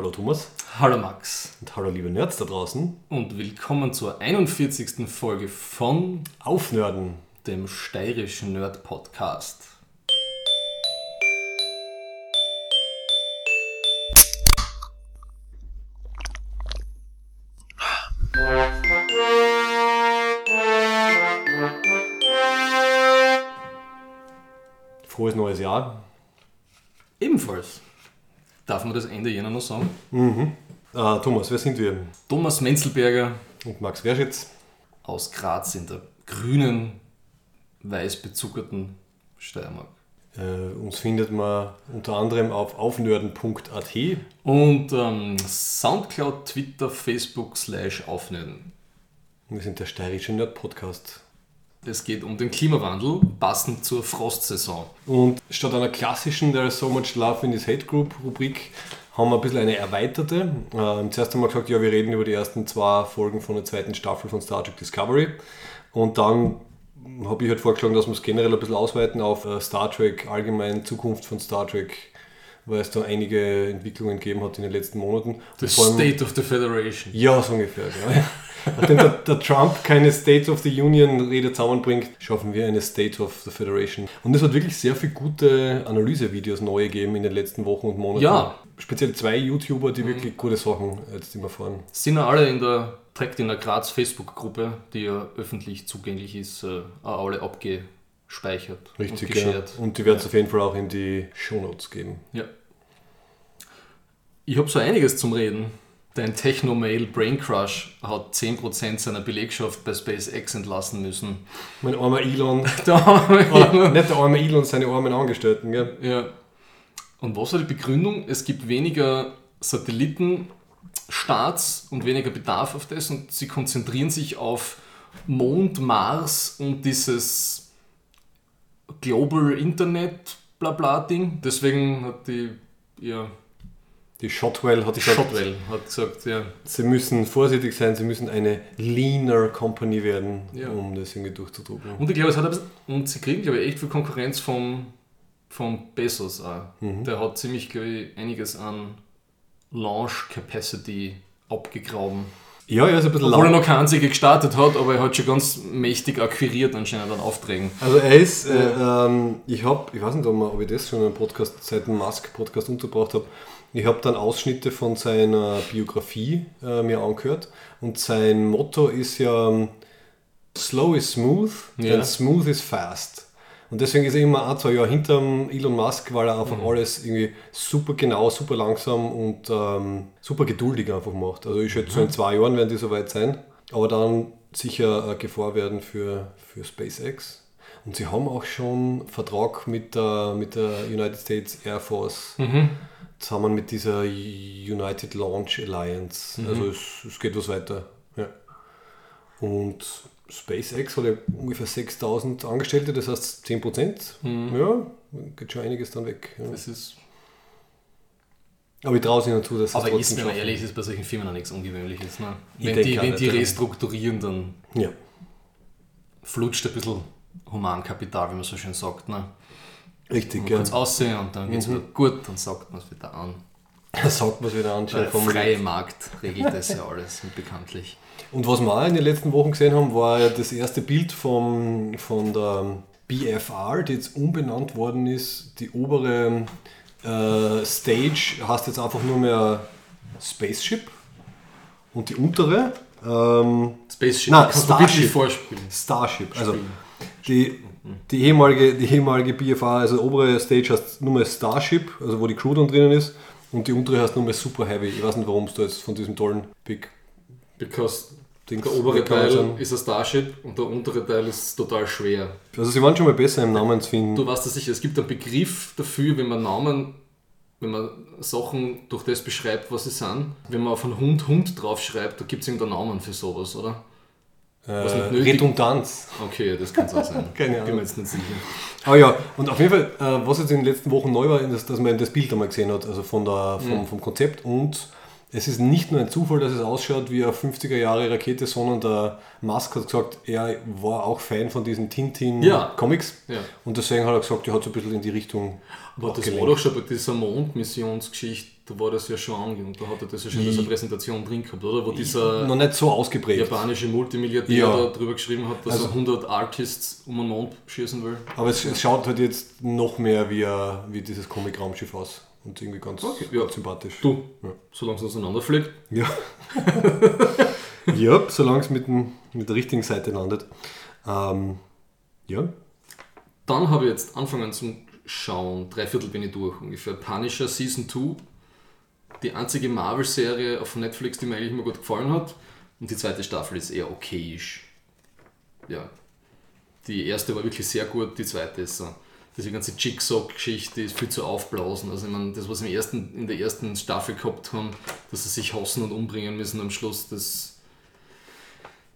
Hallo Thomas Hallo Max und hallo liebe Nerds da draußen. und willkommen zur 41. Folge von Aufnörden. dem steirischen Nerd Podcast. Frohes neues Jahr. Ebenfalls darf man das Ende jener noch sagen. Äh, Thomas, wer sind wir? Thomas Menzelberger Und Max Werschitz. aus Graz in der grünen, weiß bezuckerten Steiermark. Äh, uns findet man unter anderem auf aufnörden.at. Und ähm, Soundcloud, Twitter, Facebook slash aufnehmen. Wir sind der steirische Nerd-Podcast. Es geht um den Klimawandel, passend zur Frostsaison. Und statt einer klassischen There is so much love in this hate group Rubrik haben wir ein bisschen eine erweiterte. Ähm, zuerst haben wir gesagt, ja, wir reden über die ersten zwei Folgen von der zweiten Staffel von Star Trek Discovery. Und dann habe ich halt vorgeschlagen, dass wir es generell ein bisschen ausweiten auf äh, Star Trek, allgemein Zukunft von Star Trek, weil es da einige Entwicklungen gegeben hat in den letzten Monaten. The allem- State of the Federation. ja, so ungefähr. Genau. Nachdem der, der Trump keine State of the Union-Rede zusammenbringt, schaffen wir eine State of the Federation. Und es hat wirklich sehr viele gute Analysevideos neue gegeben in den letzten Wochen und Monaten. Ja. Speziell zwei YouTuber, die wirklich gute Sachen jetzt immer fahren. Sind ja alle in der, direkt in der Graz Facebook-Gruppe, die ja öffentlich zugänglich ist, äh, auch alle abgespeichert Richtig, und ja. geshared. Und die wird es auf jeden Fall auch in die Shownotes geben. Ja. Ich habe so einiges zum Reden. Dein Techno-Mail Brain Crush hat 10% seiner Belegschaft bei SpaceX entlassen müssen. Mein armer Elon, Da oder nicht der arme Elon, seine armen Angestellten, gell? Ja. Und was war die Begründung? Es gibt weniger Satellitenstarts und weniger Bedarf auf das und sie konzentrieren sich auf Mond, Mars und dieses Global Internet blabla Ding. Deswegen hat die ja, Die Shotwell hat gesagt, Shotwell hat gesagt, ja, sie müssen vorsichtig sein, sie müssen eine leaner Company werden, Ja. um das irgendwie durchzudrucken. Und ich glaube, es hat bisschen, und sie kriegen, glaube ich, echt viel Konkurrenz vom, vom Bezos auch. Der hat ziemlich, glaube ich, einiges an Launch Capacity abgegraben. Ja, er ist ein bisschen Obwohl er noch keine einzige gestartet hat, aber er hat schon ganz mächtig akquiriert anscheinend an Aufträgen. Also er ist, äh, ähm, ich habe, ich weiß nicht, ob, man, ob ich das schon in einem Podcast, seit dem Musk-Podcast untergebracht habe, ich habe dann Ausschnitte von seiner Biografie äh, mir angehört und sein Motto ist ja ähm, Slow is smooth Ja. and smooth is fast. Und deswegen ist er immer ein, zwei Jahre hinterm Elon Musk, weil er einfach Mhm. alles irgendwie super genau, super langsam und ähm, super geduldig einfach macht. Also ich schätze, so Mhm. in zwei Jahren werden die soweit sein. Aber dann sicher eine Gefahr werden für, für SpaceX. Und sie haben auch schon Vertrag mit der, mit der United States Air Force zusammen mit dieser United Launch Alliance. Also es, es geht was weiter. Ja. Und SpaceX hat ja ungefähr 6000 Angestellte, das heißt 10 Prozent. Ja, geht schon einiges dann weg. Ja. Das ist, Aber ich traue es ihnen zu, dass aber ist, wenn man ehrlich ist, bei solchen Firmen auch nichts Ungewöhnliches. Ne? Wenn, die, wenn nicht, die restrukturieren, dann Ja. flutscht ein bisschen Humankapital, wie man so schön sagt. Ne? Richtig, Man ja. kann es aussehen und dann geht es wieder gut, dann sagt man es wieder an. Sagt man es wieder an. Der freie Markt regelt das ja alles, bekanntlich. Und was wir auch in den letzten Wochen gesehen haben, war ja das erste Bild vom, von der BFR, die jetzt umbenannt worden ist. Die obere äh, Stage heißt jetzt einfach nur mehr Spaceship und die untere ähm, Spaceship, Nein, Starship. Starship. Also Spielen. Die, die, ehemalige, die ehemalige BFR, also die obere Stage heißt nur mehr Starship, also wo die Crew dann drinnen ist. Und die untere heißt nur mehr Super Heavy. Ich weiß nicht, warum es da jetzt von diesem tollen Big Because Dings der obere Teil ist ein Starship und der untere Teil ist total schwer. Also sie waren schon mal besser im Namensfinden. Du weißt das sicher, es gibt einen Begriff dafür, wenn man Namen, wenn man Sachen durch das beschreibt, was sie sind. Wenn man auf einen Hund Hund draufschreibt, da gibt es irgendeinen Namen für sowas, oder? Äh, Redundanz. Okay, das kann es auch sein. Keine Bin Ahnung. mir jetzt nicht sicher. Aber ja, und auf jeden Fall, äh, was jetzt in den letzten Wochen neu war, ist, dass man das Bild einmal gesehen hat, also von der, Mhm. vom, vom Konzept. Und es ist nicht nur ein Zufall, dass es ausschaut wie eine 50er Jahre Rakete, sondern der Musk hat gesagt, er war auch Fan von diesen Ja. Tintin-Comics. Ja. Und deswegen hat er gesagt, er hat so ein bisschen in die Richtung Aber das abgelenkt. war doch schon bei dieser Mondmissionsgeschichte, da war das ja schon ange da hat er das ja schon in dieser Präsentation drin gehabt, oder? Wo dieser Noch nicht so ausgeprägt. japanische Multimilliardär Ja. da drüber geschrieben hat, dass Also- er 100 Artists um den Mond schießen will. Aber es, es schaut halt jetzt noch mehr wie, ein- wie dieses Comic-Raumschiff aus. Und irgendwie ganz, Okay, ja. ganz sympathisch. Du, Ja. solange es auseinanderfliegt. Ja. ja, solange es mit, dem- mit der richtigen Seite landet. Ähm, ja. Dann habe ich jetzt angefangen zum Schauen, drei Viertel bin ich durch ungefähr. Punisher Season 2, die einzige Marvel-Serie auf Netflix, die mir eigentlich immer gut gefallen hat. Und die zweite Staffel ist eher okayisch. Ja. Die erste war wirklich sehr gut, die zweite ist so. Diese ganze Jigsaw-Geschichte ist viel zu aufblasen. Also ich meine, das, was wir im ersten, in der ersten Staffel gehabt haben, dass sie sich hassen und umbringen müssen am Schluss, das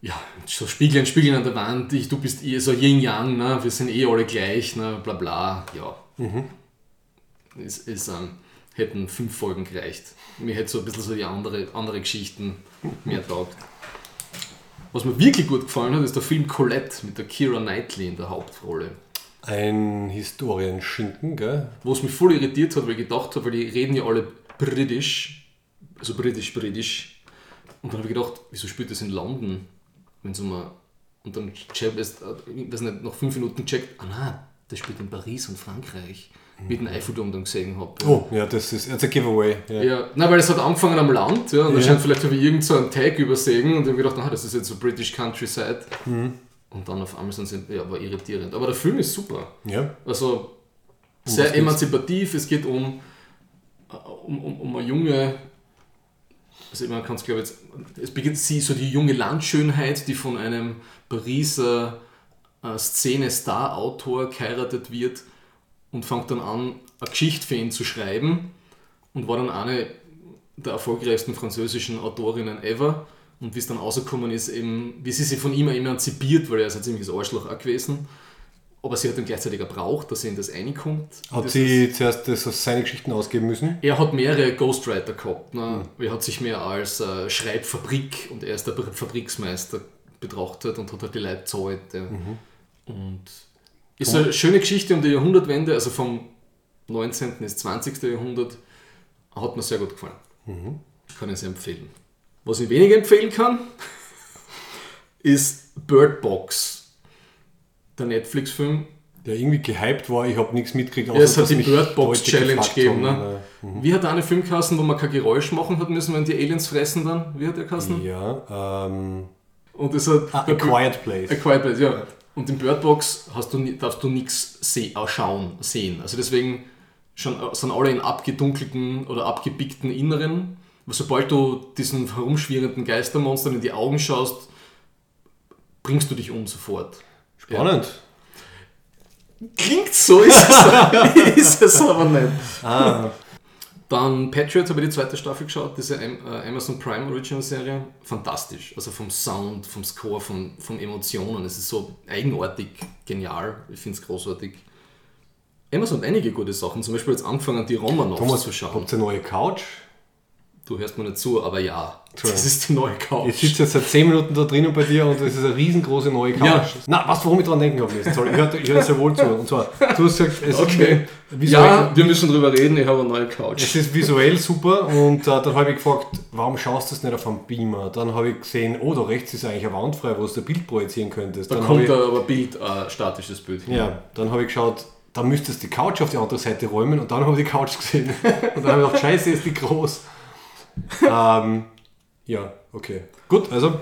ja, so Spiegeln, Spiegeln an der Wand, ich, du bist eh so Yin-Yang, ne? wir sind eh alle gleich, ne? bla bla, ja. Ist, ist, ähm, hätten fünf Folgen gereicht. Mir hätte so ein bisschen so die andere, andere Geschichten mehr taugt. Was mir wirklich gut gefallen hat, ist der Film Colette mit der Kira Knightley in der Hauptrolle. Ein Historienschinken, gell? Wo es mich voll irritiert hat, weil ich gedacht habe, weil die reden ja alle britisch, also britisch, britisch. Und dann habe ich gedacht, wieso spielt das in London? Wenn so mal, und dann checkt es, ich weiß nicht, nach fünf Minuten checkt, ah nein, das spielt in Paris und Frankreich. Ich den Eiffelturm dann gesehen habe. Oh, ja, das ist a giveaway. Ja. Ja, nein, weil es hat angefangen am Land, ja, und Ja. anscheinend vielleicht habe ich irgend so einen Tag übersehen und habe gedacht, ah, das ist jetzt so British Countryside. Mhm. Und dann auf einmal sind sie, ja, war irritierend. Aber der Film ist super. ja. Also was sehr geht's? emanzipativ. Es geht um, um, um, um eine junge, also man kann es glaube ich jetzt, es beginnt sie so die junge Landschönheit, die von einem Pariser äh, Szene-Star-Autor geheiratet wird und fängt dann an, eine Geschichte für ihn zu schreiben und war dann eine der erfolgreichsten französischen Autorinnen ever. Und wie es dann rausgekommen ist, eben, wie sie sich von ihm emanzipiert, weil er ist ein ziemliches Arschloch auch gewesen. Aber sie hat ihn gleichzeitig gebraucht, dass sie in das reinkommt. Hat das sie zuerst das als seine Geschichten ausgeben müssen? er hat mehrere Ghostwriter gehabt. Ne? Er hat sich mehr als äh, Schreibfabrik und er ist der Fabriksmeister betrachtet und hat halt die Leute gezahlt. Ja. Und ist eine schöne Geschichte um die Jahrhundertwende, also vom 19. ins 20. Jahrhundert. Hat mir sehr gut gefallen. Kann ich sehr empfehlen. Was ich weniger empfehlen kann, ist Bird Box, der Netflix-Film. Der irgendwie gehypt war, ich habe nichts mitgekriegt. Ja, es außer hat die Bird Box Challenge gegeben. Ne? Wie hat der eine Film geheißen, wo man kein Geräusch machen hat müssen, wenn die Aliens fressen dann? Wie hat der äh, Ja, ähm, Und das hat ah, A Quiet Place. A Quiet Place, ja. Und in Bird Box hast du, darfst du nichts seh, äh, schauen, sehen. Also deswegen schon, äh, sind alle in abgedunkelten oder abgebickten Inneren. Sobald du diesen herumschwirrenden Geistermonstern in die Augen schaust, bringst du dich um sofort. Spannend. Klingt so, ist es, ist es aber nicht. Ah, Dann Patriot habe ich die zweite Staffel geschaut, diese äh, Amazon Prime Original Serie. Fantastisch. Also vom Sound, vom Score, von, von Emotionen. Es ist so eigenartig, genial. Ich finde es großartig. Amazon hat einige gute Sachen. Zum Beispiel jetzt angefangen, die Romanovs Thomas, zu schauen. habt ihr eine neue Couch? Du hörst mir nicht zu, aber ja. Das ist die neue Couch. Ich sitze jetzt seit 10 Minuten da drinnen bei dir und es ist eine riesengroße neue Couch. Ja. Na, was, warum ich dran denken habe müssen? Sorry, ich höre, höre sehr wohl zu. Und zwar, du hast gesagt, es, Okay. ist, visuell, Ja, wir müssen drüber reden. Ich habe eine neue Couch. es ist visuell super und äh, dann habe ich gefragt, warum schaust du das nicht auf einem Beamer? Dann habe ich gesehen, oh, da rechts ist eigentlich eine Wand frei, wo du ein Bild projizieren könntest. Da Dann habe kommt ich, da aber Bild, äh, statisches Bild. hin. ja, dann habe ich geschaut, da müsstest du die Couch auf die andere Seite räumen und dann habe ich die Couch gesehen. Und dann habe ich gedacht, scheiße, ist die groß. Ähm, ja, okay. Gut, also,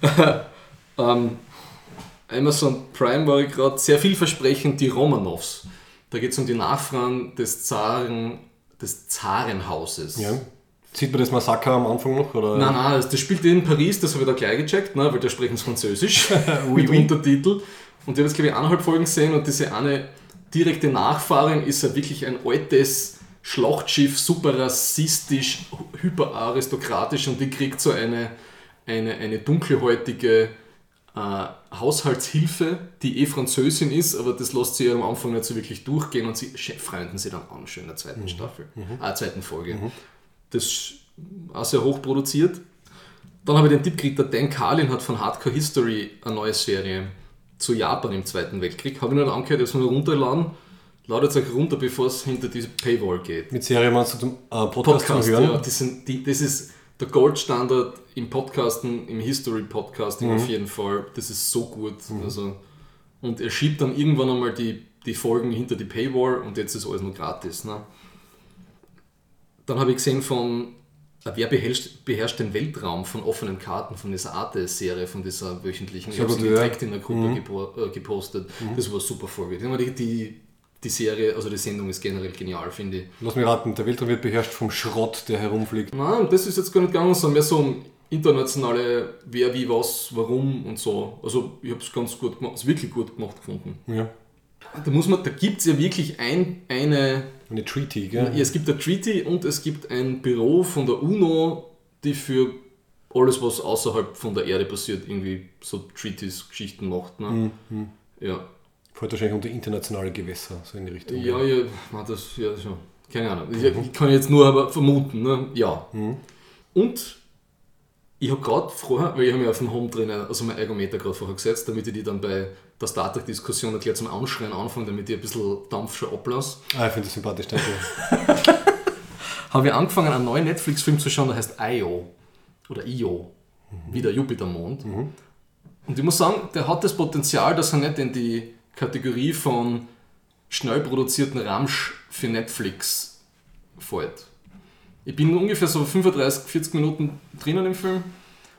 Ähm, Amazon Prime war ich gerade sehr vielversprechend, die Romanovs. Da geht es um die Nachfahren des Zaren, des Zarenhauses. ja. Sieht man das Massaker am Anfang noch? Oder? Nein, nein, das, das spielt in Paris, das habe ich da gleich gecheckt, ne, weil da sprechen sie Französisch Oui, mit oui. Untertitel. Und ich habe jetzt, glaube ich, eineinhalb Folgen gesehen und diese eine direkte Nachfahrin ist ja wirklich ein altes Schlachtschiff, super rassistisch, hyperaristokratisch und die kriegt so eine, eine, eine dunkelhäutige äh, Haushaltshilfe, die eh Französin ist, aber das lässt sie ihr am Anfang nicht so wirklich durchgehen und sie freunden sie dann an, schon in der zweiten Staffel, äh, zweiten Folge. Das ist auch sehr hoch produziert. Dann habe ich den Tipp gekriegt, der Dan Carlin hat von Hardcore History eine neue Serie zu Japan im Zweiten Weltkrieg. Habe ich noch nicht angehört, jetzt mal runterladen. Ladet euch runter, bevor es hinter diese Paywall geht. Mit Serie meinst du zum äh, Podcast, Podcast, Hören? ja, die sind, die, das ist der Goldstandard im Podcasten, im History-Podcasting Mhm. auf jeden Fall. Das ist so gut. Also, und er schiebt dann irgendwann einmal die, die Folgen hinter die Paywall und jetzt ist alles nur gratis. Ne? Dann habe ich gesehen von äh, Wer beherrscht, beherrscht den Weltraum von offenen Karten von dieser Arte-Serie, von dieser wöchentlichen. Ich habe sie direkt in der Gruppe gepo- äh, gepostet. Das war super Folge. Die, die, die Serie, also die Sendung ist generell genial, finde ich. Lass mich raten, der Weltraum wird beherrscht vom Schrott, der herumfliegt. Nein, das ist jetzt gar nicht gegangen, sondern mehr so um internationale Wer, wie, was, warum und so. Also ich habe es ganz gut gemacht, also wirklich gut gemacht gefunden. Ja. Da muss man, da gibt es ja wirklich ein, eine, Eine Treaty, ja, gell? es gibt ein Treaty und es gibt ein Büro von der UNO, die für alles, was außerhalb von der Erde passiert, irgendwie so Treaties, Geschichten macht. Ne? Ja. Fällt wahrscheinlich unter internationale Gewässer, so in die Richtung. Ja, ja, na, das, ja, schon. Keine Ahnung. Ich, ich kann jetzt nur aber vermuten, ne? Ja. Und ich habe gerade vorher, weil ich habe mir auf dem Home Trainer, also mein Ergometer gerade vorher gesetzt, damit ich die dann bei der Startup-Diskussion gleich zum Anschreien anfange, damit ich ein bisschen Dampf schon ablasse. Ah, ich finde das sympathisch, danke. Habe ich angefangen, einen neuen Netflix-Film zu schauen, der heißt Io. Oder Io. Wie der Jupitermond. Und ich muss sagen, der hat das Potenzial, dass er nicht in die Kategorie von schnell produzierten Ramsch für Netflix fällt. Ich bin ungefähr so 35, 40 Minuten drinnen im Film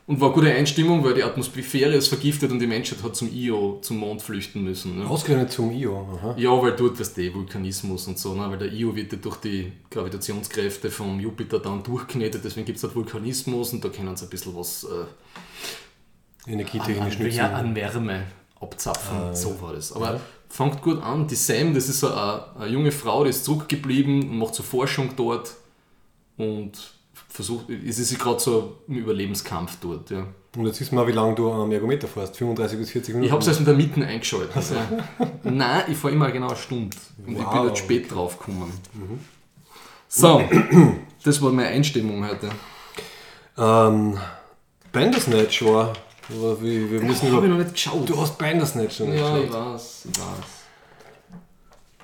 und war gute Einstimmung, weil die Atmosphäre ist vergiftet und die Menschheit hat zum Io, zum Mond flüchten müssen. Ne? Ausgerechnet zum IO. Aha. Ja, weil dort das der Vulkanismus und so, ne? weil der Io wird ja durch die Gravitationskräfte vom Jupiter dann durchknetet, deswegen gibt es dort Vulkanismus und da können sie ein bisschen was äh, Energietechnisch an. Wär- an Wärme abzapfen. Ah, so ja. war das. Aber fängt gut an. Die Sam, das ist so eine, eine junge Frau, die ist zurückgeblieben und macht so Forschung dort und versucht, es ist gerade so im Überlebenskampf dort. Ja. Und jetzt wissen wir, wie lange du am Ergometer fährst. 35 bis 40 Minuten. Ich habe es erst in der Mitte eingeschaltet. Ja. Nein, ich fahre immer genau eine Stunde. Und ich bin Wow, jetzt spät drauf gekommen. So, das war meine Einstimmung heute. Ähm, Bandersnatch war. Aber wir, wir müssen Habe ich über. noch nicht geschaut. Du hast Bandersnatch noch nicht ja, ich geschaut. weiß, ich weiß.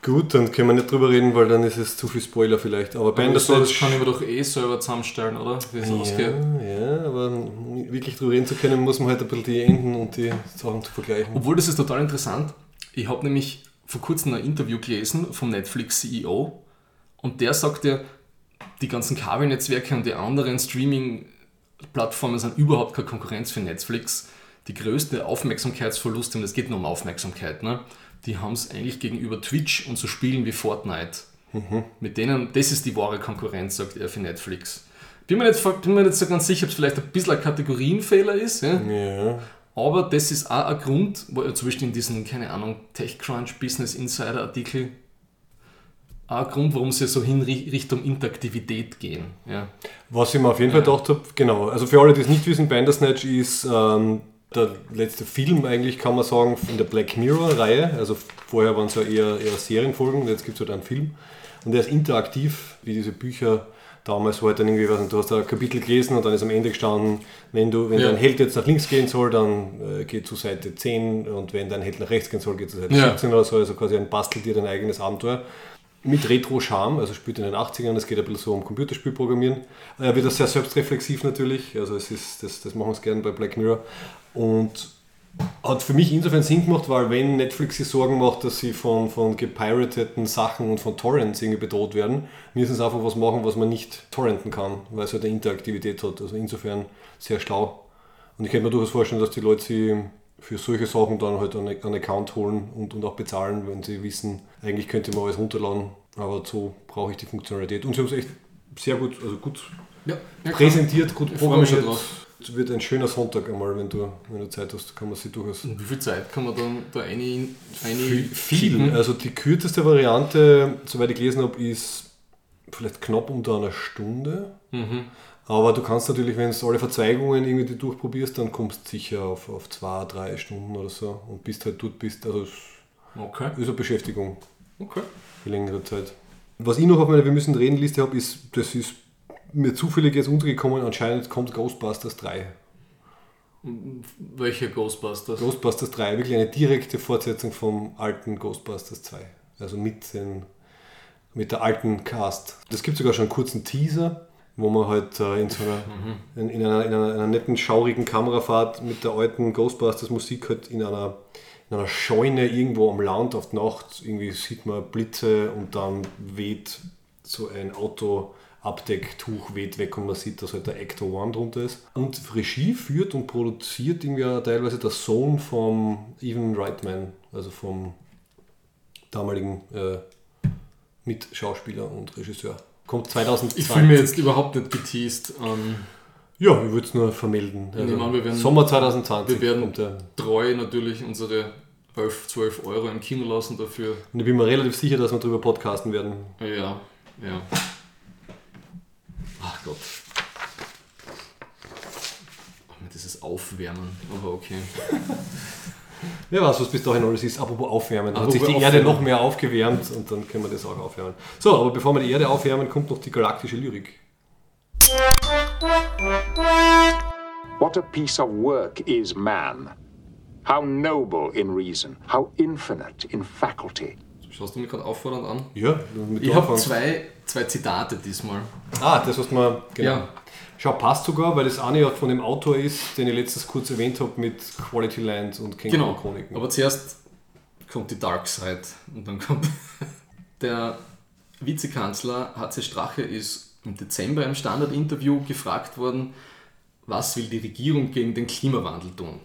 Gut, dann können wir nicht drüber reden, weil dann ist es zu viel Spoiler vielleicht. Aber Aber das, das Bandersnatch. kann ich mir doch eh selber zusammenstellen, oder? Wie ausgeht. Ja, ja, aber wirklich drüber reden zu können, muss man halt ein bisschen die Enden und die Sachen zu vergleichen. Obwohl, das ist total interessant. Ich habe nämlich vor kurzem ein Interview gelesen vom Netflix-CEO und der sagt ja, die ganzen Kabelnetzwerke und die anderen Streaming-Plattformen sind überhaupt keine Konkurrenz für Netflix. Die größte Aufmerksamkeitsverlust, und es geht nur um Aufmerksamkeit, ne? die haben es eigentlich gegenüber Twitch und so Spielen wie Fortnite. Mit denen, das ist die wahre Konkurrenz, sagt er für Netflix. Bin mir nicht, bin mir nicht so ganz sicher, ob es vielleicht ein bisschen ein Kategorienfehler ist. Ja? Ja, Aber das ist auch ein Grund, wo zum Beispiel in diesen, keine Ahnung, TechCrunch Business Insider Artikel, ein Grund, warum sie so hin Ri- Richtung Interaktivität gehen. Ja. Was ich mir auf jeden Fall gedacht habe, genau, also für alle, die es nicht wissen, Bandersnatch ist ähm, der letzte Film eigentlich, kann man sagen, in der Black Mirror-Reihe. Also vorher waren es ja eher, eher Serienfolgen, jetzt gibt es halt einen Film. Und der ist interaktiv, wie diese Bücher damals, wo halt dann irgendwie, weiß nicht, du hast ein Kapitel gelesen und dann ist am Ende gestanden, wenn, du, wenn Ja. dein Held jetzt nach links gehen soll, dann äh, geh zu Seite 10 und wenn dein Held nach rechts gehen soll, geht zu Seite Ja. 17 oder so. Also quasi ein bastel dir dein eigenes Abenteuer mit Retro-Charme, also spielt in den 80ern, es geht ein bisschen so um Computerspielprogrammieren. Er wird das sehr selbstreflexiv natürlich, also es ist, das, das machen wir gerne bei Black Mirror. Und hat für mich insofern Sinn gemacht, weil wenn Netflix sich Sorgen macht, dass sie von, von gepirateten Sachen und von Torrents irgendwie bedroht werden, müssen sie einfach was machen, was man nicht torrenten kann, weil es halt eine Interaktivität hat. Also insofern sehr schlau. Und ich könnte mir durchaus vorstellen, dass die Leute sie für solche Sachen dann halt einen, einen Account holen und, und auch bezahlen, wenn sie wissen, eigentlich könnte man alles runterladen, aber so brauche ich die Funktionalität. Und sie haben es echt sehr gut, also gut Ja, ja, präsentiert, gut programmiert. Es wird ein schöner Sonntag einmal, wenn du, wenn du Zeit hast, kann man sie durchaus Und wie viel Zeit kann man dann da eine, eine viel, viel. Also die kürzeste Variante, soweit ich gelesen habe, ist vielleicht knapp unter einer Stunde. Mhm. Aber du kannst natürlich, wenn du alle Verzweigungen irgendwie durchprobierst, dann kommst du sicher auf, auf zwei, drei Stunden oder so und bist halt dort bist. Also Okay, ist eine Beschäftigung okay. für längere Zeit. Was ich noch auf meiner Wir müssen reden Liste habe, ist, das ist mir zufällig jetzt untergekommen, anscheinend kommt Ghostbusters 3. Welche Ghostbusters? Ghostbusters 3, wirklich eine direkte Fortsetzung vom alten Ghostbusters 2. Also mit, den, mit der alten Cast. Das gibt sogar schon einen kurzen Teaser, wo man halt äh, in, so einer, in, in, einer, in einer, einer netten, schaurigen Kamerafahrt mit der alten Ghostbusters Musik halt in einer, in einer Scheune irgendwo am Land auf Nacht. Irgendwie sieht man Blitze und dann weht so ein Auto. Abdecktuch weht weg und man sieht, dass halt der Actor One drunter ist. Und Regie führt und produziert irgendwie teilweise der Sohn vom Evan Reitman, also vom damaligen äh, Mitschauspieler und Regisseur. Kommt 2020. Ich fühle mir jetzt überhaupt nicht geteased. Ähm, Ja, ich würde es nur vermelden. Also an, wir werden- Sommer 2020 wir werden treu natürlich unsere 11, 12 Euro im Kino lassen dafür. Und ich bin mir relativ sicher, dass wir darüber podcasten werden. Ja, ja. Ach Gott. Dieses Aufwärmen, aber okay. Wer weiß, was bis dahin alles ist. Apropos aufwärmen. Dann hat sich die Erde aufwärmen. noch mehr aufgewärmt und dann können wir das auch aufwärmen. So, aber bevor wir die Erde aufwärmen, kommt noch die galaktische Lyrik. What a piece of work is man. How noble in reason, how infinite in faculty. Schaust du mich gerade auffordernd an? Ja, mit Ich habe zwei, zwei Zitate diesmal. Ah, das, was man. Genau. Ja. Schau, passt sogar, weil das eine ja von dem Autor ist, den ich letztes kurz erwähnt habe mit Quality Land und Genau. Känguru-Chroniken. Aber zuerst kommt die Dark Side und dann kommt der Vizekanzler HC Strache ist im Dezember im Standard-Interview gefragt worden, was will die Regierung gegen den Klimawandel tun?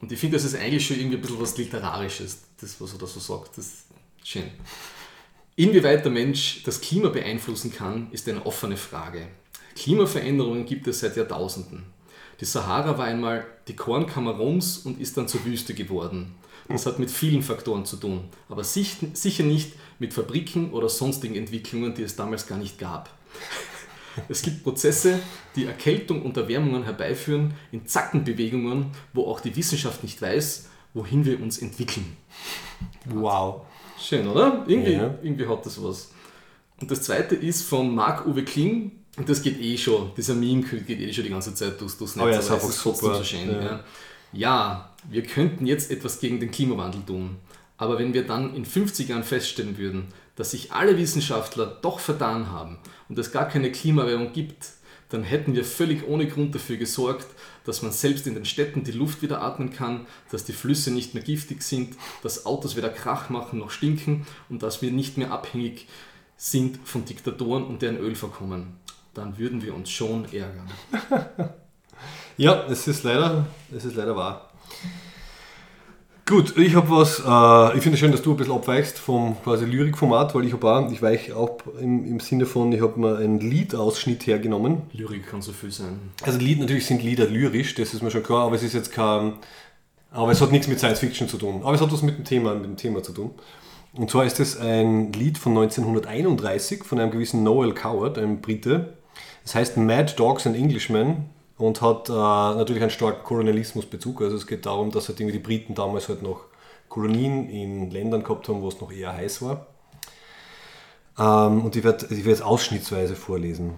Und ich finde, das ist eigentlich schon irgendwie ein bisschen was Literarisches, das, was er da so sagt. Das ist schön. Inwieweit der Mensch das Klima beeinflussen kann, ist eine offene Frage. Klimaveränderungen gibt es seit Jahrtausenden. Die Sahara war einmal die Kornkammer und ist dann zur Wüste geworden. Das hat mit vielen Faktoren zu tun, aber sich- sicher nicht mit Fabriken oder sonstigen Entwicklungen, die es damals gar nicht gab. Es gibt Prozesse, die Erkältung und Erwärmungen herbeiführen, in Zackenbewegungen, wo auch die Wissenschaft nicht weiß, wohin wir uns entwickeln. wow. Schön, oder? Irgendwie, Ja. irgendwie hat das was. Und das zweite ist von Marc-Uwe Kling. Und das geht eh schon, dieser Meme geht eh schon die ganze Zeit durchs, durchs Netz. Oh ja, ist aber trotzdem super. so schön. Ja. Ja. ja, wir könnten jetzt etwas gegen den Klimawandel tun. Aber wenn wir dann in 50 Jahren feststellen würden, dass sich alle Wissenschaftler doch vertan haben und es gar keine Klimaerwärmung gibt, dann hätten wir völlig ohne Grund dafür gesorgt, dass man selbst in den Städten die Luft wieder atmen kann, dass die Flüsse nicht mehr giftig sind, dass Autos weder Krach machen noch stinken und dass wir nicht mehr abhängig sind von Diktatoren und deren Ölvorkommen. Dann würden wir uns schon ärgern. Ja, es ist leider, es ist leider wahr. Gut, ich habe was, äh, ich finde es schön, dass du ein bisschen abweichst vom quasi Lyrikformat, weil ich habe auch, ich weiche ab im, im Sinne von, ich habe mir einen Liedausschnitt hergenommen. Lyrik kann so viel sein. Also Lied, natürlich sind Lieder lyrisch, das ist mir schon klar, aber es ist jetzt kein, aber es hat nichts mit Science Fiction zu tun. Aber es hat was mit dem Thema, mit dem Thema zu tun. Und zwar ist es ein Lied von 1931 von einem gewissen Noel Coward, einem Brite. Es heißt Mad Dogs and Englishmen und hat äh, natürlich einen starken Kolonialismusbezug. Also es geht darum, dass halt irgendwie die Briten damals halt noch Kolonien in Ländern gehabt haben, wo es noch eher heiß war. Ähm, und ich werde ich werd ausschnittsweise vorlesen.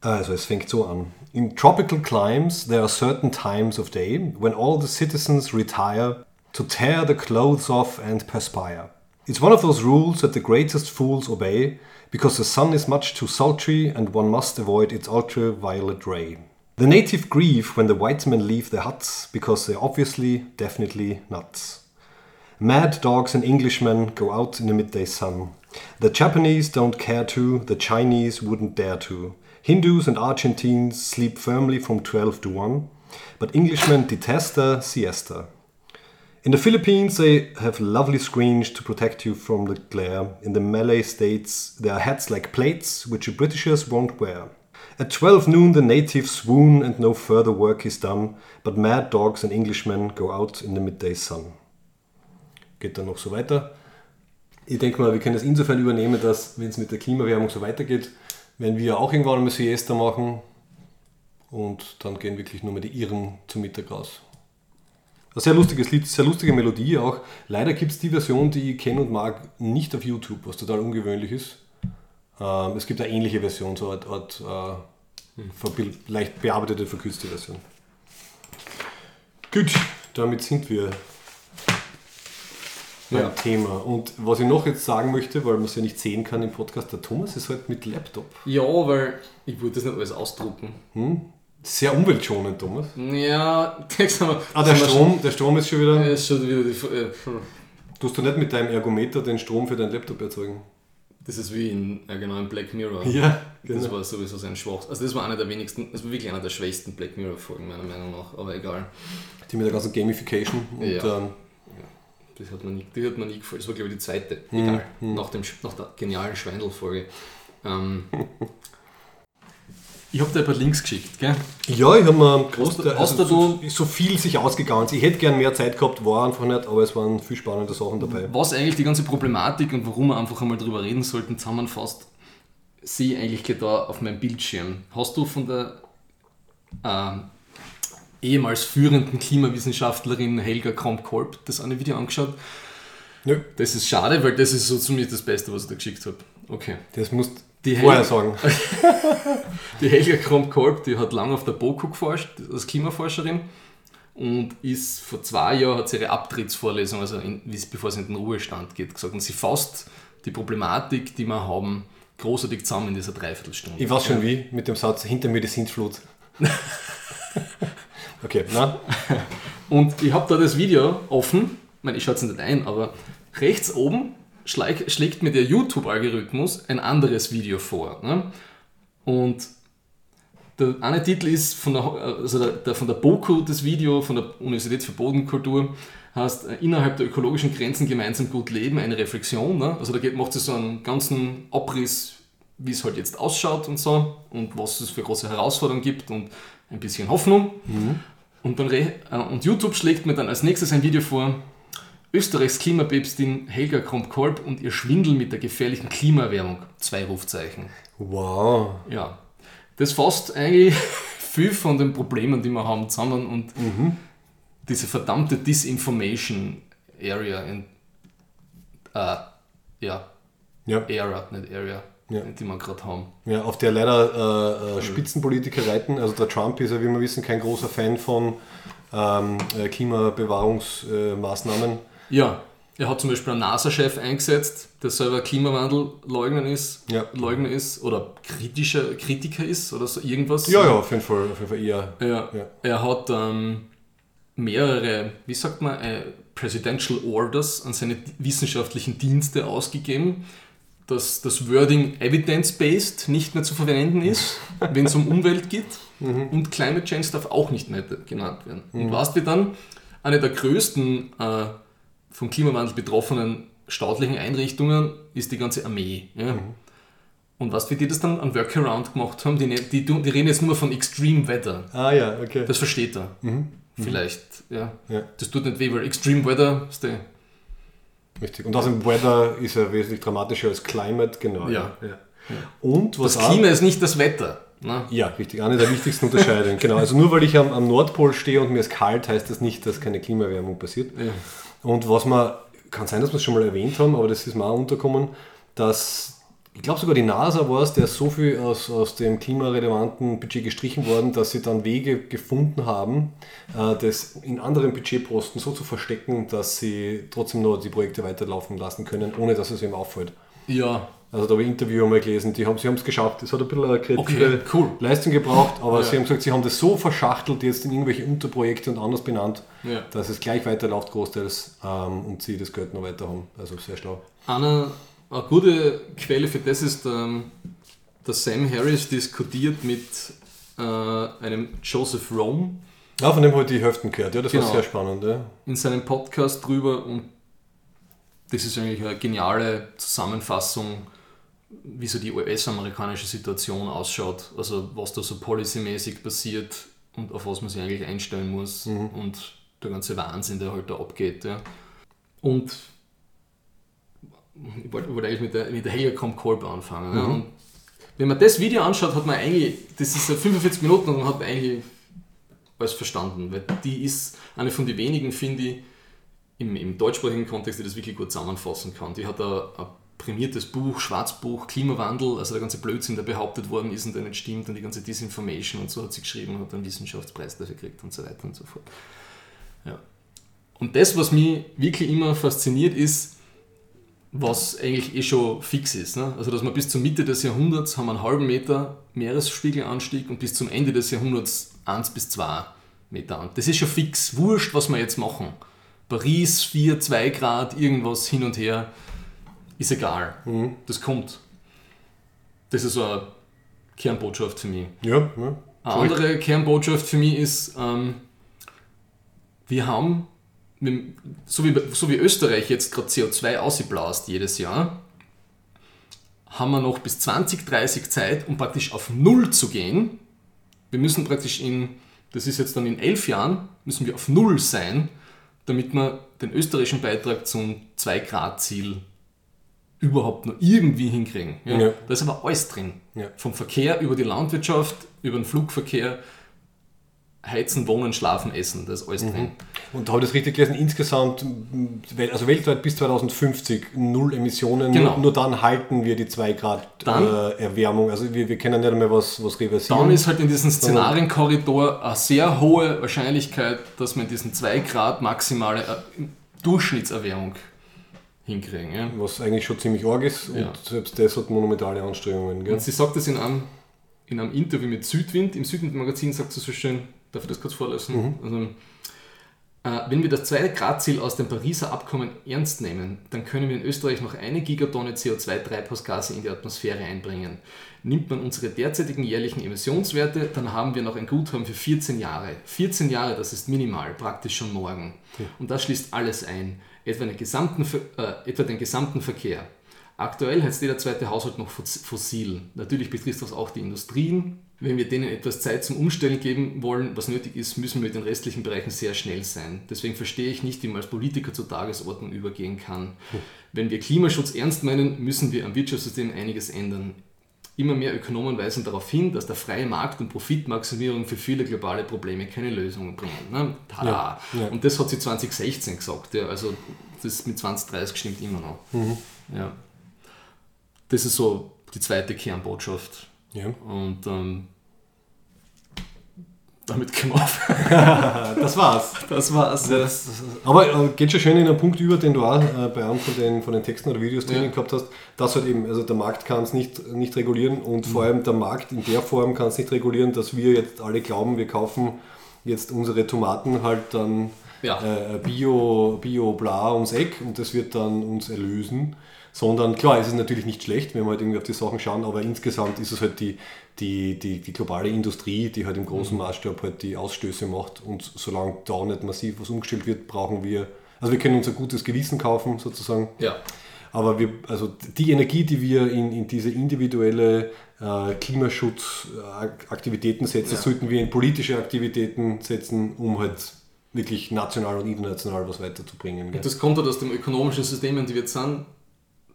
Also es fängt so an. In tropical climes there are certain times of day when all the citizens retire to tear the clothes off and perspire. It's one of those rules that the greatest fools obey because the sun is much too sultry and one must avoid its ultraviolet ray. The native grieve when the white men leave their huts because they're obviously, definitely nuts. Mad dogs and Englishmen go out in the midday sun. The Japanese don't care to, the Chinese wouldn't dare to. Hindus and Argentines sleep firmly from 12 to 1, but Englishmen detest a siesta. In the Philippines, they have lovely screens to protect you from the glare. In the Malay states, there are hats like plates, which the Britishers won't wear. At 12 noon, the natives swoon and no further work is done, but mad dogs and Englishmen go out in the midday sun. Geht dann noch so weiter. Ich denke mal, wir können das insofern übernehmen, dass, wenn es mit der Klimawärmung so weitergeht, werden wir auch irgendwann einmal Siesta machen und dann gehen wirklich nur mehr die Iren zum Mittag raus. Ein sehr lustiges Lied, sehr lustige Melodie auch. Leider gibt es die Version, die ich kenne und mag, nicht auf YouTube, was total ungewöhnlich ist. Ähm, es gibt eine ähnliche Version, so eine Art, äh, leicht bearbeitete, verkürzte Version. Gut, damit sind wir beim Ja. Thema. Und was ich noch jetzt sagen möchte, weil man es ja nicht sehen kann im Podcast, der Thomas ist halt mit Laptop. Ja, weil ich wollte das nicht alles ausdrucken. Sehr umweltschonend, Thomas. Ja, haben wir. Ah, der Strom, der Strom ist schon wieder. Schon, ist schon wieder die, äh, Tust du nicht mit deinem Ergometer den Strom für deinen Laptop erzeugen? Das ist wie in, ja, genau, in Black Mirror. Ja, Das genau. war sowieso sein Schwach. Also das war einer der wenigsten, das war wirklich einer der schwächsten Black Mirror Folgen meiner Meinung nach, aber egal. Die mit der ganzen Gamification. Und, Ja. ähm, Das hat mir nie, die hat mir nie gefallen. Das war glaube ich die zweite. Mhm. Egal. Nach, dem, nach der genialen Schweindel-Folge. Ähm, ich habe dir ein paar Links geschickt, gell? ja, ich habe mir Hast du- groß, hast also so, so viel sich ausgegangen. Ich hätte gern mehr Zeit gehabt, war einfach nicht, aber es waren viel spannende Sachen dabei. Was eigentlich die ganze Problematik und warum wir einfach einmal drüber reden sollten, zusammenfasst, sehe ich eigentlich da auf meinem Bildschirm. Hast du von der ähm, ehemals führenden Klimawissenschaftlerin Helga Kromp-Kolb das eine Video angeschaut? Nö, Das ist schade, weil das ist so ziemlich das Beste, was ich da geschickt habe. Okay. das musst Die du vorher Hel- sagen. Die Helga Kromp-Kolb, die hat lange auf der BOKU geforscht, als Klimaforscherin und ist vor zwei Jahren hat sie ihre Abtrittsvorlesung, also in, bevor sie in den Ruhestand geht, gesagt und sie fasst die Problematik, die wir haben, großartig zusammen in dieser Dreiviertelstunde. Ich weiß schon wie, mit dem Satz, hinter mir die Sintflut. okay, na? Und ich habe da das Video offen, ich meine, ich schaue es nicht ein, aber rechts oben schlägt, mir der YouTube-Algorithmus ein anderes Video vor. Ne? Und der eine Titel ist von der, also der, der, von der BOKU, das Video von der Universität für Bodenkultur, heißt äh, Innerhalb der ökologischen Grenzen gemeinsam gut leben, eine Reflexion. Ne? Also da geht, macht sie so einen ganzen Abriss, wie es halt jetzt ausschaut und so und was es für große Herausforderungen gibt und ein bisschen Hoffnung. Und, dann äh, und YouTube schlägt mir dann als nächstes ein Video vor, Österreichs Klimapäpstin Helga Kromp-Kolb und ihr Schwindel mit der gefährlichen Klimaerwärmung. Zwei Rufzeichen. Wow. Ja, das fasst eigentlich viel von den Problemen, die wir haben, zusammen und diese verdammte Disinformation Area in äh, ja, Ja, Era, nicht Area, Ja. die wir gerade haben. ja, auf der leider äh, äh, Spitzenpolitiker reiten. Also der Trump ist ja, wie wir wissen, kein großer Fan von ähm, äh, Klimabewahrungsmaßnahmen. Ja, er hat zum Beispiel einen NASA-Chef eingesetzt, der selber Klimawandelleugner ist, Ja. Leugner ist oder kritischer Kritiker ist oder so irgendwas. ja, ja, auf jeden Fall, auf jeden Fall eher. Ja, Ja. er hat ähm, mehrere, wie sagt man, äh, Presidential Orders an seine wissenschaftlichen Dienste ausgegeben, dass das Wording evidence-based nicht mehr zu verwenden ist, wenn es um Umwelt geht. Und Climate Change darf auch nicht mehr genannt werden. Und weißt du dann, eine der größten äh, vom Klimawandel betroffenen staatlichen Einrichtungen ist die ganze Armee. Ja? Und was wie die das dann an Workaround gemacht haben, die, ne- die, die reden jetzt nur von Extreme Weather. Ah ja, okay. Das versteht er. Vielleicht, ja. Ja. Das tut nicht weh, weil Extreme Weather ist der. Richtig. Und außerdem Weather ist ja wesentlich dramatischer als Climate, genau. Ja. Und was Das auch- Klima ist nicht das Wetter. Ne? Ja, richtig. Eine der wichtigsten Unterscheidungen. Genau. Also nur weil ich am, am Nordpol stehe und mir ist kalt, heißt das nicht, dass keine Klimaerwärmung passiert. Ja. Und was man, kann sein, dass wir es schon mal erwähnt haben, aber das ist mir auch unterkommen, dass, ich glaube sogar die NASA war es, der so viel aus, aus dem klimarelevanten Budget gestrichen worden, dass sie dann Wege gefunden haben, äh, das in anderen Budgetposten so zu verstecken, dass sie trotzdem noch die Projekte weiterlaufen lassen können, ohne dass es ihm auffällt. ja, Also da habe ich ein Interview einmal gelesen, die haben sie es geschafft. Es hat ein bisschen eine kreative Okay, cool. Leistung gebraucht, aber Ja. sie haben gesagt, sie haben das so verschachtelt jetzt in irgendwelche Unterprojekte und anders benannt, Ja. dass es gleich weiterläuft großteils ähm, und sie das Geld noch weiter haben. Also sehr schlau. Eine, eine gute Quelle für das ist, ähm, dass Sam Harris diskutiert mit äh, einem Joseph Rome Ja, von dem habe ich die Hälften gehört. Ja, das Genau. war sehr spannend. Ja. in seinem Podcast drüber und das ist eigentlich eine geniale Zusammenfassung, wie so die US-amerikanische Situation ausschaut, also was da so policymäßig passiert und auf was man sich eigentlich einstellen muss und der ganze Wahnsinn, der halt da abgeht. Ja. Und ich wollte, wollte eigentlich mit der, mit der Helga Kolb anfangen. Ja. Und wenn man das Video anschaut, hat man eigentlich, das ist ja 45 Minuten und man hat eigentlich alles verstanden, weil die ist eine von den wenigen, finde ich, im, im deutschsprachigen Kontext, die das wirklich gut zusammenfassen kann. Die hat ein, ein prämiertes Buch, Schwarzbuch, Klimawandel, also der ganze Blödsinn, der behauptet worden ist und der nicht stimmt und die ganze Disinformation und so hat sie geschrieben und hat einen Wissenschaftspreis dafür gekriegt und so weiter und so fort. Ja. Und das, was mich wirklich immer fasziniert, ist, was eigentlich eh schon fix ist. Ne? Also, dass wir bis zur Mitte des Jahrhunderts haben einen halben Meter Meeresspiegelanstieg und bis zum Ende des Jahrhunderts 1 bis 2 Meter an. Das ist schon fix. Wurscht, was wir jetzt machen. Paris 4, 2 Grad, irgendwas hin und her, ist egal. Mhm. Das kommt. Das ist so eine Kernbotschaft für mich. Ja, ja. Eine andere Kernbotschaft für mich ist, ähm, wir haben, so wie, so wie Österreich jetzt gerade CO2 ausblasst jedes Jahr, haben wir noch bis 2030 Zeit, um praktisch auf Null zu gehen. Wir müssen praktisch in, das ist jetzt dann in elf Jahren, müssen wir auf Null sein, damit wir den österreichischen Beitrag zum 2-Grad-Ziel überhaupt nur irgendwie hinkriegen. Ja? Ja. Da ist aber alles drin. Ja. Vom Verkehr über die Landwirtschaft, über den Flugverkehr, Heizen, Wohnen, Schlafen, Essen, da ist alles drin. Und habe ich das richtig gelesen? Insgesamt, also weltweit bis 2050 null Emissionen. Genau. Nur, nur dann halten wir die 2 Grad Dann- äh, Erwärmung. Also wir, wir können nicht einmal was, was reversieren. Dann ist halt in diesem Szenarienkorridor eine sehr hohe Wahrscheinlichkeit, dass in diesen 2 Grad maximale äh, Durchschnittserwärmung hinkriegen. Ja? was eigentlich schon ziemlich arg ist. Ja. Und selbst das hat monumentale Anstrengungen. Gell? Und sie sagt das in einem, in einem Interview mit Südwind, im Südwind-Magazin sagt sie so schön, darf ich das kurz vorlesen? Also, äh, wenn wir das 2-Grad-Ziel aus dem Pariser Abkommen ernst nehmen, dann können wir in Österreich noch eine Gigatonne CO2-Treibhausgase in die Atmosphäre einbringen. Nimmt man unsere derzeitigen jährlichen Emissionswerte, dann haben wir noch ein Guthaben für 14 Jahre. 14 Jahre, das ist minimal, praktisch schon morgen. Und das schließt alles ein, etwa den gesamten, äh, etwa den gesamten Verkehr. Aktuell heizt jeder zweite Haushalt noch fos- fossil. Natürlich betrifft das auch die Industrien. Wenn wir denen etwas Zeit zum Umstellen geben wollen, was nötig ist, müssen wir mit den restlichen Bereichen sehr schnell sein. Deswegen verstehe ich nicht, wie man als Politiker zur Tagesordnung übergehen kann. Wenn wir Klimaschutz ernst meinen, müssen wir am Wirtschaftssystem einiges ändern. Immer mehr Ökonomen weisen darauf hin, dass der freie Markt und Profitmaximierung für viele globale Probleme keine Lösungen bringen. Ne? Tada! Ja, ja. Und das hat sie 2016 gesagt. Ja. Also das mit 2030 stimmt immer noch. Mhm. Ja. Das ist so die zweite Kernbotschaft. Ja. Und ähm, damit auf. Das war's. Das war's. Das, aber äh, geht schon schön in einen Punkt über, den du auch äh, bei einem von den, von den Texten oder Videos drinnen Ja. gehabt hast, dass halt eben, also der Markt kann es nicht, nicht regulieren und Mhm. vor allem der Markt in der Form kann es nicht regulieren, dass wir jetzt alle glauben, wir kaufen jetzt unsere Tomaten halt dann Ja. äh, Bio, Bio bla ums Eck und das wird dann uns erlösen. Sondern klar, es ist natürlich nicht schlecht, wenn wir halt irgendwie auf die Sachen schauen, aber insgesamt ist es halt die, die, die, die globale Industrie, die halt im großen Maßstab halt die Ausstöße macht und solange da nicht massiv was umgestellt wird, brauchen wir, also wir können uns ein gutes Gewissen kaufen sozusagen, Ja. aber wir, also die Energie, die wir in, in diese individuelle äh, Klimaschutzaktivitäten setzen, Ja. sollten wir in politische Aktivitäten setzen, um halt wirklich national und international was weiterzubringen. gell? Und das kommt halt aus dem ökonomischen System, in dem wir jetzt sind,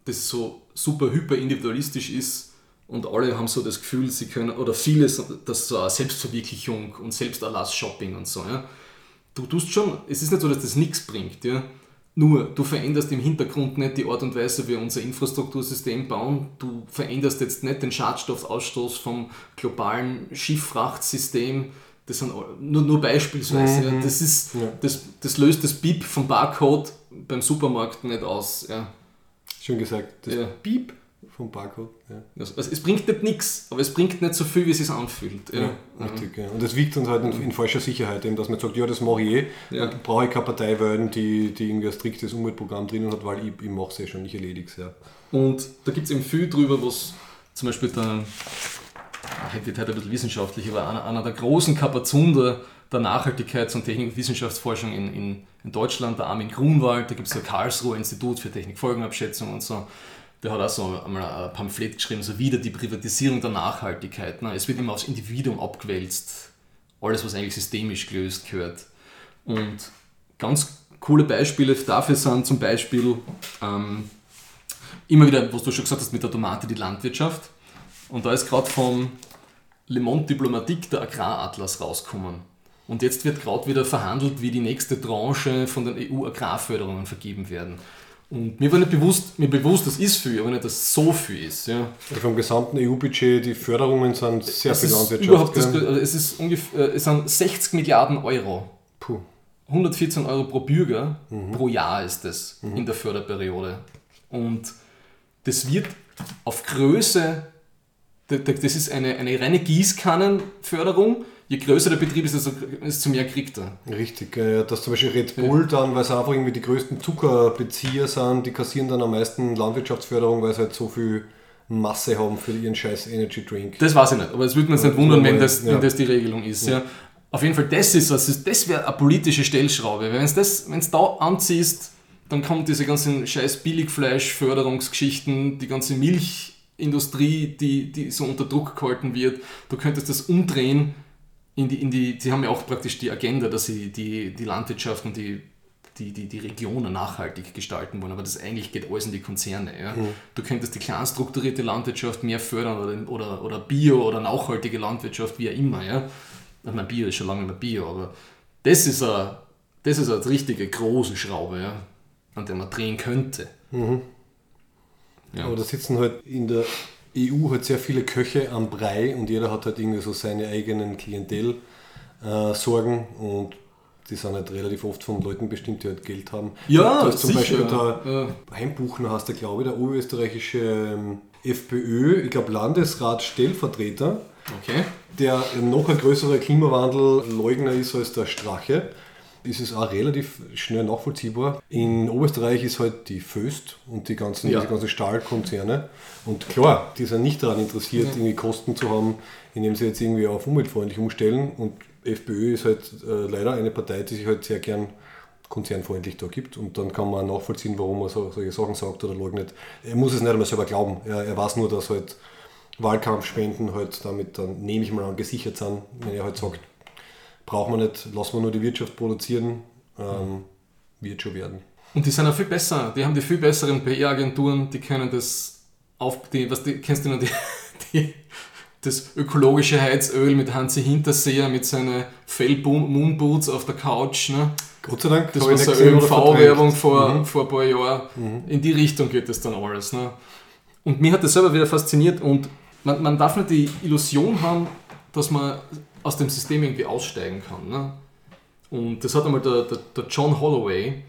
das so super hyper individualistisch ist und alle haben so das Gefühl, sie können, oder viele, so- dass so eine Selbstverwirklichung und Selbsterlass-Shopping und so. Ja. Du tust schon, es ist nicht so, dass das nichts bringt. Ja. Nur, du veränderst im Hintergrund nicht die Art und Weise, wie wir unser Infrastruktursystem bauen. Du veränderst jetzt nicht den Schadstoffausstoß vom globalen Schifffrachtsystem. Das sind nur, nur beispielsweise. Ja. Das, ist, Ja. das, das löst das Beep vom Barcode beim Supermarkt nicht aus. Ja. Schön gesagt, das Ja. Piep vom Barcode. Ja. Also, es bringt nicht nichts, aber es bringt nicht so viel, wie es sich anfühlt. Ja. Ja, richtig. Ja. Und das wiegt uns halt in, in falscher Sicherheit, eben, dass man sagt, ja, das mache ich eh. Ja. Dann brauche ich keine Partei wählen, die, die irgendwie ein striktes Umweltprogramm drinnen hat, weil ich, ich mache es eh schon, ich erledige es ja. Und da gibt es eben viel drüber, was zum Beispiel der, ah, wird heute ein bisschen wissenschaftlich, aber einer, einer der großen Kapazunder der Nachhaltigkeits- und Technik- und Wissenschaftsforschung in, in, in Deutschland, der Armin Grunwald, da gibt es ja Karlsruher Institut für Technikfolgenabschätzung und so, der hat auch so einmal ein Pamphlet geschrieben, so wieder die Privatisierung der Nachhaltigkeit. Ne? Es wird immer aufs Individuum abgewälzt, alles, was eigentlich systemisch gelöst gehört. Und ganz coole Beispiele dafür sind zum Beispiel ähm, immer wieder, was du schon gesagt hast mit der Tomate, die Landwirtschaft. Und da ist gerade vom Le Monde Diplomatique der Agraratlas rausgekommen. Und jetzt wird gerade wieder verhandelt, wie die nächste Tranche von den EU-Agrarförderungen vergeben werden. Und mir war nicht bewusst, mir bewusst, das ist viel, aber nicht, dass so viel ist. Ja. Also vom gesamten EU-Budget, die Förderungen sind sehr Es viel Landwirtschaft. überhaupt das, also es ist ungefähr, es sind 60 Milliarden Euro. Puh. 114 Euro pro Bürger pro Jahr ist das in der Förderperiode. Und das wird auf Größe, da- da- das ist eine, eine reine Gießkannenförderung. Je größer der Betrieb ist, desto, desto mehr kriegt er. Richtig, äh, dass zum Beispiel Red Bull dann, weil sie einfach irgendwie die größten Zuckerbezieher sind, die kassieren dann am meisten Landwirtschaftsförderung, weil sie halt so viel Masse haben für ihren scheiß Energy Drink. Das weiß ich nicht, aber es würde mich jetzt nicht Ja, wundern, wenn ja. das, wenn Ja. das die Regelung ist. Ja. Auf jeden Fall, das ist was, das, das wäre eine politische Stellschraube. Wenn es das, wenn's da anziehst, dann kommt diese ganzen scheiß Billigfleisch-Förderungsgeschichten, die ganze Milchindustrie, die, die so unter Druck gehalten wird. Du könntest das umdrehen in die, in die, sie haben ja auch praktisch die Agenda, dass sie die, die Landwirtschaft und die, die, die, die Regionen nachhaltig gestalten wollen, aber das eigentlich geht alles in die Konzerne. Ja? Du könntest die klein strukturierte Landwirtschaft mehr fördern oder, oder, oder Bio oder nachhaltige Landwirtschaft, wie auch immer. Ja? Ich meine, Bio ist schon lange nicht Bio, aber das ist eine, das ist eine richtige große Schraube, ja? an der man drehen könnte. Ja. Aber da sitzen halt in der EU halt sehr viele Köche am Brei und jeder hat halt irgendwie so seine eigenen Klientel äh, und die sind halt relativ oft von Leuten bestimmt, die halt Geld haben. Ja, da ist zum sicher. Beispiel der Ja. Heimbuchner heißt der, glaube ich, der oberösterreichische ähm, FPÖ, ich glaube Landesrat-Stellvertreter, Okay. der noch ein größerer Klimawandelleugner ist als der Strache. Ist es auch relativ schnell nachvollziehbar. In Oberösterreich ist halt die Föst und die ganzen, Ja. diese ganzen Stahlkonzerne. Und klar, die sind nicht daran interessiert, irgendwie Kosten zu haben, indem sie jetzt irgendwie auf umweltfreundlich umstellen. Und FPÖ ist halt äh, leider eine Partei, die sich halt sehr gern konzernfreundlich da gibt. Und dann kann man nachvollziehen, warum er so, solche Sachen sagt oder leugnet. Er muss es nicht einmal selber glauben. Er, er weiß nur, dass halt Wahlkampfspenden halt damit dann, nehme ich mal an, gesichert sind, wenn er halt sagt, braucht man nicht, lassen wir nur die Wirtschaft produzieren, ähm, wird schon werden. Und die sind auch viel besser. Die haben die viel besseren PR-Agenturen, die können das auf. Die, was die, kennst du noch die, die, das ökologische Heizöl mit Hansi Hinterseher mit seinen Fell-Moonboots auf der Couch. Ne? Gott sei Dank, Das war so ÖMV-Werbung vor, Mhm. vor ein paar Jahren. In die Richtung geht das dann alles. Ne? Und mich hat das selber wieder fasziniert und man, man darf nicht die Illusion haben, dass man aus dem System irgendwie aussteigen kann. Ne? Und das hat einmal der, der, der John Holloway,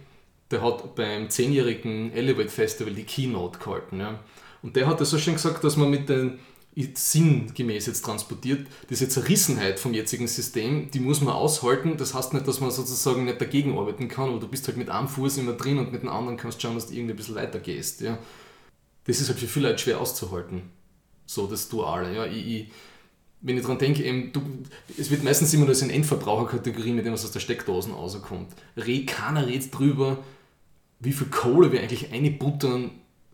der hat beim 10-jährigen Elevate Festival die Keynote gehalten. Ja? Und der hat das so schön gesagt, dass man mit den sinngemäß jetzt transportiert, diese Zerrissenheit vom jetzigen System, die muss man aushalten. Das heißt nicht, dass man sozusagen nicht dagegen arbeiten kann, aber du bist halt mit einem Fuß immer drin und mit dem anderen kannst schauen, dass du irgendwie ein bisschen weiter gehst. Ja? Das ist halt für viele Leute schwer auszuhalten. So das Duale. Ja? Ich, ich, wenn ich daran denke, eben, du, es wird meistens immer nur so eine Endverbraucherkategorie, mit dem was aus der Steckdosen rauskommt. Re, keiner redet drüber, wie viel Kohle wir eigentlich einbuttern,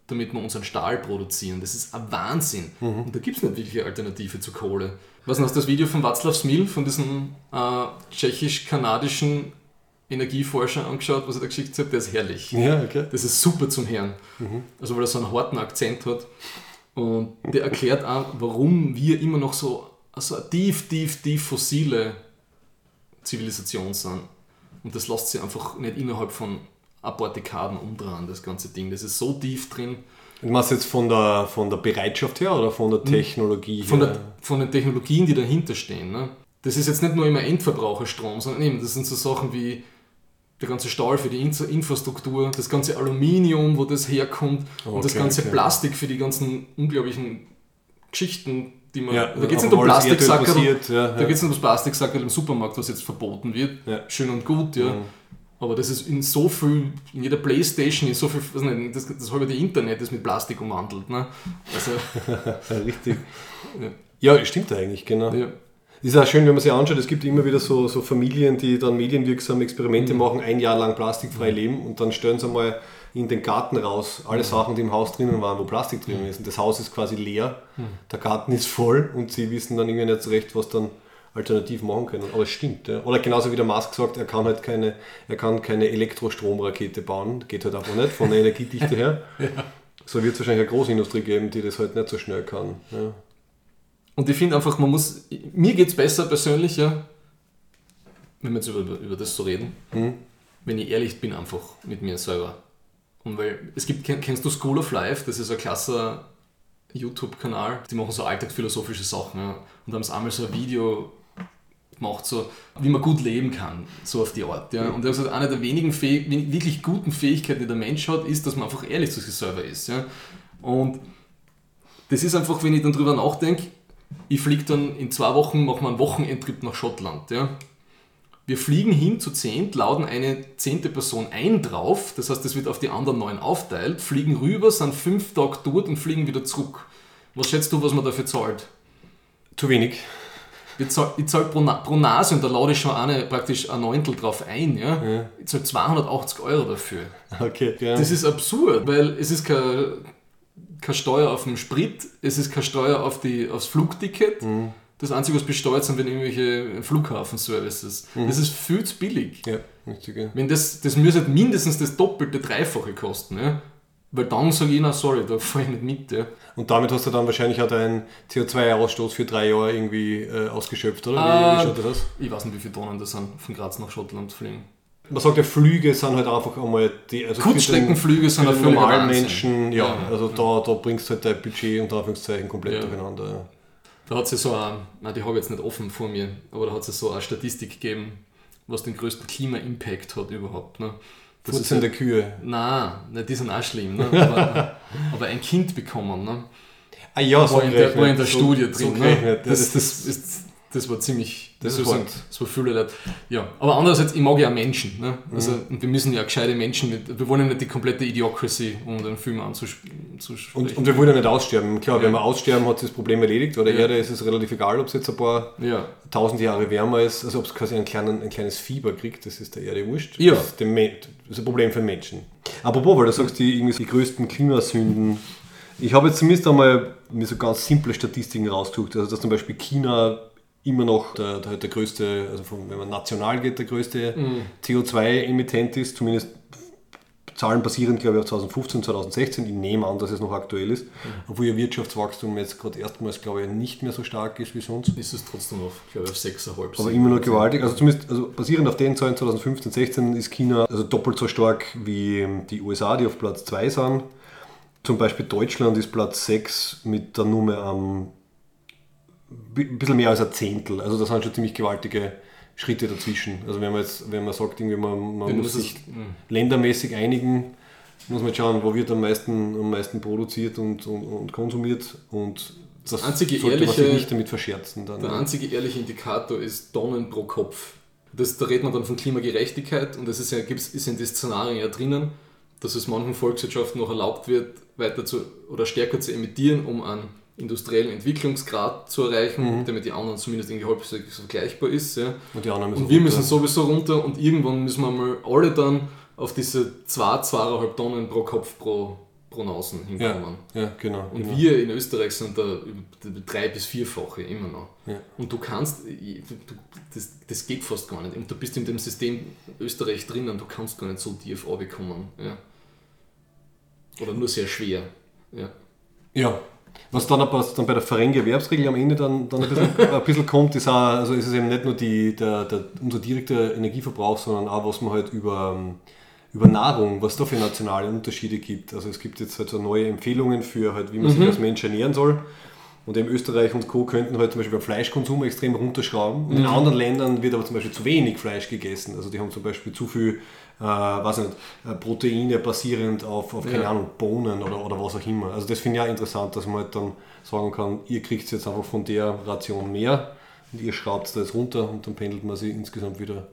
damit wir unseren Stahl produzieren. Das ist ein Wahnsinn. Und da gibt es nicht wirklich eine Alternative zu Kohle. Was du das Video von Václav Smil, von diesem äh, tschechisch-kanadischen Energieforscher angeschaut, was er da geschickt hat? Der ist herrlich. Ja, okay. Das ist super zum Hören. Also weil er so einen harten Akzent hat. Und der erklärt auch, warum wir immer noch so, so eine tief, tief, tief fossile Zivilisation sind. Und das lässt sich einfach nicht innerhalb von ein paar Dekaden umdrehen, das ganze Ding. Das ist so tief drin. Du machst jetzt von der, von der Bereitschaft her oder von der Technologie Von, her? der, von den Technologien, die dahinter stehen. Ne? Das ist jetzt nicht nur immer Endverbraucherstrom, sondern eben, das sind so Sachen wie der ganze Stahl für die Infra- Infrastruktur, das ganze Aluminium, wo das herkommt und das Okay, ganze okay. Plastik für die ganzen unglaublichen Geschichten, die man. Ja, da geht es nicht um Plastiksackerl, ja, da ja. geht es nicht ums Plastiksackerl im Supermarkt, was jetzt verboten wird. Ja. Schön und gut, ja. Aber das ist in so viel, in jeder Playstation, in so viel, weiß nicht, das, das halbe Internet ist mit Plastik umwandelt. Ne? Also, Ja, richtig. Ja. Ja, stimmt eigentlich, genau. ja. Ist auch schön, wenn man sich anschaut, es gibt immer wieder so, so Familien, die dann medienwirksame Experimente Mhm. machen, ein Jahr lang plastikfrei leben und dann stellen sie mal in den Garten raus alle Mhm. Sachen, die im Haus drinnen waren, wo Plastik drin ist. Und das Haus ist quasi leer, der Garten ist voll und sie wissen dann irgendwie nicht so recht, was dann alternativ machen können. Aber es stimmt. Ja. Oder genauso wie der Musk sagt, er kann halt keine, er kann keine Elektrostromrakete bauen, geht halt einfach nicht von der Energiedichte her. So wird es wahrscheinlich eine Großindustrie geben, die das halt nicht so schnell kann. Ja. Und ich finde einfach, man muss. Mir geht es besser persönlich, ja, wenn wir jetzt über, über das so reden, wenn ich ehrlich bin, einfach mit mir selber. Und weil es gibt, kenn- kennst du School of Life? Das ist ein klasse YouTube-Kanal. Die machen so alltagsphilosophische Sachen. Ja. Und haben sie einmal so ein Video gemacht, so wie man gut leben kann, so auf die Art. Ja. Und gesagt, eine der wenigen Fäh wirklich guten Fähigkeiten, die der Mensch hat, ist, dass man einfach ehrlich zu sich selber ist. Ja. Und das ist einfach, wenn ich dann drüber nachdenke, ich fliege dann in zwei Wochen, mache wir einen Wochenendtrip nach Schottland. Ja. Wir fliegen hin zu zehnt, laden eine zehnte Person ein drauf, das heißt, das wird auf die anderen neun aufteilt, fliegen rüber, sind fünf Tage dort und fliegen wieder zurück. Was schätzt du, was man dafür zahlt? Zu wenig. Ich zahle, ich zahle pro, pro, Nase und da lade ich schon eine, praktisch ein Neuntel drauf ein. Ja? ja. Ich zahle 280 Euro dafür. Okay, ja. Das ist absurd, weil es ist keine, keine Steuer auf den Sprit, es ist keine Steuer auf die, aufs Flugticket. Mhm das Einzige, was besteuert sind, wenn irgendwelche Flughafenservices. Mhm. Das ist viel zu billig. Ja, richtig. Ja. Wenn das, das müsste mindestens das Doppelte, Dreifache kosten. Ja? Weil dann sage ich, na sorry, da fahre ich nicht mit. Ja. Und damit hast du dann wahrscheinlich auch deinen CO2-Ausstoß für drei Jahre irgendwie äh, ausgeschöpft, oder? Wie, wie schaut das Ich weiß nicht, wie viele Tonnen das sind, von Graz nach Schottland zu fliegen. Man sagt ja, Flüge sind halt einfach einmal die. Also Kurzstreckenflüge sind für normalen Menschen, ja, ja, also da, da bringst du halt dein Budget unter Anführungszeichen komplett ja. durcheinander. Da hat es so eine, nein, die habe ich jetzt nicht offen vor mir, aber da hat es so eine Statistik gegeben, was den größten Klima-Impact hat überhaupt. Ne? Das Futzende ist halt, Kühe. Nein, ne, die sind auch schlimm. Ne? Aber, aber, ein Kind bekommen, ne? Ah ja, so war, in der, war in der so, Studie drin. So ne? das, das, das, das, war ziemlich das, das, war, das war viele Leute. Ja, aber andererseits, ich mag ja auch Menschen. Ne? Also, mhm. Und wir müssen ja gescheite Menschen, mit, wir wollen ja nicht die komplette Idiocracy, um den Film anzusprechen. Und, und wir wollen ja nicht aussterben. Klar, ja. wenn wir aussterben, hat sich das Problem erledigt. Weil der ja. Erde ist es relativ egal, ob es jetzt ein paar ja. tausend Jahre wärmer ist, also ob es quasi einen kleinen, ein kleines Fieber kriegt, das ist der Erde wurscht. Ja. Das, ist dem, das ist ein Problem für Menschen. Apropos, weil du sagst, die, irgendwie die größten Klimasünden. Ich habe jetzt zumindest einmal mir so ganz simple Statistiken rausgesucht. Also, dass zum Beispiel China immer noch der, der, der größte, also von, wenn man national geht, der größte mhm. CO2-Emittent ist, zumindest Zahlen basierend, glaube ich, auf 2015, 2016. Ich nehme an, dass es noch aktuell ist, mhm. obwohl ihr Wirtschaftswachstum jetzt gerade erstmals, glaube ich, nicht mehr so stark ist wie sonst. Ist es trotzdem noch, glaube ich, auf 6,5. Aber immer noch gewaltig. Also zumindest also basierend auf den Zahlen 2015, 16 ist China also doppelt so stark wie die USA, die auf Platz 2 sind. Zum Beispiel Deutschland ist Platz 6 mit der Nummer am ein bisschen mehr als ein Zehntel. Also das sind schon ziemlich gewaltige Schritte dazwischen. Also wenn man jetzt, wenn man sagt, irgendwie man, man muss sich es, hm. ländermäßig einigen, muss man schauen, wo wird am meisten, am meisten produziert und, und, und konsumiert und das einzige sollte ehrliche, man sich nicht damit verscherzen. Dann, der einzige ehrliche Indikator ist Tonnen pro Kopf. Das, da redet man dann von Klimagerechtigkeit und das ist ja, ist in den Szenarien ja drinnen, dass es manchen Volkswirtschaften noch erlaubt wird, weiter zu oder stärker zu emittieren, um an industriellen Entwicklungsgrad zu erreichen, mhm. damit die anderen zumindest irgendwie halb so vergleichbar ist. Ja. Und, die anderen müssen und wir runter. müssen sowieso runter und irgendwann müssen wir mal alle dann auf diese 2, 2,5 Tonnen pro Kopf pro, pro Nasen hinkommen. Ja, ja genau. Und genau. wir in Österreich sind da drei- bis vierfache immer noch. Ja. Und du kannst, das, das geht fast gar nicht. Und du bist in dem System Österreich drinnen, du kannst gar nicht so tief bekommen. Ja. Oder nur sehr schwer. Ja. Ja, was dann, was dann bei der Verrengewerbsregel am Ende dann, dann ein, bisschen, ein bisschen kommt, ist, auch, also ist es eben nicht nur die, der, der, unser direkter Energieverbrauch, sondern auch, was man halt über, über Nahrung, was da für nationale Unterschiede gibt. Also es gibt jetzt halt so neue Empfehlungen für halt, wie man mhm. sich als Mensch ernähren soll. Und eben Österreich und Co. könnten halt zum Beispiel beim Fleischkonsum extrem runterschrauben. Und in mhm. anderen Ländern wird aber zum Beispiel zu wenig Fleisch gegessen. Also die haben zum Beispiel zu viel äh, weiß nicht, äh, Proteine basierend auf, auf keine ja. Ahnung, Bohnen oder, oder was auch immer. Also das finde ich auch interessant, dass man halt dann sagen kann, ihr kriegt jetzt einfach von der Ration mehr und ihr schraubt da jetzt runter und dann pendelt man sie insgesamt wieder,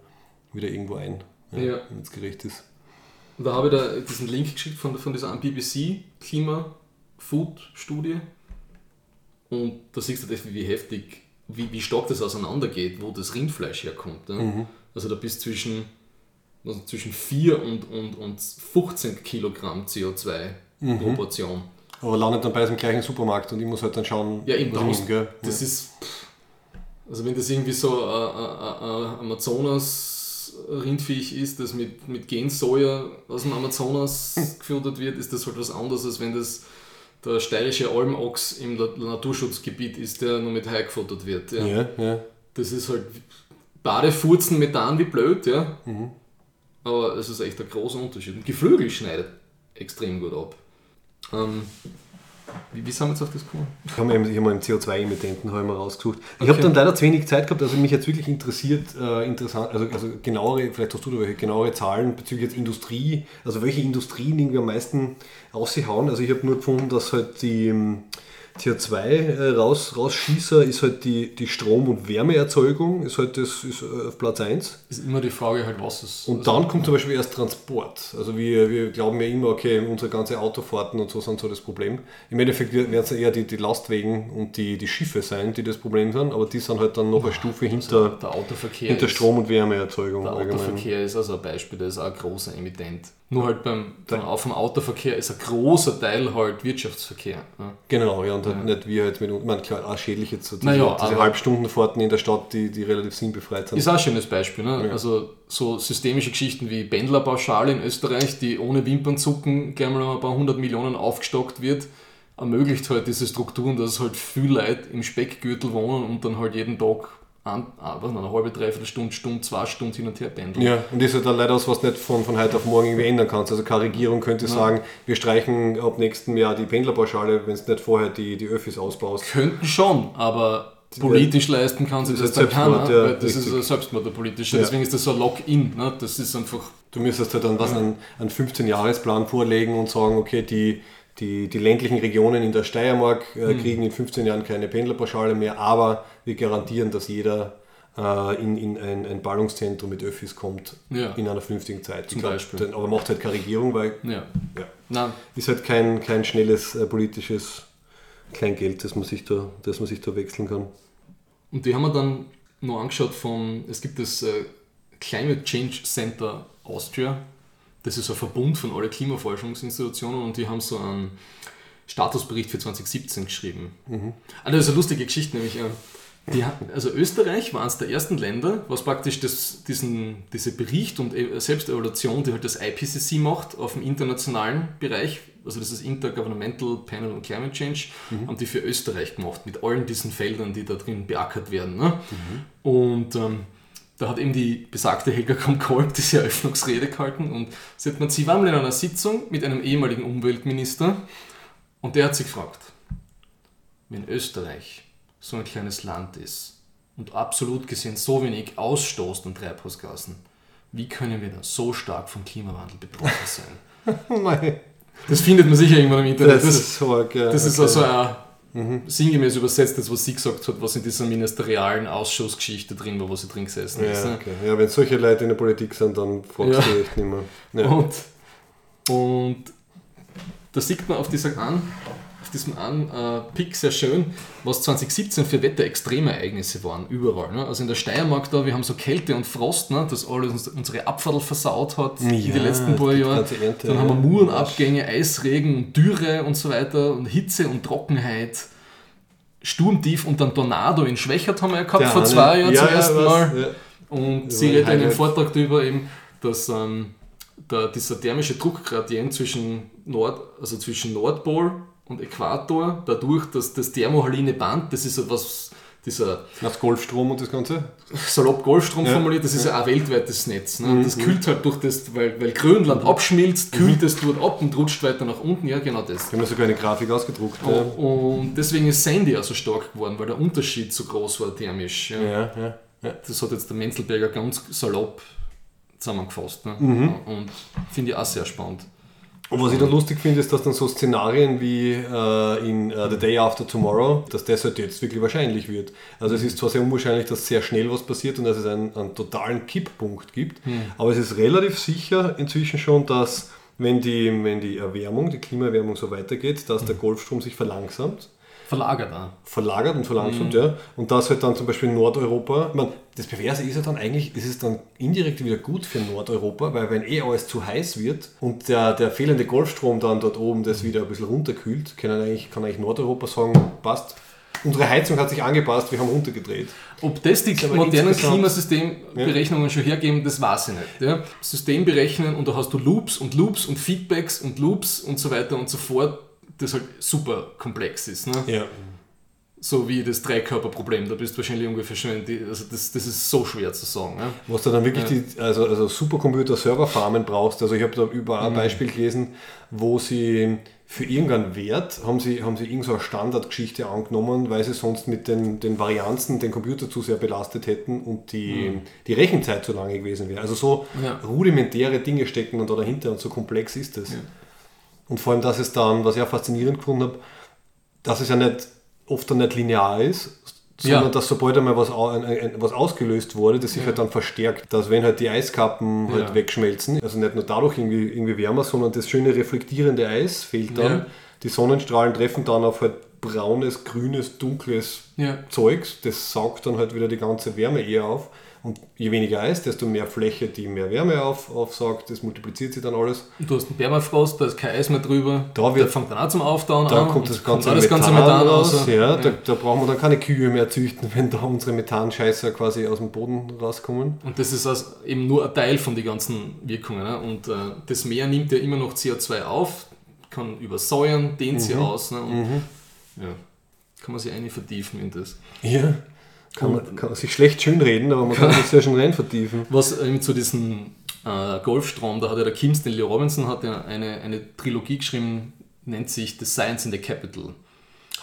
wieder irgendwo ein, ja, ja. wenn es gerecht ist. Und da habe ich da diesen Link geschickt von, von dieser BBC-Klima-Food-Studie und da siehst du das, wie heftig, wie, wie stark das auseinandergeht, wo das Rindfleisch herkommt. Ja? Mhm. Also da bist zwischen also zwischen 4 und, und, und 15 Kilogramm CO2 mhm. pro Portion. Aber landet dann bei diesem gleichen Supermarkt und ich muss halt dann schauen, ja, eben, was ich nehme, Das ja. ist, also wenn das irgendwie so ein Amazonas-Rindviech ist, das mit, mit Gensoja aus dem Amazonas gefüttert wird, ist das halt was anderes, als wenn das der steirische Almochs im Naturschutzgebiet ist, der nur mit Hai gefuttert wird. Ja. ja, ja. Das ist halt Badefurzen Methan wie blöd, ja. Mhm. Aber es ist echt ein großer Unterschied. Und Geflügel schneidet extrem gut ab. Ähm, Wie, wie sind wir jetzt auf das gekommen? Ich habe mir, hab einen CO2-Emittenten mal rausgesucht. Ich okay. habe dann leider zu wenig Zeit gehabt, also mich jetzt wirklich interessiert, äh, interessant, also, also genauere, vielleicht hast du da welche genauere Zahlen bezüglich jetzt Industrie, also welche Industrien irgendwie am meisten raushauen. Also ich habe nur gefunden, dass halt die ähm, CO2 äh, raus, rausschießer ist halt die, die Strom- und Wärmeerzeugung, ist halt das ist äh, auf Platz 1. Ist immer die Frage halt, was es Und dann kommt zum Beispiel erst Transport. Also wir, wir glauben ja immer, okay, unsere ganze Autofahrten und so sind so das Problem. Im Endeffekt werden es eher die, die Lastwagen und die, die Schiffe sein, die das Problem sind, aber die sind halt dann noch eine Stufe hinter, also der Autoverkehr hinter Strom- und Wärmeerzeugung. Der Autoverkehr ist also ein Beispiel, der ist auch ein großer Emittent. Nur halt beim, beim auf dem Autoverkehr ist ein großer Teil halt Wirtschaftsverkehr. Ja. Genau, ja, und ja. nicht wie halt mit, ich meine, klar, auch schädlich jetzt so diese, naja, diese Halbstundenfahrten in der Stadt, die, die relativ sinnbefreit sind. Ist auch ein schönes Beispiel. Ne? Ja. Also so systemische Geschichten wie Pendlerpauschale in Österreich, die ohne Wimpernzucken gerne mal ein paar hundert Millionen aufgestockt wird, ermöglicht halt diese Strukturen, dass halt viel Leute im Speckgürtel wohnen und dann halt jeden Tag ein, ah, was, eine halbe, dreiviertel Stunde, Stunde, zwei Stunden hin und her pendeln. Ja, und das ist halt leider was, was nicht von, von heute auf morgen irgendwie ändern kannst. Also keine Regierung könnte ja. sagen, wir streichen ab nächstem Jahr die Pendlerpauschale, wenn es nicht vorher die, die Öffis ausbaust. Könnten schon, aber politisch ja, leisten kann sich das, das dann keiner, ja, das richtig. ist ein Selbstmord, der politische. Deswegen ist das so ein Lock-in. Ne? Das ist einfach... Du müsstest halt dann was, einen, einen 15-Jahres-Plan vorlegen und sagen, okay, die die, die ländlichen Regionen in der Steiermark äh, hm. kriegen in 15 Jahren keine Pendlerpauschale mehr, aber wir garantieren, dass jeder äh, in, in ein, ein Ballungszentrum mit Öffis kommt ja. in einer vernünftigen Zeit. Zum glaub, Beispiel. Denn, aber macht halt keine Regierung, weil ja. Ja, ist halt kein, kein schnelles äh, politisches Kleingeld, das man, sich da, das man sich da wechseln kann. Und die haben wir dann noch angeschaut von, es gibt das äh, Climate Change Center Austria, das ist ein Verbund von allen Klimaforschungsinstitutionen und die haben so einen Statusbericht für 2017 geschrieben. Mhm. Also das ist eine lustige Geschichte, nämlich die, also Österreich war eines der ersten Länder, was praktisch das, diesen, diese Bericht und e, Selbstevaluation, die halt das IPCC macht auf dem internationalen Bereich, also das ist Intergovernmental Panel on Climate Change, mhm. haben die für Österreich gemacht, mit allen diesen Feldern, die da drin beackert werden. Ne? Mhm. Und ähm, da hat eben die besagte Helga Kramp-Kolb diese Eröffnungsrede gehalten und sie, hat, sie war mal in einer Sitzung mit einem ehemaligen Umweltminister und der hat sich gefragt, wenn Österreich so ein kleines Land ist und absolut gesehen so wenig ausstoßt an Treibhausgasen, wie können wir dann so stark vom Klimawandel betroffen sein? das findet man sicher irgendwann im Internet. Das, das ist, arg, ja. das ist also ein mhm. sinngemäß übersetzt, das was sie gesagt hat, was in dieser ministerialen Ausschussgeschichte drin war, wo sie drin gesessen ja, ist. Ne? Okay. Ja, wenn solche Leute in der Politik sind, dann fragst ja. du echt nicht mehr. Ja. Und, und da sieht man auf dieser an, auf diesem einen äh, Pick sehr schön, was 2017 für Wetterextremereignisse waren, überall. Ne? Also in der Steiermark da, wir haben so Kälte und Frost, ne? das alles unsere Abfahrt versaut hat ja, in den letzten paar Jahren. Ernte, Dann haben wir Murenabgänge, Eisregen, Dürre und so weiter und Hitze und Trockenheit. Sturmtief und dann Tornado in Schwächert haben wir ja gehabt ja, vor zwei Jahren ja, zum ersten Mal. Und sie redet in einem Vortrag darüber eben, dass ähm, der, dieser thermische Druckgradient zwischen Nord, also zwischen Nordpol und Äquator, dadurch, dass das thermohaline Band, das ist etwas, dieser. Das Golfstrom und das Ganze? Salopp Golfstrom ja. formuliert, das ist ja ein weltweites Netz. Ne? Mhm. Das kühlt halt durch das, weil, weil Grönland mhm. abschmilzt, kühlt mhm. es dort ab und rutscht weiter nach unten. Ja, genau das. Wir haben sogar eine Grafik ausgedruckt. Oh, ja. Und deswegen ist Sandy auch so stark geworden, weil der Unterschied so groß war thermisch. Ja. Ja, ja, ja. Das hat jetzt der Menzelberger ganz salopp zusammengefasst. Ne? Mhm. Und finde ich auch sehr spannend. Und was ich dann lustig finde, ist, dass dann so Szenarien wie äh, in uh, The Day After Tomorrow, dass das halt jetzt wirklich wahrscheinlich wird. Also es ist zwar sehr unwahrscheinlich, dass sehr schnell was passiert und dass es einen, einen totalen Kipppunkt gibt, mhm. aber es ist relativ sicher inzwischen schon, dass wenn die, wenn die Erwärmung, die Klimaerwärmung so weitergeht, dass der Golfstrom sich verlangsamt Verlagert auch. Verlagert und verlangsamt, mhm. ja. Und das halt dann zum Beispiel in Nordeuropa. Ich meine, das Perverse ist ja dann eigentlich, ist es dann indirekt wieder gut für Nordeuropa, weil wenn eh alles zu heiß wird und der, der fehlende Golfstrom dann dort oben das wieder ein bisschen runterkühlt, kann eigentlich, kann eigentlich Nordeuropa sagen, passt. Unsere Heizung hat sich angepasst, wir haben runtergedreht. Ob das die das modernen Klimasystemberechnungen ja. schon hergeben, das weiß ich nicht. Ja. System berechnen und da hast du Loops und Loops und Feedbacks und Loops und so weiter und so fort das halt super komplex ist. Ne? Ja. so wie das Dreikörperproblem. Da bist du wahrscheinlich ungefähr schon, die, also das, das ist so schwer zu sagen. Ne? Was du dann wirklich Ja. die, also, also Supercomputer-Serverfarmen brauchst. Also ich habe da über Mhm. ein Beispiel gelesen, wo sie für irgendeinen Wert haben sie, haben sie irgend so eine Standardgeschichte angenommen, weil sie sonst mit den, den Varianzen den Computer zu sehr belastet hätten und die, die Rechenzeit zu lange gewesen wäre. Also so Mhm. Ja. rudimentäre Dinge stecken und da dahinter und so komplex ist es. Ja. Und vor allem, dass es dann, was ich auch faszinierend gefunden habe, dass es ja nicht oft dann nicht linear ist, sondern Ja. dass sobald einmal was, ein, ein, was ausgelöst wurde, das sich halt dann verstärkt. Dass wenn halt die Eiskappen halt Ja. wegschmelzen, also nicht nur dadurch irgendwie, irgendwie wärmer, sondern das schöne reflektierende Eis fehlt dann. Ja. Die Sonnenstrahlen treffen dann auf halt braunes, grünes, dunkles Ja. Zeugs. Das saugt dann halt wieder die ganze Wärme eher auf. Und je weniger Eis, desto mehr Fläche, die mehr Wärme auf, aufsaugt, das multipliziert sich dann alles. Und Du hast einen Permafrost, da ist kein Eis mehr drüber. Da wird- der fängt dann auch zum Auftauen Da an. kommt und das ganze, auch das ganze Methan, Methan raus. raus. Ja, Da, da brauchen wir dann keine Kühe mehr züchten, wenn da unsere Methanscheißer quasi aus dem Boden rauskommen. Und das ist also eben nur ein Teil von den ganzen Wirkungen. Ne? Und äh, das Meer nimmt ja immer noch CO2 auf, kann übersäuern, dehnt Mhm. sie aus. Ne? Und, ja, kann man sich eigentlich vertiefen in das. Ja. Kann man, kann man sich schlecht schönreden, aber man kann sich sehr schön rein vertiefen. Was eben zu diesem äh, Golfstrom, da hat ja der Kim Stanley Robinson hat ja eine, eine Trilogie geschrieben, nennt sich The Science in the Capital.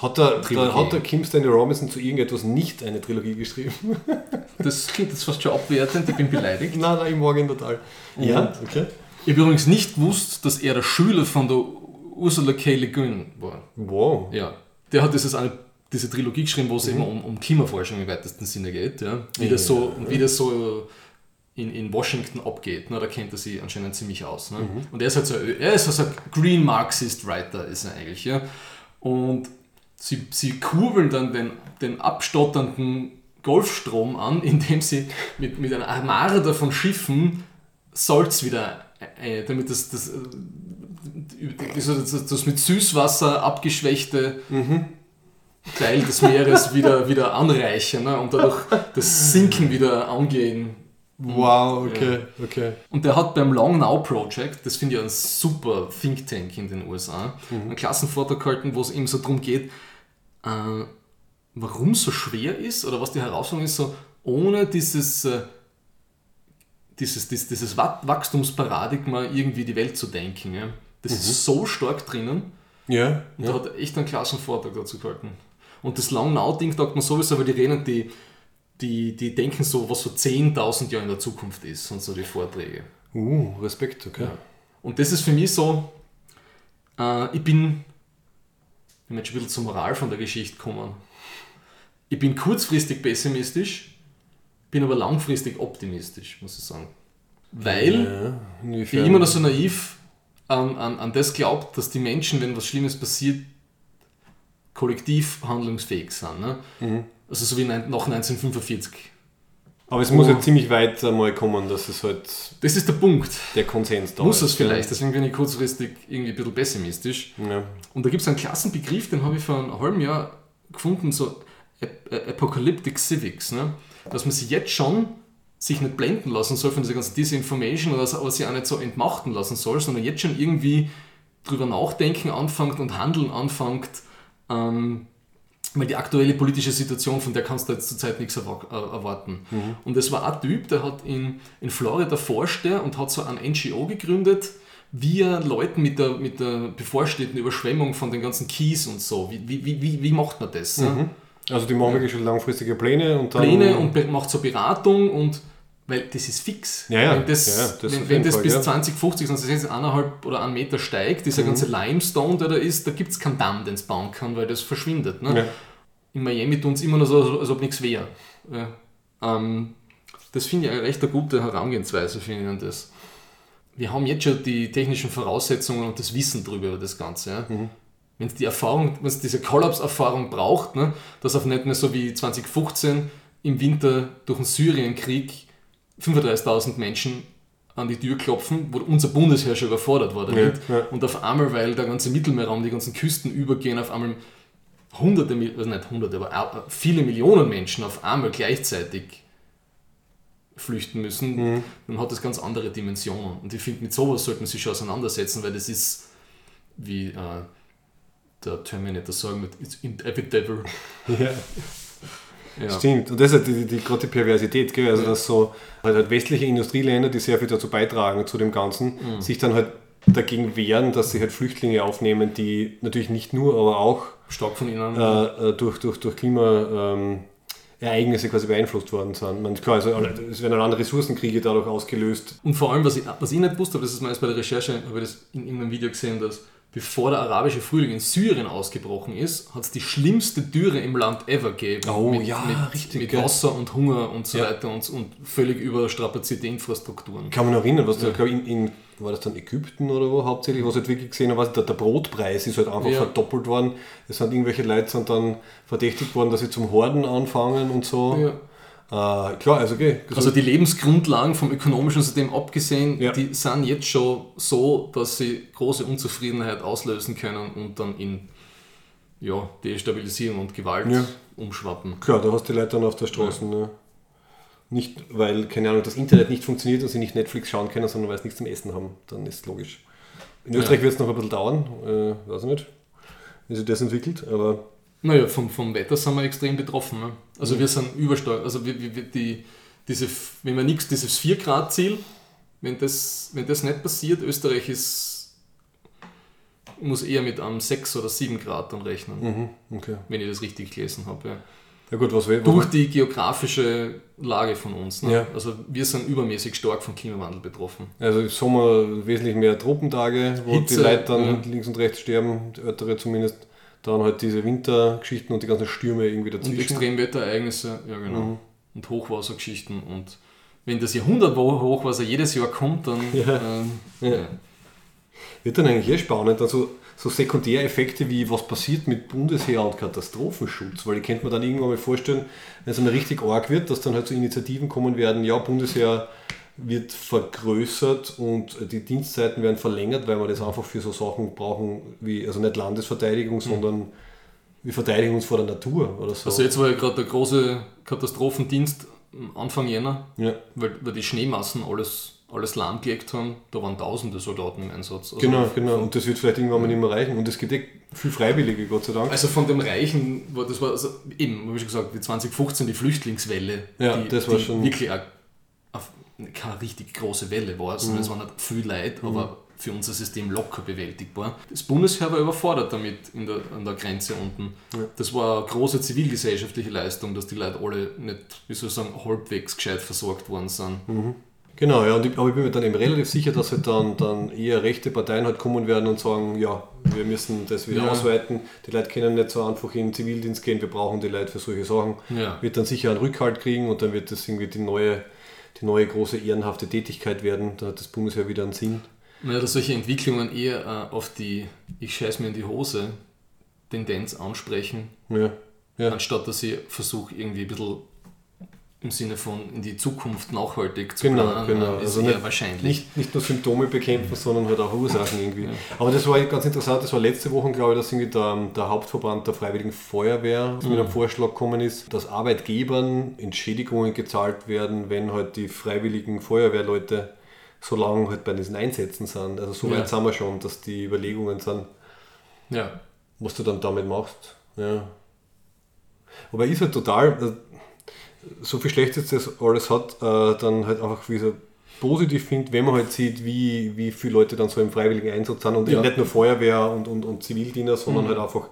Hat der, da, hat der Kim Stanley Robinson zu irgendetwas nicht eine Trilogie geschrieben? Das klingt jetzt fast schon abwertend, ich bin beleidigt. nein, nein, ich mag ihn total. Ja, okay. Ich habe übrigens nicht gewusst, dass er der Schüler von der Ursula K. Le Guin war. Wow. Ja, der hat dieses eine, diese Trilogie geschrieben, wo es eben um, um Klimaforschung im weitesten Sinne geht. Ja? Wie, das so, wie das so in, in Washington abgeht. Ne? Da kennt er sich anscheinend ziemlich aus. Ne? Und er ist halt so, er ist also ein Green Marxist Writer, ist er eigentlich. Ja? Und sie, sie kurbeln dann den, den abstotternden Golfstrom an, indem sie mit, mit einer Armada von Schiffen Salz wieder, äh, damit das, das, äh, das, das, das mit Süßwasser abgeschwächte Teil des Meeres wieder, wieder anreichern ne? und dadurch das Sinken wieder angehen. Wow, okay, okay. Und der hat beim Long Now Project, das finde ich ein super Think Tank in den USA, einen Klassenvortrag gehalten, wo es eben so darum geht, äh, warum es so schwer ist oder was die Herausforderung ist, so ohne dieses, äh, dieses, dieses, dieses Wa- Wachstumsparadigma irgendwie die Welt zu denken. Ja? Das ist so stark drinnen. Ja, Und ja. da hat echt einen klassen Vortrag dazu gehalten. Und das Long Now-Ding sagt man sowieso, weil die reden, die, die, die denken so, was so 10.000 Jahre in der Zukunft ist und so die Vorträge. Uh, Respekt, okay. Und das ist für mich so, äh, ich bin, ich schon ein bisschen zur Moral von der Geschichte gekommen. Ich bin kurzfristig pessimistisch, bin aber langfristig optimistisch, muss ich sagen. Weil Ja, ich immer noch so naiv an, an, an das glaubt, dass die Menschen, wenn was Schlimmes passiert, kollektiv handlungsfähig sind. Ne? Mhm. Also so wie nach 1945. Aber es muss Oh. ja ziemlich weit einmal kommen, dass es halt Das ist der Punkt. der Konsens da Muss ist. es vielleicht, deswegen bin ich kurzfristig irgendwie ein bisschen pessimistisch. Ja. Und da gibt es einen Klassenbegriff, den habe ich vor einem halben Jahr gefunden, so äh, Apocalyptic Civics. Ne? Dass man sich jetzt schon sich nicht blenden lassen soll von dieser ganzen Disinformation oder aber sich auch nicht so entmachten lassen soll, sondern jetzt schon irgendwie drüber nachdenken anfängt und handeln anfängt, ähm, weil die aktuelle politische Situation, von der kannst du jetzt zurzeit nichts äh, erwarten. Und es war ein Typ, der hat in, in Florida forscht und hat so ein NGO gegründet, wie er Leuten mit der, mit der bevorstehenden Überschwemmung von den ganzen Keys und so, wie, wie, wie- wie, macht man das? ne? Also die machen wirklich schon langfristige Pläne und dann... Pläne und macht so Beratung und weil das ist fix. Ja, ja. Wenn das, Ja, das wenn, wenn das Fall, bis ja. 2050, sonst ist jetzt eineinhalb oder einen Meter steigt, Mhm. dieser ganze Limestone, der da ist, da gibt es keinen Damm, den es bauen kann, weil das verschwindet. Ne? In Miami tun es immer noch so, als ob nichts wäre. Ähm, das finde ich eine recht eine gute Herangehensweise, finde ich an das. Wir haben jetzt schon die technischen Voraussetzungen und das Wissen darüber, über das Ganze. Mhm. Wenn es die Erfahrung, wenn es diese Kollapserfahrung braucht, ne, dass auf nicht mehr so wie 2015 im Winter durch den Syrienkrieg 35.000 Menschen an die Tür klopfen, wo unser Bundesheer schon überfordert war damit. Ja, ja. Und auf einmal, weil der ganze Mittelmeerraum, die ganzen Küsten übergehen, auf einmal hunderte, also nicht hunderte, aber viele Millionen Menschen auf einmal gleichzeitig flüchten müssen, Mhm. dann hat das ganz andere Dimensionen. Und ich finde, mit sowas sollten sie sich schon auseinandersetzen, weil das ist wie äh, der Terminator sagen mit It's inevitable. Ja. Ja. Stimmt, und das ist halt die, die, gerade die Perversität, gell? also ja. dass so halt, halt, westliche Industrieländer, die sehr viel dazu beitragen zu dem Ganzen, mhm. sich dann halt dagegen wehren, dass sie halt Flüchtlinge aufnehmen, die natürlich nicht nur, aber auch stark von ihnen äh, äh durch, durch, durch Klima. Ähm, quasi beeinflusst worden sind. Man, klar, also, es werden andere Ressourcenkriege dadurch ausgelöst. Und vor allem, was ich, was ich nicht wusste, aber das ist mir erst bei der Recherche, habe ich das in irgendeinem Video gesehen, dass bevor der arabische Frühling in Syrien ausgebrochen ist, hat es die schlimmste Dürre im Land ever gegeben. Oh mit, ja, mit, richtig. Mit Wasser und Hunger und so ja. weiter und, und völlig überstrapazierte Infrastrukturen. Kann man erinnern, was ja. da, glaube in, in, war das dann Ägypten oder wo hauptsächlich, was halt wirklich gesehen habe, der, der Brotpreis ist halt einfach ja. verdoppelt worden. Es sind irgendwelche Leute sind dann verdächtigt worden, dass sie zum Horden anfangen und so. Ja. Äh, klar, also okay. Also die Lebensgrundlagen vom ökonomischen System abgesehen, ja. die sind jetzt schon so, dass sie große Unzufriedenheit auslösen können und dann in ja, Destabilisierung und Gewalt ja. umschwappen. Klar, da hast du die Leute dann auf der Straße. Ja. Ne? Nicht, weil, keine Ahnung, das Internet nicht funktioniert und sie nicht Netflix schauen können, sondern weil sie nichts zum Essen haben. Dann ist es logisch. In Österreich wird es noch ein bisschen dauern, äh, weiß ich nicht, wie sich das entwickelt, aber naja, vom, vom Wetter sind wir extrem betroffen. Ne? Also mhm. wir sind überstark. Also wir, wir, die, diese, wenn wir nichts, dieses 4 Grad Ziel, wenn das, wenn das nicht passiert, Österreich ist, muss eher mit einem 6 oder 7 Grad dann rechnen. Mhm. Okay. Wenn ich das richtig gelesen habe. Ja. Ja gut, was wir, Durch die geografische Lage von uns. Ne? Ja. Also wir sind übermäßig stark vom Klimawandel betroffen. Also im Sommer wesentlich mehr Tropentage, wo Hitze, die Leute dann ja. links und rechts sterben, die Ältere zumindest. Dann halt diese Wintergeschichten und die ganzen Stürme irgendwie dazwischen. Und Extremwetterereignisse, ja genau. Mhm. Und Hochwassergeschichten. Und wenn das Jahrhundert Hochwasser jedes Jahr kommt, dann. Ja. Äh, ja. Wird dann eigentlich eh spannend. Also so Sekundäreffekte wie was passiert mit Bundesheer und Katastrophenschutz, weil ich könnte mir dann irgendwann mal vorstellen, wenn es dann richtig arg wird, dass dann halt so Initiativen kommen werden, ja, Bundesheer wird vergrößert und die Dienstzeiten werden verlängert, weil wir das einfach für so Sachen brauchen, wie, also nicht Landesverteidigung, mhm. sondern wie Verteidigung vor der Natur oder so. Also jetzt war ja gerade der große Katastrophendienst Anfang Jänner, ja. weil, weil die Schneemassen alles, alles lahmgelegt haben, da waren tausende Soldaten im Einsatz. Also genau, genau, und das wird vielleicht irgendwann mal nicht mehr reichen und es gibt eh viel Freiwillige, Gott sei Dank. Also von dem Reichen, das war also eben, wie schon gesagt, wie 2015 die Flüchtlingswelle, ja, die, das war die schon wirklich keine richtig große Welle war, sondern mhm. es war nicht viel Leid, mhm. aber für unser System locker bewältigbar. Das Bundesheer war überfordert damit in der, an der Grenze unten. Ja. Das war eine große zivilgesellschaftliche Leistung, dass die Leute alle nicht, wie soll ich sagen, halbwegs gescheit versorgt worden sind. Mhm. Genau, ja, und ich, aber ich bin mir dann eben relativ sicher, dass halt dann, dann eher rechte Parteien halt kommen werden und sagen, ja, wir müssen das wieder ja. ausweiten, die Leute können nicht so einfach in den Zivildienst gehen, wir brauchen die Leute für solche Sachen. Ja. Wird dann sicher einen Rückhalt kriegen und dann wird das irgendwie die neue neue große ehrenhafte Tätigkeit werden. Da hat das Bundesheer wieder einen Sinn. Naja, dass solche Entwicklungen eher äh, auf die Ich scheiß mir in die Hose Tendenz ansprechen, ja. Ja. anstatt dass ich versuche, irgendwie ein bisschen im Sinne von in die Zukunft nachhaltig zu genau, planen, genau. ist also nicht, wahrscheinlich. Nicht, nicht nur Symptome bekämpfen, sondern halt auch Ursachen irgendwie. Ja. Aber das war ganz interessant, das war letzte Woche, glaube ich, dass irgendwie der, der Hauptverband der Freiwilligen Feuerwehr mhm. mit einem Vorschlag gekommen ist, dass Arbeitgebern Entschädigungen gezahlt werden, wenn halt die freiwilligen Feuerwehrleute so lange halt bei diesen Einsätzen sind. Also so weit ja. sind wir schon, dass die Überlegungen sind, ja. was du dann damit machst. Ja. Aber ist halt total, so viel Schlechtes das alles hat, äh, dann halt einfach wie so positiv finde, wenn man halt sieht, wie, wie viele Leute dann so im freiwilligen Einsatz sind und ja. nicht nur Feuerwehr und, und, und Zivildiener, sondern mhm. halt einfach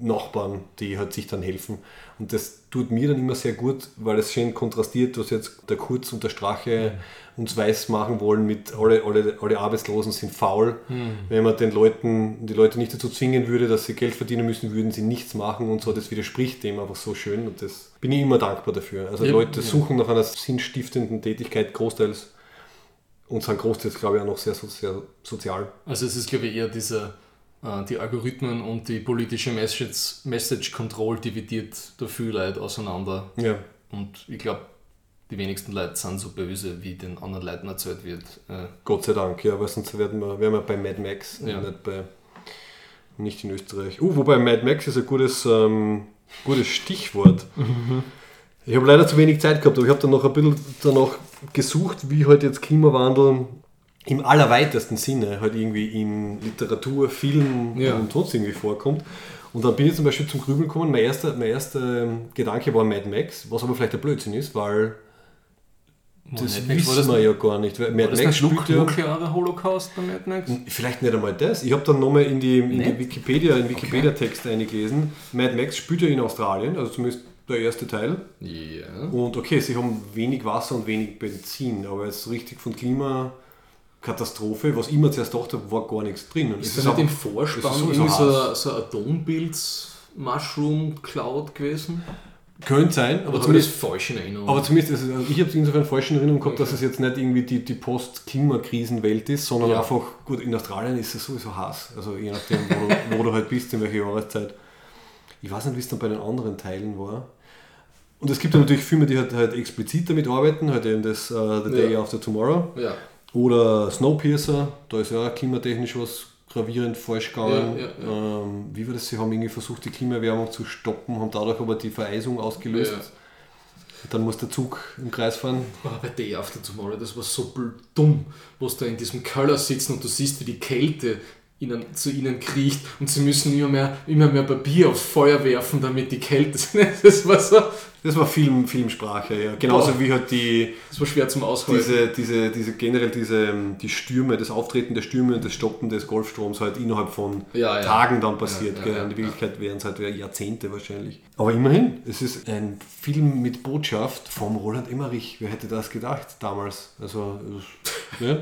Nachbarn, die halt sich dann helfen. Und das tut mir dann immer sehr gut, weil es schön kontrastiert, was jetzt der Kurz und der Strache mhm. Uns weiß machen wollen mit alle, alle, alle Arbeitslosen sind faul. Mhm. Wenn man den Leuten, die Leute nicht dazu zwingen würde, dass sie Geld verdienen müssen, würden sie nichts machen und so, das widerspricht dem einfach so schön und das bin ich immer dankbar dafür. Also ja, Leute suchen nach einer sinnstiftenden Tätigkeit großteils und sind großteils, glaube ich, auch noch sehr, sehr sozial. Also es ist, glaube ich, eher dieser äh, die Algorithmen und die politische Message, Message Control dividiert da viel Leute auseinander. Ja. Und ich glaube, die wenigsten Leute sind so böse, wie den anderen Leuten erzählt wird. Äh, Gott sei Dank, ja, weil sonst werden wir, wären wir bei Mad Max, ja. nicht, bei, nicht in Österreich. Uh, wobei Mad Max ist ein gutes, ähm, gutes Stichwort. Ich habe leider zu wenig Zeit gehabt, aber ich habe dann noch ein bisschen danach gesucht, wie halt jetzt Klimawandel im allerweitesten Sinne halt irgendwie in Literatur, Film Ja. und sonst irgendwie vorkommt. Und dann bin ich zum Beispiel zum Grübeln gekommen. Mein erster, mein erster ähm, Gedanke war Mad Max, was aber vielleicht ein Blödsinn ist, weil das Mad wissen wir ja gar nicht. Weil Mad Max spielt ja, nukleare Holocaust bei Mad Max? Vielleicht nicht einmal das. Ich habe dann nochmal in die, in die? Wikipedia, in Wikipedia-Text eingelesen. Mad Max spielt ja in Australien, also zumindest der erste Teil. Ja. Und okay, sie haben wenig Wasser und wenig Benzin, aber jetzt so richtig von Klimakatastrophe, was ich immer zuerst dachte, war gar nichts drin. Und Ist es das nicht im aber- Vorspann es ist irgendwie so, ein- so ein Atompilz-Mushroom-Cloud gewesen? Könnte sein, Aber aber zumindest, falsch in Erinnerung? aber zumindest es, also ich habe es insofern falsch in Erinnerung gehabt, dass es jetzt nicht irgendwie die, die Post-Klimakrisenwelt ist, sondern Ja. einfach, gut, in Australien ist es sowieso heiß, also je nachdem, wo du, wo du halt bist, in welcher Jahreszeit. Ich weiß nicht, wie es dann bei den anderen Teilen war. Und es gibt ja natürlich Filme, die halt, halt explizit damit arbeiten, halt eben das uh, The Day Ja. After Tomorrow. ja. Oder Snowpiercer, da ist ja auch klimatechnisch was gravierend falsch gegangen. Ja, ja, Ähm, wie war das? Sie haben irgendwie versucht, die Klimaerwärmung zu stoppen, haben dadurch aber die Vereisung ausgelöst. Dann muss der Zug im Kreis fahren. Oh, bei Day After Tomorrow, das war so dumm, wo sie da in diesem Keller sitzen und du siehst, wie die Kälte ihnen, zu ihnen kriecht und sie müssen immer mehr, immer mehr Papier aufs Feuer werfen, damit die Kälte. Das war so, Das war Film, Filmsprache, ja. Genauso Boah. wie halt die, das war schwer zum Aushalten. diese, diese, diese generell diese, ähm, die Stürme, das Auftreten der Stürme und das Stoppen des Golfstroms halt innerhalb von Ja, ja. Tagen dann passiert. Ja, ja, In Wirklichkeit wären es halt Jahrzehnte wahrscheinlich. Aber immerhin, es ist ein Film mit Botschaft vom Roland Emmerich. Wer hätte das gedacht damals? Also, ja.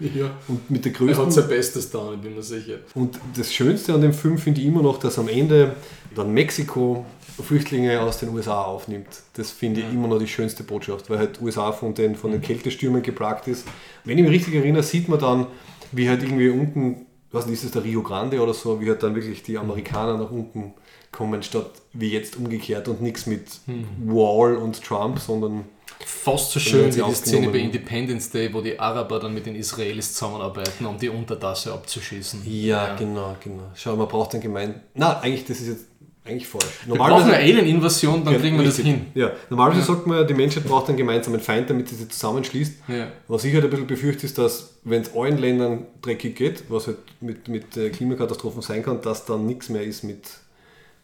Ja. Und mit der Er hat größten sein Bestes da, ich bin mir sicher. und das Schönste an dem Film finde ich immer noch, dass am Ende dann Mexiko Flüchtlinge aus den USA aufnimmt. Das finde ich immer noch die schönste Botschaft, weil halt USA von den, von den Kältestürmen geplagt ist. Wenn ich mich richtig erinnere, sieht man dann, wie halt irgendwie unten, was ist das, der Rio Grande oder so, wie halt dann wirklich die Amerikaner nach unten kommen, statt wie jetzt umgekehrt und nichts mit Wall und Trump, sondern Fast so Dann schön wie die Szene bei. Independence Day, wo die Araber dann mit den Israelis zusammenarbeiten, um die Untertasse abzuschießen. ja, genau, genau. Schau, man braucht ein gemein. Na, eigentlich, das ist jetzt eigentlich falsch. Wir brauchen eine Alien-Invasion, dann Ja, kriegen wir das richtig. hin. Ja, normalerweise sagt man ja, die Menschheit braucht einen gemeinsamen Feind, damit sie sich zusammenschließt. Ja. Was ich halt ein bisschen befürchte, ist, dass wenn es allen Ländern dreckig geht, was halt mit, mit äh, Klimakatastrophen sein kann, dass dann nichts mehr ist mit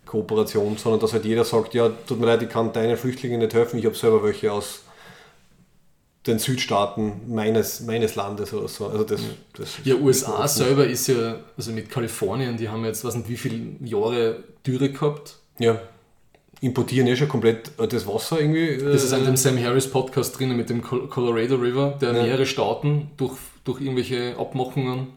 Kooperation, sondern dass halt jeder sagt, ja, tut mir leid, ich kann deinen Flüchtlingen nicht helfen, ich habe selber welche aus den Südstaaten meines, meines Landes oder so. Also das, das Ja, USA selber ist ja, also mit Kalifornien, die haben jetzt, weiß nicht wie viele Jahre Dürre gehabt. Ja. Importieren eh schon komplett das Wasser irgendwie. äh, Das ist an dem Sam Harris Podcast drinnen mit dem Col- Colorado River, der Ja. mehrere Staaten durch, durch irgendwelche Abmachungen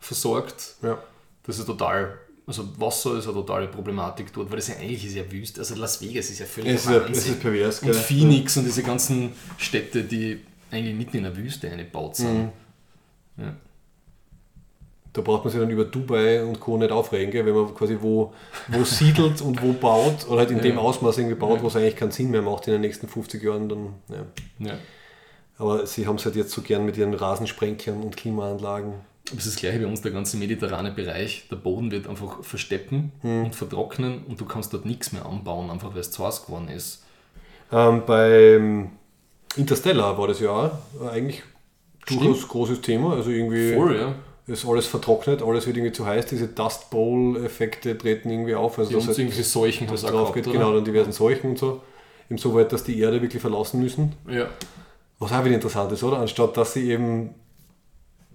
versorgt. ja. Das ist total, also Wasser ist eine totale Problematik dort, weil das ja eigentlich ist ja wüst. Also Las Vegas ist ja völlig Es ist, es ist pervers. Und gell? Phoenix und diese ganzen Städte, die eigentlich mitten in der Wüste eingebaut sind. Mhm. Ja. Da braucht man sich dann über Dubai und Co. nicht aufregen, gell? wenn man quasi wo, wo siedelt und wo baut oder halt in dem Ja. Ausmaß irgendwie baut, Ja. wo es eigentlich keinen Sinn mehr macht in den nächsten 50 Jahren. Dann, ja. Aber sie haben es halt jetzt so gern mit ihren Rasensprenklern und Klimaanlagen. Aber es ist das gleiche bei uns, der ganze mediterrane Bereich. Der Boden wird einfach versteppen Hm. und vertrocknen und du kannst dort nichts mehr anbauen, einfach weil es zu heiß geworden ist. Ähm, beim Interstellar war das ja eigentlich durchaus großes Thema. Also irgendwie Voll, ja. ist alles vertrocknet, alles wird irgendwie zu heiß, diese Dust Bowl-Effekte treten irgendwie auf. Also uns halt irgendwelche Seuchen das drauf geht, genau, dann diversen Seuchen und so. Insoweit, dass die Erde wirklich verlassen müssen. Ja. Was auch wieder interessant ist, oder? Anstatt dass sie eben,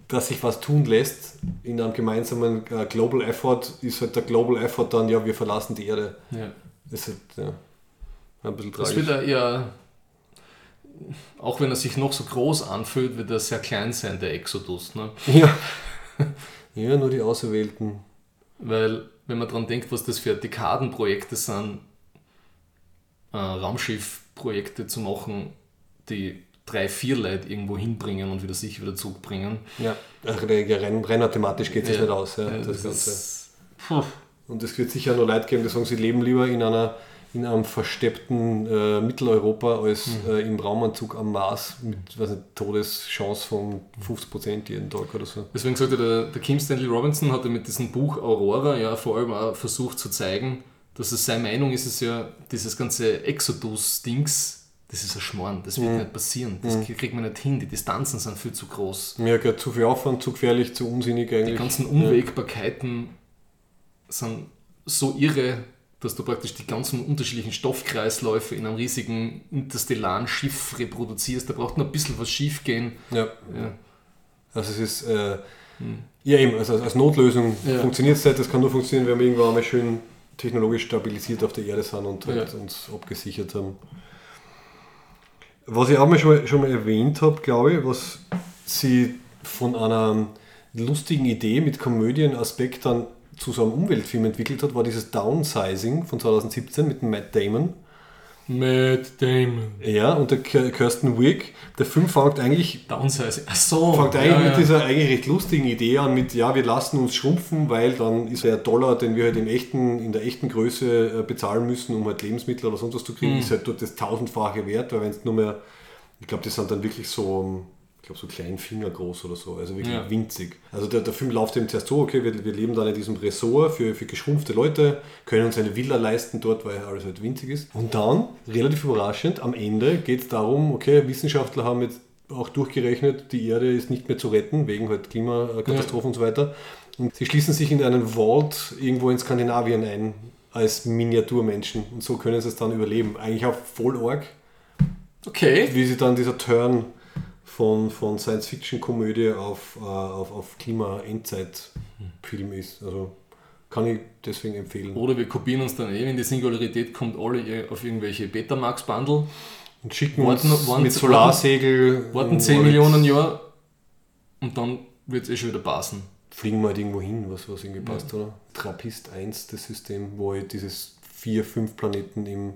dass sich was tun lässt in einem gemeinsamen äh, Global Effort, ist halt der Global Effort dann, ja, wir verlassen die Erde. ja. Das ist halt, ja, ein bisschen Das tragisch. wird er eher, auch wenn er sich noch so groß anfühlt, wird er sehr klein sein, der Exodus. Ne? Ja. ja, nur die Auserwählten. Weil, wenn man daran denkt, was das für Dekadenprojekte sind, äh, Raumschiffprojekte zu machen, die drei, vier Leute irgendwo hinbringen und wieder sich wieder zurückbringen. Ja, also der Renn, Renner thematisch geht es nicht aus. Ja, Ja, das das Ganze. ist. Und es wird sicher nur Leute geben, die sagen, sie leben lieber in einer in einem versteppten äh, Mitteleuropa als äh, im Raumanzug am Mars mit weiß nicht, Todeschance von 50% jeden Tag oder so. Deswegen sagte der, der Kim Stanley Robinson hatte mit diesem Buch Aurora ja vor allem auch versucht zu zeigen, dass es seine Meinung ist, es ja dieses ganze Exodus-Dings Das ist ein Schmarrn, das wird nicht passieren. Das kriegt man nicht hin, die Distanzen sind viel zu groß. Ja, gell, zu viel Aufwand, zu gefährlich, zu unsinnig eigentlich. Die ganzen Unwägbarkeiten sind so irre, dass du praktisch die ganzen unterschiedlichen Stoffkreisläufe in einem riesigen interstellaren Schiff reproduzierst. Da braucht nur ein bisschen was schief gehen. Ja. Ja. Also es ist, äh, ja eben, also als Notlösung Ja. funktioniert es nicht. Das kann nur funktionieren, wenn wir irgendwann einmal schön technologisch stabilisiert auf der Erde sind und halt Ja. uns abgesichert haben. Was ich auch mal schon, mal schon mal erwähnt habe, glaube ich, was sie von einer lustigen Idee mit Komödienaspekt dann zu so einem Umweltfilm entwickelt hat, war dieses Downsizing von 2017 mit Matt Damon. Matt Damon. Ja, und der Kirsten Wiig. Der Film fängt eigentlich Downsizing. Ach so. fängt eigentlich ja, mit dieser eigentlich recht lustigen Idee an, mit ja, wir lassen uns schrumpfen, weil dann ist der Dollar, den wir halt im echten, in der echten Größe äh, bezahlen müssen, um halt Lebensmittel oder sonst was zu kriegen, Mhm. ist halt dort das tausendfache wert, weil wenn es nur mehr, ich glaube, das sind dann wirklich so, ich glaube, so kleinen Finger groß oder so, also wirklich Ja. winzig. Also der, der Film läuft eben zuerst so, okay, wir, wir leben dann in diesem Ressort für, für geschrumpfte Leute, können uns eine Villa leisten dort, weil alles halt winzig ist. Und dann, relativ überraschend, am Ende geht es darum, okay, Wissenschaftler haben jetzt auch durchgerechnet, die Erde ist nicht mehr zu retten, wegen halt Klimakatastrophen und so weiter. Und sie schließen sich in einen Vault irgendwo in Skandinavien ein, als Miniaturmenschen. Und so können sie es dann überleben. Eigentlich auch voll arg, Okay. wie sie dann dieser Turn von, von Science-Fiction-Komödie auf, äh, auf, auf Klima-Endzeit-Film ist. Also kann ich deswegen empfehlen. Oder wir kopieren uns dann eh, wenn die Singularität kommt, alle ir- auf irgendwelche Betamax-Bundle, Und schicken Warten- uns warten- mit Solarsegel. warten und 10 halt Millionen Jahre und dann wird es eh schon wieder passen. Fliegen wir halt irgendwo hin, was, was irgendwie passt, oder? Trappist 1, das System, wo halt dieses vier, fünf Planeten im,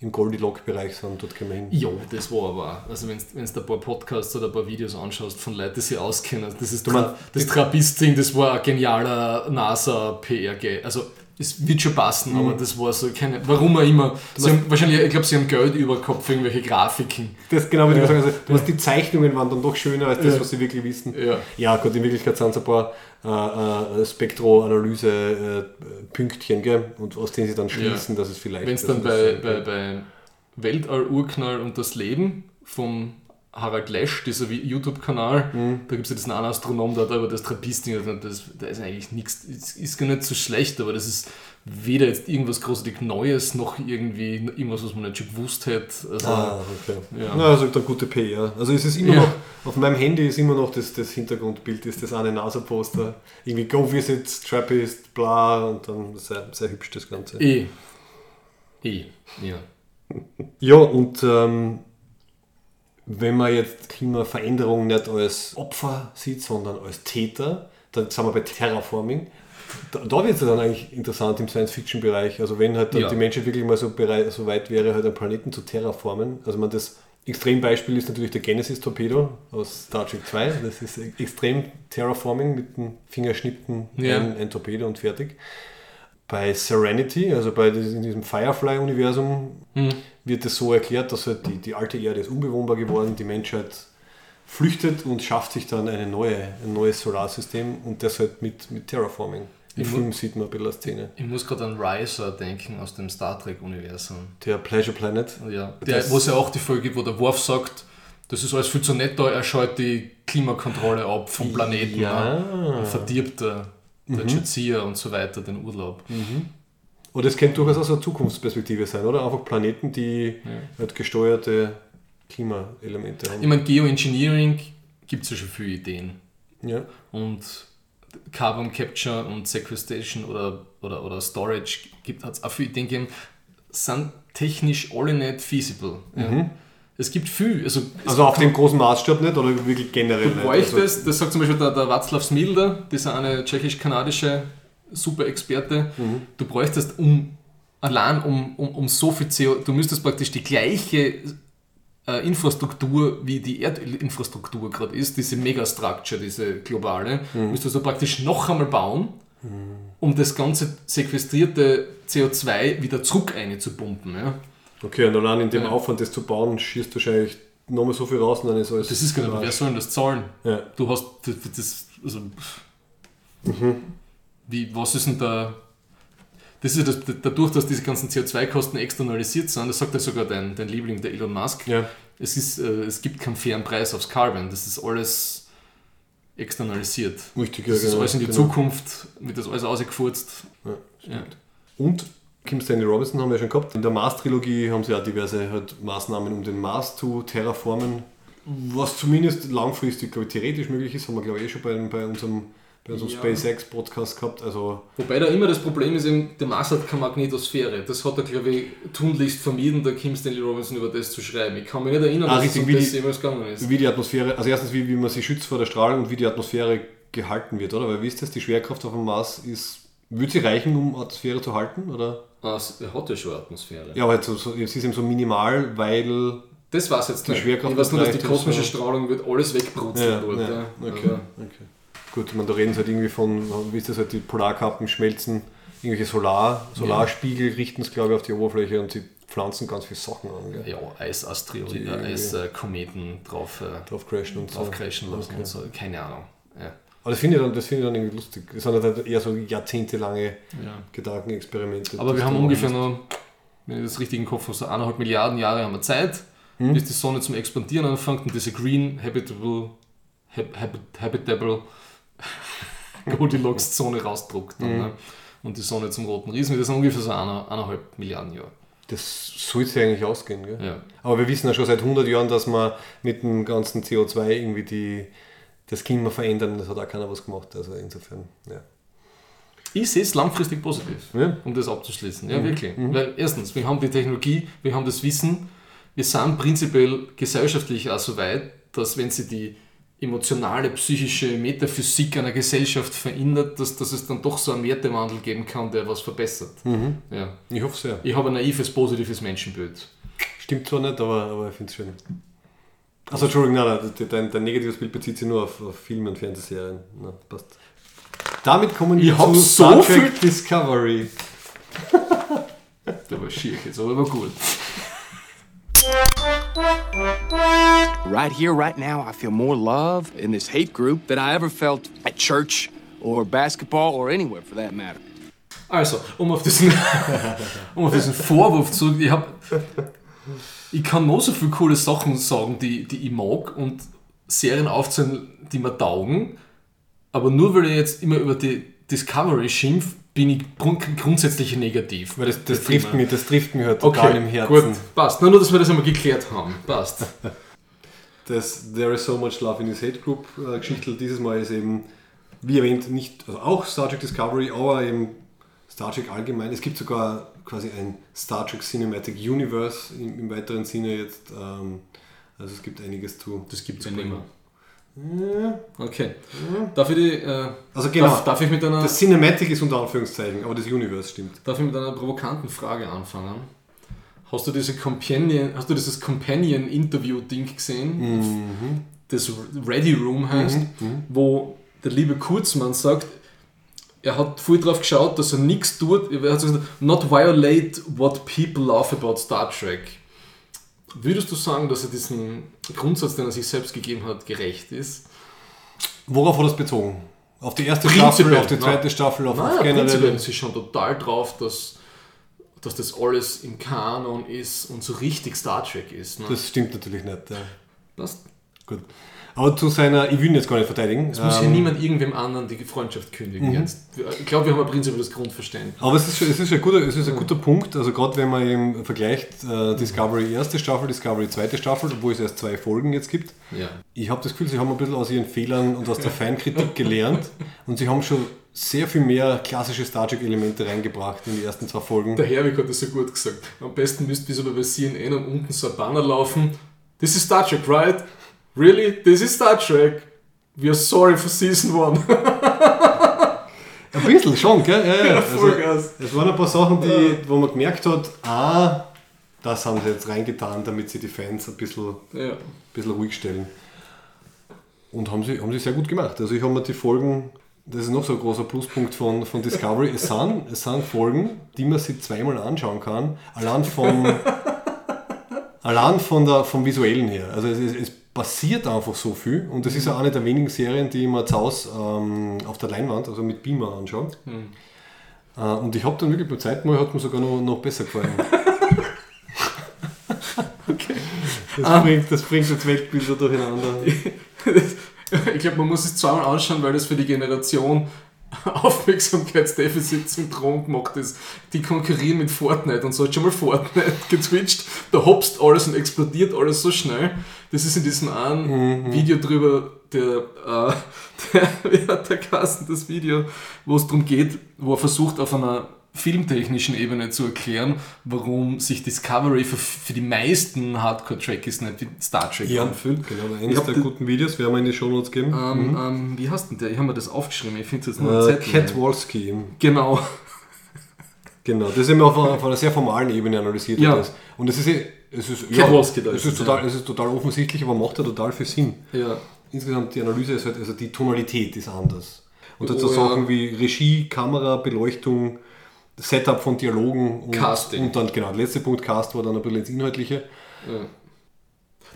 im Goldilocks-Bereich sind, dort können wir hin. Ja, das war aber. Also wenn du ein paar Podcasts oder ein paar Videos anschaust von Leuten, die sich auskennen, das ist Du meinst, das Trappist-Ding, das war ein genialer NASA-PR-Gag. Also es wird schon passen, Mhm. aber das war so keine. Warum auch immer. Sie haben, wahrscheinlich, ich glaube, sie haben Geld über Kopf für irgendwelche Grafiken. Das genau, wie du also, du hast die Zeichnungen waren dann doch schöner als das, Ja. was sie wirklich wissen. Ja. Ja, Gott, in Wirklichkeit sind es ein paar äh, äh, Spektroanalyse-Pünktchen, gell? Und aus denen sie dann schließen, dass es vielleicht. Wenn es dann bei, äh, bei, bei Weltall-Urknall und das Leben vom Harald Lesch, dieser YouTube-Kanal, Mhm. da gibt es ja diesen einen Astronom, der hat aber das Trappist-Ding, und das, da ist eigentlich nichts, ist, ist gar nicht so schlecht, aber das ist weder jetzt irgendwas großartig Neues, noch irgendwie irgendwas, was man nicht schon gewusst hätte. Also, Ah, okay. Ja. Na, also dann gute PR. Also es ist immer Ja. noch, auf meinem Handy ist immer noch das, das Hintergrundbild, ist das eine NASA-Poster. Irgendwie Go Visit, Trappist, bla und dann sehr, sehr hübsch das Ganze. Eh. Eh, ja. Ja, und ähm, wenn man jetzt Klimaveränderung nicht als Opfer sieht, sondern als Täter, dann sind wir bei Terraforming. Da, da wird es dann eigentlich interessant im Science-Fiction-Bereich. Also wenn halt Ja. die Menschheit wirklich mal so, bereit, so weit wäre, halt einen Planeten zu terraformen. Also man das Extrembeispiel ist natürlich der Genesis-Torpedo aus Star Trek 2. Das ist extrem Terraforming mit dem Fingerschnippen Ja. ein, ein Torpedo und fertig. Bei Serenity, also bei diesem Firefly-Universum, wird es so erklärt, dass halt die, die alte Erde ist unbewohnbar geworden, die Menschheit flüchtet und schafft sich dann eine neue, ein neues Solarsystem und das halt mit, mit Terraforming. Im Ich Film sieht man ein bisschen eine Szene. Ich muss gerade an Riser denken aus dem Star Trek-Universum. Der Pleasure Planet. Ja, der, wo es ja auch die Folge gibt, wo der Worf sagt, das ist alles viel zu nett da, er schaut die Klimakontrolle ab vom Planeten. Ja. ne? Verdirbt der, der Jazia und so weiter den Urlaub. Und das könnte durchaus auch so eine Zukunftsperspektive sein, oder? Einfach Planeten, die halt gesteuerte Klimaelemente haben. Ich meine, Geoengineering gibt es ja schon viele Ideen. ja. Und Carbon Capture und Sequestration oder, oder, oder Storage hat es auch viele Ideen gegeben, sind technisch alle nicht feasible. Ja. Es gibt viel. Also, Also auf dem großen Maßstab nicht oder wirklich generell Du nicht? Also, bräuchtest, das sagt zum Beispiel der, der Václav Smilder, dieser eine tschechisch-kanadische Super-Experte, du bräuchtest um allein um, um, um so viel CO, du müsstest praktisch die gleiche äh, Infrastruktur, wie die Erdinfrastruktur gerade ist, diese Megastructure, diese globale, müsstest du praktisch noch einmal bauen, um das ganze sequestrierte CO2 wieder zurück einzupumpen. Ja? Okay, und allein in dem Ja. Aufwand, das zu bauen, schießt wahrscheinlich nochmal so viel raus und dann ist alles. Das ist gar nicht, wer soll denn das zahlen? Ja. Du hast das, also, pff. wie, was ist denn da? das ist das, dadurch, dass diese ganzen CO2-Kosten externalisiert sind, das sagt ja sogar dein, dein Liebling, der Elon Musk, Ja. es, ist, äh, es gibt keinen fairen Preis aufs Carbon. Das ist alles externalisiert. Richtig, ja, Das ist genau, alles in die genau. Zukunft, wird das alles ausgefurzt. Ja. Und Kim Stanley Robinson haben wir ja schon gehabt. In der Mars-Trilogie haben sie auch diverse halt Maßnahmen, um den Mars zu terraformen. Was zumindest langfristig, glaube ich, theoretisch möglich ist, haben wir, glaube ich, eh schon bei, bei unserem, bei unserem Ja. SpaceX-Podcast gehabt. Also, Wobei da immer das Problem ist, eben, der Mars hat keine Magnetosphäre. Das hat er, glaube ich, tunlichst vermieden, der Kim Stanley Robinson über das zu schreiben. Ich kann mich nicht erinnern, Ah, dass richtig, das die- jemals gegangen ist. wie die Atmosphäre, also erstens, wie, wie man sie schützt vor der Strahlung und wie die Atmosphäre gehalten wird, oder? Weil wisst ihr, die Schwerkraft auf dem Mars ist, würde sie reichen, um Atmosphäre zu halten, oder? Es- er hat ja schon Atmosphäre. Ja, aber halt so, so, es ist eben so minimal, weil Das weiß jetzt Die nicht. Schwerkraft ich weiß nur, dass die kosmische also- Strahlung wird alles wegbrutzen Ja, dort. ja, ja. okay, Aber okay. Gut, meine, da reden sie halt irgendwie von, wie ist das halt, die Polarkappen schmelzen, irgendwelche Solar, Solarspiegel richten es, glaube ich, auf die Oberfläche und sie pflanzen ganz viele Sachen an, gell? Ja, Eisasteroiden, Eiskometen drauf, äh, Drauf crashen und so. drauf crashen lassen Okay. und so. Keine Ahnung. Aber das finde ich, dann- das finde ich dann irgendwie lustig. Das sind halt eher so jahrzehntelange Ja. Gedankenexperimente. Aber wir haben ungefähr noch, wenn ich das richtig im Kopf habe, so eineinhalb Milliarden Jahre haben wir Zeit, Hm? bis die Sonne zum Expandieren anfängt und diese Green Habitable, hab, habit, Habitable Goldilocks-Zone rausdruckt. Dann, Mhm. ne? Und die Sonne zum roten Riesen wird. Das sind ungefähr so eine, eineinhalb Milliarden Jahre. Das sollte ja eigentlich ausgehen, gell? Ja. Aber wir wissen ja schon seit 100 Jahren, dass man mit dem ganzen CO2 irgendwie die, das Klima verändern. Das hat auch keiner was gemacht. Also insofern, ja. Ich sehe es langfristig positiv, Ja. um das abzuschließen. Ja, Mhm. wirklich. Mhm. Weil erstens, wir haben die Technologie, wir haben das Wissen, wir sind prinzipiell gesellschaftlich auch so weit, dass wenn sie die emotionale, psychische Metaphysik einer Gesellschaft verändert, dass, dass es dann doch so einen Wertewandel geben kann, der was verbessert. Mhm. Ja. Ich hoffe sehr. Ich habe ein naives, positives Menschenbild. Stimmt zwar nicht, aber, aber ich finde es schön. Also Entschuldigung, nein, nein, dein, dein negatives Bild bezieht sich nur auf, auf Filme und Fernsehserien. Na, passt. Damit kommen wir zu so Star viel- Trek Discovery. Der war schier jetzt, aber war gut. Right here, right now, I feel more love in this hate group than I ever felt at church or basketball or anywhere for that matter. Also, um auf diesen, um auf diesen Vorwurf zu. Ich, hab, ich kann noch so viele coole Sachen sagen, die, die ich mag und Serien aufzählen, die mir taugen. Aber nur weil ich jetzt immer über die Discovery schimpf, bin ich grund grundsätzlich negativ. Weil das, das, Das trifft mich, das trifft mich halt total Okay, im Herzen. gut, passt. Nur, nur, dass wir das einmal geklärt haben. Passt. Das There is so much love in this hate group äh, Geschichte dieses Mal ist eben, wie erwähnt, nicht, also auch Star Trek Discovery, aber eben Star Trek allgemein. Es gibt sogar quasi ein Star Trek Cinematic Universe im, im weiteren Sinne jetzt. Ähm, also es gibt einiges zu. Das gibt es ja nicht mehr. Okay. Darf ich, die, äh, Also genau. darf, darf, ich mit einer, Das Cinematic ist unter Anführungszeichen, aber das Universe stimmt. darf ich mit einer provokanten Frage anfangen? Hast du, diese Companion, hast du dieses Companion-Interview-Ding gesehen? Mhm. Das Ready Room heißt, wo der liebe Kurzmann sagt, er hat voll drauf geschaut, dass er nichts tut. Er hat gesagt, not violate what people love about Star Trek. Würdest du sagen, dass er diesen Grundsatz, den er sich selbst gegeben hat, gerecht ist? Worauf hat das bezogen? Auf die erste Prinzipiell, Staffel, auf die na. zweite Staffel, auf, Naja, auf prinzipiell generell. ist sie schon total drauf, dass, dass das alles im Kanon ist und so richtig Star Trek ist. Ne? Das stimmt natürlich nicht. Ja. das, Gut. Aber zu seiner, ich will ihn jetzt gar nicht verteidigen. es muss hier ähm, niemand irgendwem anderen die Freundschaft kündigen. Jetzt. Ich glaube, wir haben ein prinzipielles Grundverständnis. Aber es ist, es ist ein guter, es ist ein guter Punkt, also gerade wenn man eben vergleicht äh, Discovery erste Staffel, Discovery zweite Staffel, obwohl es erst zwei Folgen jetzt gibt. Ja. Ich habe das Gefühl, sie haben ein bisschen aus ihren Fehlern und aus der Feinkritik gelernt und sie haben schon sehr viel mehr klassische Star Trek-Elemente reingebracht in die ersten zwei Folgen. Der Herwig hat das so gut gesagt. Am besten müsst ihr so bei CNN und unten so ein Banner laufen. This is Star Trek, right? Really? This is Star Trek. We are sorry for Season 1. Ein bisschen schon, gell? Ja, ja. Also, Vollgas. es waren ein paar Sachen, die, wo man gemerkt hat, ah, das haben sie jetzt reingetan, damit sie die Fans ein bisschen ja. bisschen ruhig stellen. Und haben sie, haben sie sehr gut gemacht. Also ich habe mir die Folgen, das ist noch so ein großer Pluspunkt von, von Discovery, es sind, es sind Folgen, die man sich zweimal anschauen kann, allein vom, allein von der, vom Visuellen her. Also es, es passiert einfach so viel und das ist ja eine der wenigen Serien, die ich mir zu Hause ähm, auf der Leinwand, also mit Beamer anschaue. Äh, und ich habe dann wirklich beim zweiten Mal hat mir sogar noch, noch besser gefallen. Okay. Das, Ah. bringt, das bringt jetzt Weltbilder durcheinander. Ich glaube, man muss es zweimal anschauen, weil das für die Generation Aufmerksamkeitsdefizit-Syndrom gemacht ist. Die konkurrieren mit Fortnite und so hat schon mal Fortnite getwitcht. Da hopst alles und explodiert alles so schnell. Das ist in diesem einen Video drüber, der, äh, der, hat der Kassen das Video, wo es darum geht, wo er versucht auf einer filmtechnischen Ebene zu erklären, warum sich Discovery für, für die meisten Hardcore-Trekkies nicht wie Star Trek anfühlt. genau. Eines der guten Videos werden wir in die Shownotes geben. Ähm, ähm, wie heißt denn der? Ich habe mir das aufgeschrieben, ich finde es jetzt nur äh, Zettel. Cat Wolski. Genau. Genau, das ist immer auf einer, auf einer sehr formalen Ebene analysiert. Ja. Das. Und es ist, eh- es ist, da es ist total, ja. es ist total offensichtlich, aber macht ja total viel Sinn. Ja. Insgesamt die Analyse ist halt, also die Tonalität ist anders. Und dazu Oh, ja. Sachen wie Regie, Kamera, Beleuchtung, Setup von Dialogen und, Casting. und dann genau, der letzte Punkt Cast war dann ein bisschen ins Inhaltliche.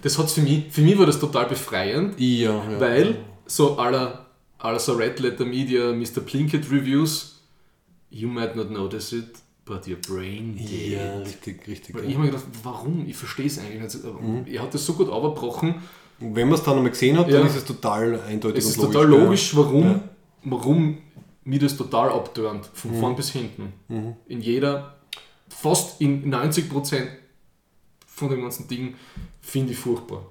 Das hat's für mich, für mich war das total befreiend, Ja, ja. weil so aller, aller so Red Letter Media, Mr. Plinkett Reviews, you might not notice it, but your brain did. Ja, richtig, richtig. Weil Ja. Ich habe mir gedacht, warum? Ich verstehe es eigentlich nicht. Mhm. Er hat das so gut abgebrochen. Wenn man es dann einmal gesehen hat, dann Ja. ist es total eindeutig Es ist und total logisch, warum, Ja. warum mir das total abtönt, von Mhm. vorn bis hinten. In jeder, fast in 90% von dem ganzen Ding finde ich furchtbar.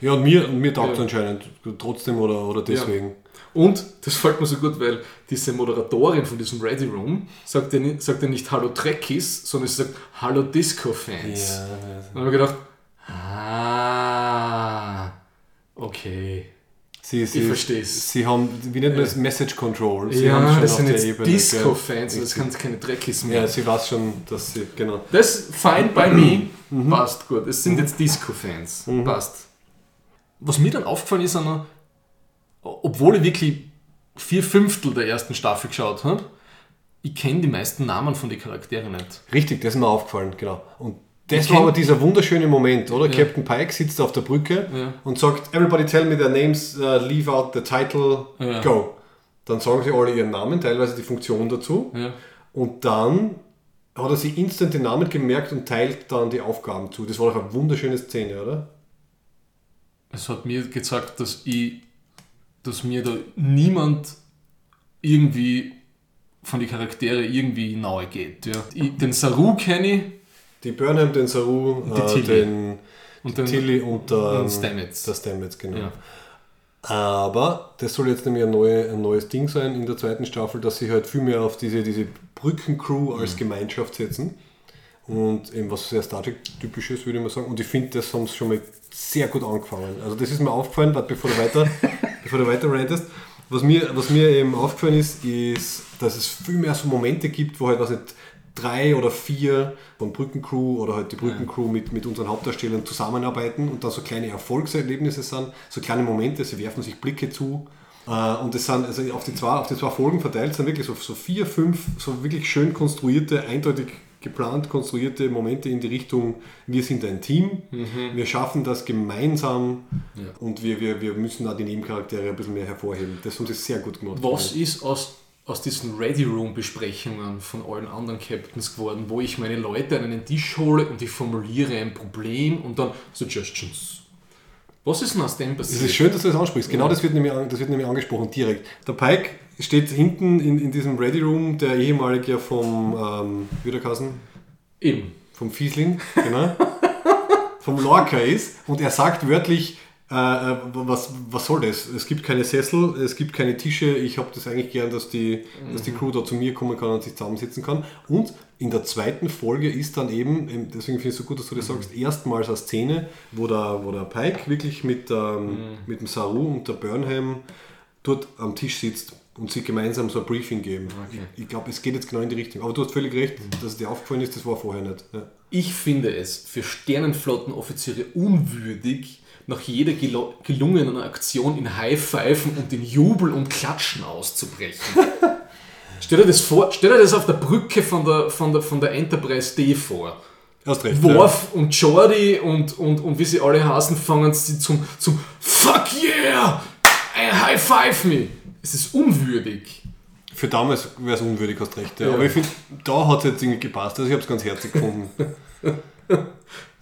Ja, und mir, mir taugt es anscheinend trotzdem oder, oder deswegen. Und das fällt mir so gut, weil diese Moderatorin von diesem Ready Room sagt ja nicht, sagt ja nicht Hallo Trekkies, sondern sie sagt Hallo Disco-Fans. Dann habe ich gedacht, ah, okay. Sie, sie, versteh's. Sie haben, wie nennt man das, Message Control. Sie ja, haben schon das sind jetzt Disco-Fans, das sind keine Trekkies mehr. Ja, sie weiß schon, dass sie, genau. Das fine by me, Mhm. passt gut. Es sind jetzt Disco-Fans, passt. Was mir dann aufgefallen ist, obwohl ich wirklich vier Fünftel der ersten Staffel geschaut habe, ich kenne die meisten Namen von den Charakteren nicht. Richtig, das ist mir aufgefallen, genau. Und das Ich war aber dieser wunderschöne Moment, oder? Captain Pike sitzt auf der Brücke Ja. und sagt, everybody tell me their names, uh, leave out the title, Ja. go. Dann sagen sie alle ihren Namen, teilweise die Funktion dazu. Ja. Und dann hat er sich instant den Namen gemerkt und teilt dann die Aufgaben zu. Das war doch eine wunderschöne Szene, oder? Es hat mir gezeigt, dass ich, dass mir da niemand irgendwie von den Charaktere irgendwie nahe geht. Ja. Ich, den Saru kenne ich Die Burnham, den Saru, die äh, Tilly. den und den Tilly und, der, und Stamets. der Stamets, genau. Ja. Aber das soll jetzt nämlich ein, neue, ein neues Ding sein in der zweiten Staffel, dass sie halt viel mehr auf diese, diese Brückencrew als Gemeinschaft setzen. Und eben was sehr Star Trek-typisch ist, würde ich mal sagen. Und ich finde, das haben sie schon mal sehr gut angefangen. Also das ist mir aufgefallen, bevor du weiter, bevor du weiter rantest. Was mir, was mir eben aufgefallen ist, ist, dass es viel mehr so Momente gibt, wo halt, was nicht, drei oder vier von Brückencrew oder halt die Brückencrew mit, mit unseren Hauptdarstellern zusammenarbeiten und dann so kleine Erfolgserlebnisse sind, so kleine Momente, sie werfen sich Blicke zu. Äh, Und das sind, also auf die zwei, auf die zwei Folgen verteilt, sind wirklich so, so vier, fünf, so wirklich schön konstruierte, eindeutig geplant konstruierte Momente in die Richtung, wir sind ein Team, wir schaffen das gemeinsam und wir, wir, wir müssen da die Nebencharaktere ein bisschen mehr hervorheben. Das haben sie sehr gut gemacht. Was ist aus, aus diesen Ready Room Besprechungen von allen anderen Captains geworden, wo ich meine Leute an einen Tisch hole und ich formuliere ein Problem und dann Suggestions. Was ist denn aus dem Es passiert? ist schön, dass du das ansprichst. Genau das, wird nämlich, das wird nämlich angesprochen direkt. Der Pike steht hinten in, in diesem Ready Room, der ehemalige vom, ähm, wie der Kassen? Eben. Vom Fiesling, genau. vom Lorca ist und er sagt wörtlich, äh, äh, was, was soll das? Es gibt keine Sessel, es gibt keine Tische. Ich habe das eigentlich gern, dass die, dass die Crew da zu mir kommen kann und sich zusammensitzen kann. Und in der zweiten Folge ist dann eben, ähm, deswegen finde ich es so gut, dass du das sagst, erstmals eine Szene, wo der, wo der Pike wirklich mit, ähm, mit dem Saru und der Burnham dort am Tisch sitzt und sie gemeinsam so ein Briefing geben. Ich, ich glaube, es geht jetzt genau in die Richtung. Aber du hast völlig recht, dass es dir aufgefallen ist, das war vorher nicht. Ja. Ich finde es für Sternenflottenoffiziere unwürdig, nach jeder gelungenen Aktion in High-Pfeifen und in Jubel und Klatschen auszubrechen. Stell dir das vor, stell dir das auf der Brücke von der, von der, von der Enterprise D vor. Hast recht. Worf und Jordi und, und, und wie sie alle heißen, fangen sie zum, zum Fuck yeah! I High five me! Es ist unwürdig. Für damals wäre es unwürdig, hast recht. Ja. Ja. Aber ich finde, da hat es jetzt irgendwie gepasst. Also ich habe es ganz herzig gefunden.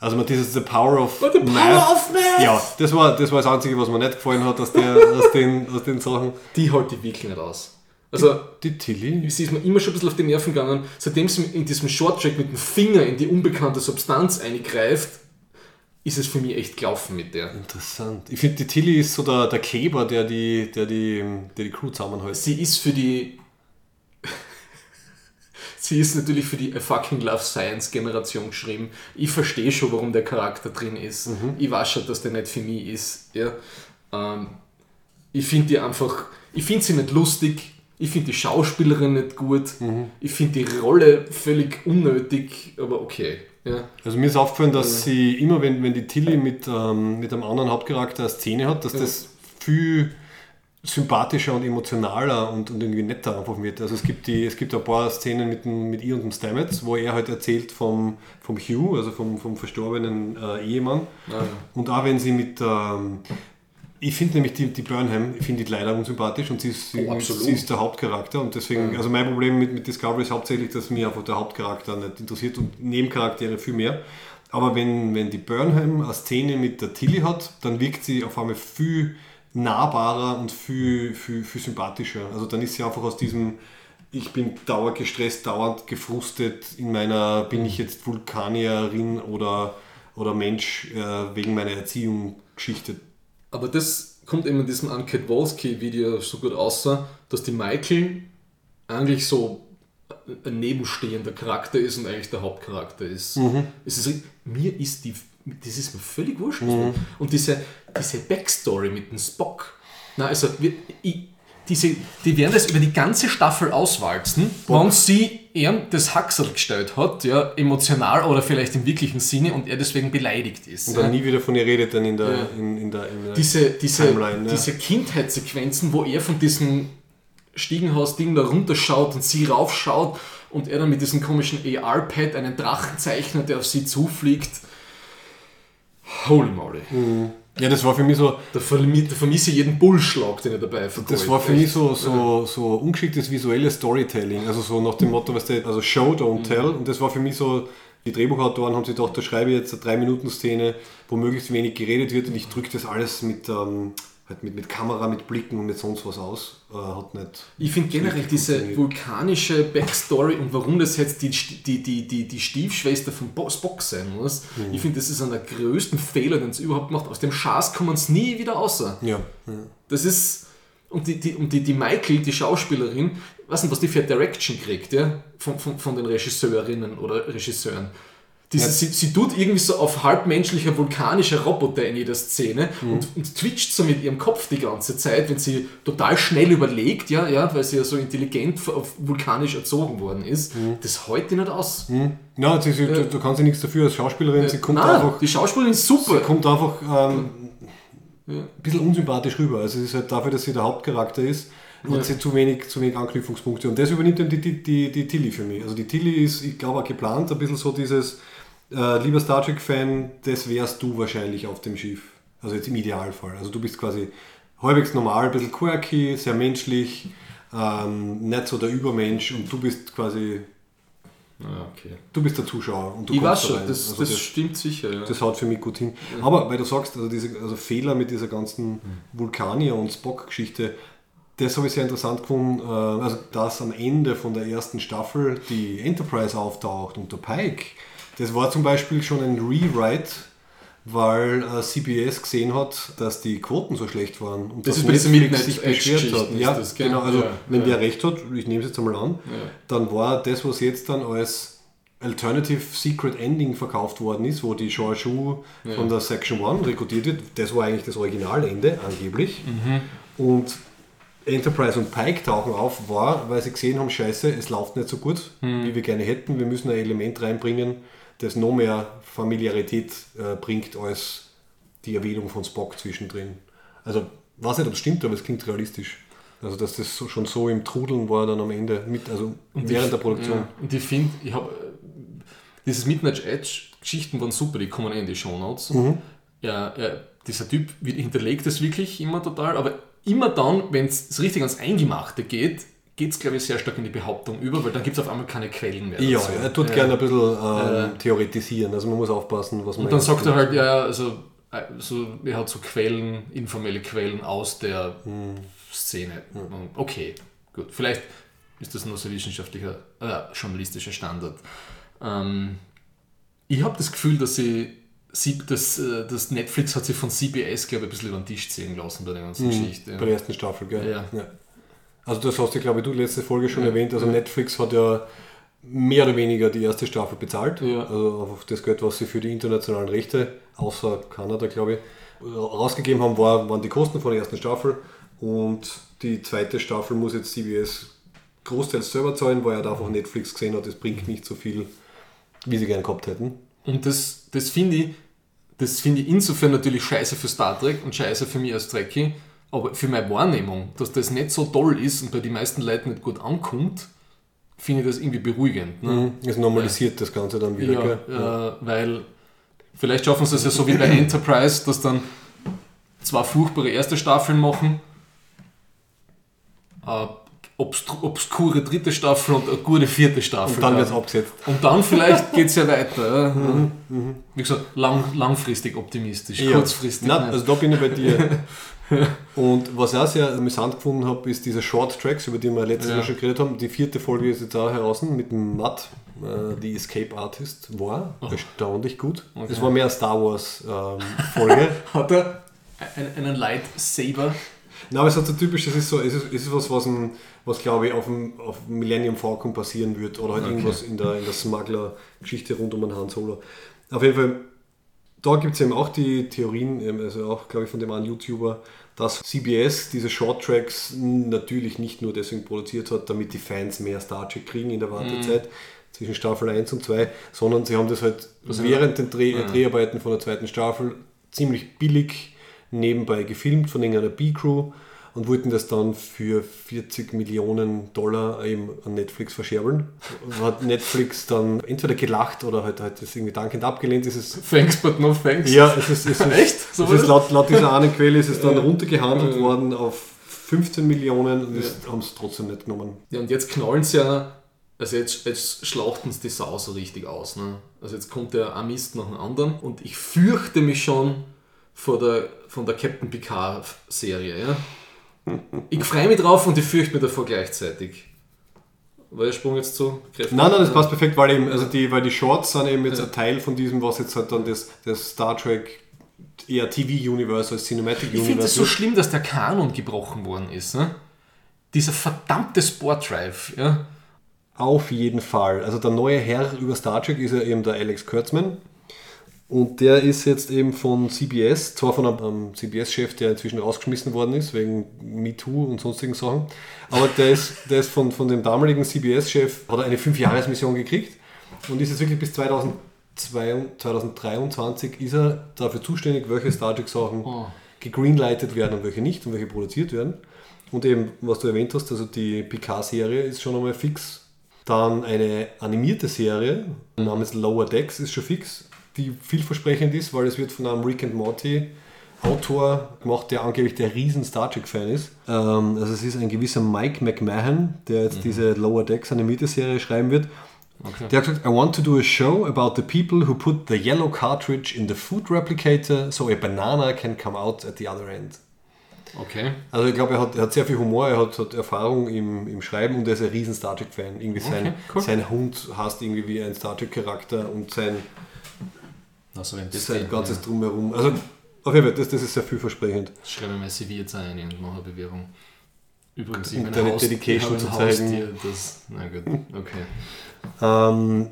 Also man dieses The Power of the Power of Math! Ja, das war, das war das Einzige, was mir nicht gefallen hat aus, der, aus, den, aus den Sachen. Die halte ich wirklich nicht aus. Also, Die Tilly? sie ist mir immer schon ein bisschen auf die Nerven gegangen, seitdem sie in diesem Short-Track mit dem Finger in die unbekannte Substanz eingreift, ist es für mich echt gelaufen mit der. Interessant. Ich finde, die Tilly ist so der, der Kleber, der die, der, die, der die Crew zusammenhält. Sie ist für die. Sie ist natürlich für die I fucking Love Science Generation geschrieben. Ich verstehe schon, warum der Charakter drin ist. Ich weiß schon, dass der nicht für mich ist. Ja. Ähm, ich finde die einfach. Ich finde sie nicht lustig. Ich finde die Schauspielerin nicht gut. Ich finde die Rolle völlig unnötig, aber okay. Ja. Also mir ist aufgefallen, dass sie immer, wenn, wenn die Tilly mit, ähm, mit einem anderen Hauptcharakter eine Szene hat, dass das viel sympathischer und emotionaler und, und irgendwie netter einfach wird. Also es gibt, die, es gibt ein paar Szenen mit, dem, mit ihr und dem Stamets, wo er halt erzählt vom, vom Hugh, also vom, vom verstorbenen äh, Ehemann. Und auch wenn sie mit... Ähm, ich finde nämlich die, die Burnham, ich finde die leider unsympathisch und sie ist, sie, Oh, sie ist der Hauptcharakter und deswegen, also mein Problem mit, mit Discovery ist hauptsächlich, dass mir einfach der Hauptcharakter nicht interessiert und Nebencharaktere viel mehr. Aber wenn, wenn die Burnham eine Szene mit der Tilly hat, dann wirkt sie auf einmal viel nahbarer und viel, viel, viel sympathischer. Also dann ist sie einfach aus diesem, ich bin dauergestresst, dauernd gefrustet in meiner, bin ich jetzt Vulkanierin oder, oder Mensch äh, wegen meiner Erziehung Geschichte Aber das kommt eben in diesem Uncut Wolski-Video so gut außer, dass die Michael eigentlich so ein nebenstehender Charakter ist und eigentlich der Hauptcharakter ist. Es ist mir ist die, das ist mir völlig wurscht. Und diese, diese Backstory mit dem Spock, na, also ich, diese, die werden das über die ganze Staffel auswalzen, wann sie ihm das Haxel gestellt hat, ja, emotional oder vielleicht im wirklichen Sinne und er deswegen beleidigt ist. Und ja dann nie wieder von ihr redet, dann in der, Ja. in, in der, in der diese, diese, Timeline, ja. diese Kindheitssequenzen, wo er von diesem Stiegenhaus-Ding da runterschaut und sie raufschaut und er dann mit diesem komischen AR-Pad einen Drachen zeichnet, der auf sie zufliegt. Holy moly. Ja, das war für mich so, Da, vermi da vermisse ich jeden Bullschlag, den er dabei vergeht. das war für mich so, so, so ungeschicktes visuelles Storytelling. Also so nach dem Motto, was der, also Show, don't tell. Und das war für mich so, die Drehbuchautoren haben sich gedacht, da schreibe ich jetzt eine 3-Minuten-Szene, wo möglichst wenig geredet wird und ich drücke das alles mit, ähm, halt mit, mit Kamera, mit Blicken und mit sonst was aus. Äh, hat nicht. Ich finde generell diese vulkanische Backstory und warum das jetzt die, die, die, die, die Stiefschwester von Bo- Spock sein muss, ich finde, das ist einer der größten Fehler, den es überhaupt macht. Aus dem Schaß kommen es nie wieder außer. Ja. ja. Das ist. Und die, die, und die, die Michael, die Schauspielerin, weiß nicht, was die für Direction kriegt, ja? Von, von, von den Regisseurinnen oder Regisseuren. Diese, sie, sie tut irgendwie so auf halbmenschlicher, vulkanischer Roboter in jeder Szene und, und twitcht so mit ihrem Kopf die ganze Zeit, wenn sie total schnell überlegt, ja, ja, weil sie ja so intelligent vulkanisch erzogen worden ist. Das hält die nicht aus. Ja, sie, sie, du, du kannst ja nichts dafür als Schauspielerin, sie kommt Nein, einfach. die Schauspielerin ist super. Sie kommt einfach ähm, ein bisschen unsympathisch rüber. Also es ist halt dafür, dass sie der Hauptcharakter ist, hat sie zu wenig, zu wenig Anknüpfungspunkte. Und das übernimmt dann die, die, die, die Tilly für mich. Also die Tilly ist, ich glaube, auch geplant, ein bisschen so dieses, äh, lieber Star Trek-Fan, das wärst du wahrscheinlich auf dem Schiff. Also jetzt im Idealfall. Also du bist quasi halbwegs normal, ein bisschen quirky, sehr menschlich, ähm, nicht so der Übermensch und du bist quasi, Ah, okay. du bist der Zuschauer. Und du Ich kommst weiß da schon, rein. das, Also das, stimmt sicher. Ja. das haut für mich gut hin. Aber weil du sagst, also diese also Fehler mit dieser ganzen Vulkanier- und Spock-Geschichte, das habe ich sehr interessant gefunden. äh, Also, dass am Ende von der ersten Staffel die Enterprise auftaucht und der Pike, das war zum Beispiel schon ein Rewrite, weil äh, CBS gesehen hat, dass die Quoten so schlecht waren. Und Das dass ist Netflix sich beschwert hat. Ja, das, genau. Also, Ja, wenn ja. der recht hat, ich nehme es jetzt einmal an, dann war das, was jetzt dann als Alternative Secret Ending verkauft worden ist, wo die George Hu von der Section 1 rekrutiert wird, das war eigentlich das Originalende, angeblich. Und Enterprise und Pike tauchen auf, war, weil sie gesehen haben, scheiße, es läuft nicht so gut, wie wir gerne hätten. Wir müssen ein Element reinbringen, das noch mehr Familiarität äh, bringt als die Erwähnung von Spock zwischendrin. Also, weiß nicht, ob es stimmt, aber es klingt realistisch. Also, dass das so, schon so im Trudeln war dann am Ende, mit, also während ich, der Produktion. Ja, und ich finde, ich habe dieses Midnight Edge Geschichten waren super, die kommen eh in die Show Notes. Mhm. Ja, ja, dieser Typ hinterlegt das wirklich immer total, aber immer dann, wenn es richtig ans Eingemachte geht, geht es, glaube ich, sehr stark in die Behauptung über, weil dann gibt es auf einmal keine Quellen mehr. Ja, dazu. er tut Ja. gerne ein bisschen ähm, theoretisieren. Also man muss aufpassen, was man. Und dann sagt er halt, ja, ja, also, äh, so, er hat so Quellen, informelle Quellen aus der Hm. Szene. Okay, gut. Vielleicht ist das nur so wissenschaftlicher, äh, journalistischer Standard. Ähm, ich habe das Gefühl, dass sie sie- das, äh, das Netflix hat sich von CBS, glaube ich, ein bisschen über den Tisch ziehen lassen bei der ganzen Geschichte. Bei der ersten Staffel, gell? Ja. Also das hast du, glaube ich, du letzte Folge schon erwähnt. Also Netflix hat ja mehr oder weniger die erste Staffel bezahlt. Ja. Also auf das Geld, was sie für die internationalen Rechte, außer Kanada, glaube ich, rausgegeben haben, war, waren die Kosten von der ersten Staffel. Und die zweite Staffel muss jetzt CBS großteils selber zahlen, weil er da einfach Netflix gesehen hat, es bringt nicht so viel, wie sie gerne gehabt hätten. Und das, das finde ich, das finde ich insofern natürlich scheiße für Star Trek und scheiße für mich als Trekkie, aber für meine Wahrnehmung, dass das nicht so toll ist und bei den meisten Leuten nicht gut ankommt, finde ich das irgendwie beruhigend. Ne? Es normalisiert das Ganze dann wieder. Ja, gell? Äh, weil vielleicht schaffen sie es ja so wie bei Enterprise, dass dann zwei furchtbare erste Staffeln machen, eine obstru- obskure dritte Staffel und eine gute vierte Staffel. Und dann wird es abgesetzt. Und dann vielleicht geht es ja weiter. Ja. Wie gesagt, lang, langfristig optimistisch, Ja. kurzfristig. Nein, also da bin ich bei dir. Und was ich auch sehr amüsant gefunden habe, ist diese Short Tracks, über die wir letztes Ja. Mal schon geredet haben. Die vierte Folge ist jetzt auch heraus mit dem Matt, äh, die Escape Artist, war erstaunlich gut. Es war mehr eine Star Wars ähm, Folge. Hat er einen, einen Lightsaber? Nein, aber es hat so typisch, es ist so, es ist, es ist was, was, ein, was glaube ich auf dem, auf Millennium Falcon passieren wird oder halt irgendwas in der, in der Smuggler-Geschichte rund um den Han Solo. Auf jeden Fall, da gibt es eben auch die Theorien, ähm, also auch glaube ich von dem einen YouTuber, dass CBS diese Short Tracks natürlich nicht nur deswegen produziert hat, damit die Fans mehr Star Trek kriegen in der Wartezeit zwischen Staffel 1 und 2, sondern sie haben das halt während den Dreh, Dreharbeiten von der zweiten Staffel ziemlich billig nebenbei gefilmt von irgendeiner B-Crew und wollten das dann für 40 Millionen Dollar eben an Netflix verscherbeln. Hat Netflix dann entweder gelacht oder halt, halt das irgendwie dankend abgelehnt. Es ist, Thanks, but no thanks. ja, es ist, es ist, Echt? So es ist laut, laut dieser einen Quelle ist es dann runtergehandelt worden auf 15 Millionen und das haben sie trotzdem nicht genommen. Ja, und jetzt knallen sie ja, also jetzt, jetzt schlachten sie die Sau so richtig aus. Ne? Also jetzt kommt der ein Mist nach dem anderen und ich fürchte mich schon vor der, von der Captain Picard-Serie. Ja? Ich freue mich drauf und ich fürchte mich davor gleichzeitig. War der Sprung jetzt zu kräftig? Nein, nein, das passt perfekt, weil eben, also die, weil die Shorts sind eben jetzt ein Teil von diesem, was jetzt halt dann das, das Star Trek eher TV-Universe als Cinematic Ich finde es so schlimm, dass der Kanon gebrochen worden ist. Ne? Dieser verdammte Sport Drive. Ja? Auf jeden Fall. Also der neue Herr über Star Trek ist ja eben der Alex Kurtzman. Und der ist jetzt eben von CBS, zwar von einem, einem CBS-Chef, der inzwischen rausgeschmissen worden ist, wegen MeToo und sonstigen Sachen. Aber der ist, der ist von, von dem damaligen CBS-Chef, hat er eine Fünfjahresmission gekriegt und ist jetzt wirklich bis 2002, 2023 ist er dafür zuständig, welche Star Trek-Sachen gegreenlightet werden und welche nicht und welche produziert werden. Und eben, was du erwähnt hast, also die Picard-Serie ist schon einmal fix. Dann eine animierte Serie namens Lower Decks ist schon fix, die vielversprechend ist, weil es wird von einem Rick and Morty Autor gemacht, der angeblich der riesen Star Trek-Fan ist. Ähm, also es ist ein gewisser Mike McMahon, der jetzt diese Lower Decks animierte Serie schreiben wird. Der hat gesagt, I want to do a show about the people who put the yellow cartridge in the food replicator so a banana can come out at the other end. Okay. Also ich glaube, er hat, er hat sehr viel Humor, er hat, hat Erfahrung im, im Schreiben und er ist ein riesen Star Trek-Fan. Irgendwie sein, Okay, cool. sein Hund hasst irgendwie wie ein Star Trek-Charakter und sein, Also wenn das sein ganzes Drumherum. Also auf jeden Fall, das, das ist sehr vielversprechend. ja. schreibe mein CV jetzt ein und mache eine Bewerbung. Übrigens, ich Um ein, Haus, Dedication ich zu habe ein zeigen. Haustier, das... Na gut, okay. Ähm,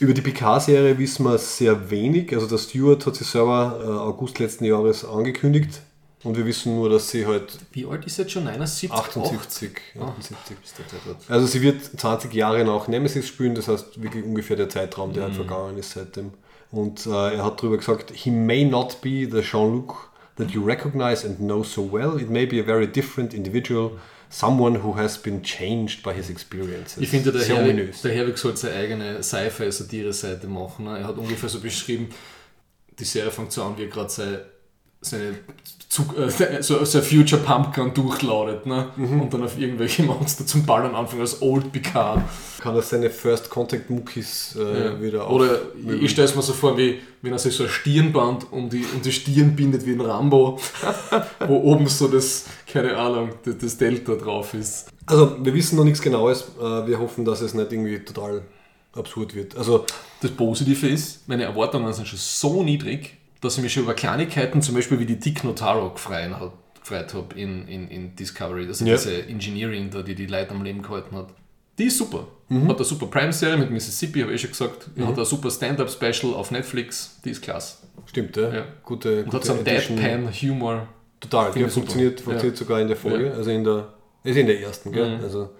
über die Picard-Serie wissen wir sehr wenig. Also der Stewart hat sich selber äh, August letzten Jahres angekündigt und wir wissen nur, dass sie halt Wie alt ist sie jetzt schon? 79? 78, Ah. 78. Ist der Deppert. Also sie wird 20 Jahre nach Nemesis spielen, das heißt wirklich ungefähr der Zeitraum, der halt vergangen ist seitdem. Und äh, er hat darüber gesagt, he may not be the Jean-Luc that you recognize and know so well. It may be a very different individual, someone who has been changed by his experiences. Ich finde, der, Sehr Herwig, der Herwig sollte seine eigene Sci-Fi-Satire-Seite machen. ne? Er hat ungefähr so beschrieben, die Serie fängt so an, wie er gerade seine seine Zug, äh, so, so Future Pumpgun durchlaudet ne? und dann auf irgendwelche Monster zum Ballern anfangen als Old Picard. Kann er seine First Contact Muckis äh, Ja. wieder Oder aufmöbeln. ich stelle es mir so vor, wie wenn er sich so ein Stirnband um die, um die Stirn bindet wie ein Rambo, wo oben so das, keine Ahnung, das, das Delta drauf ist. Also, wir wissen noch nichts Genaues. Äh, wir hoffen, dass es nicht irgendwie total absurd wird. Also, Das Positive ist, meine Erwartungen sind schon so niedrig, dass ich mich schon über Kleinigkeiten, zum Beispiel wie die Dick Notaro gefreut habe gefreut hab in, in, in Discovery, also Ja. diese Engineering da, die die Leute am Leben gehalten hat. Die ist super. Mhm. Hat eine super Prime-Serie mit Mississippi, habe ich schon gesagt. Hat ein super Stand-Up-Special auf Netflix, die ist klasse. stimmt, ja. Ja. Gute, Und hat gute so einen. Deadpan-Humor. Total, super. funktioniert, funktioniert Ja. sogar in der Folge, also in der, ist in der ersten, gell? Mhm. Also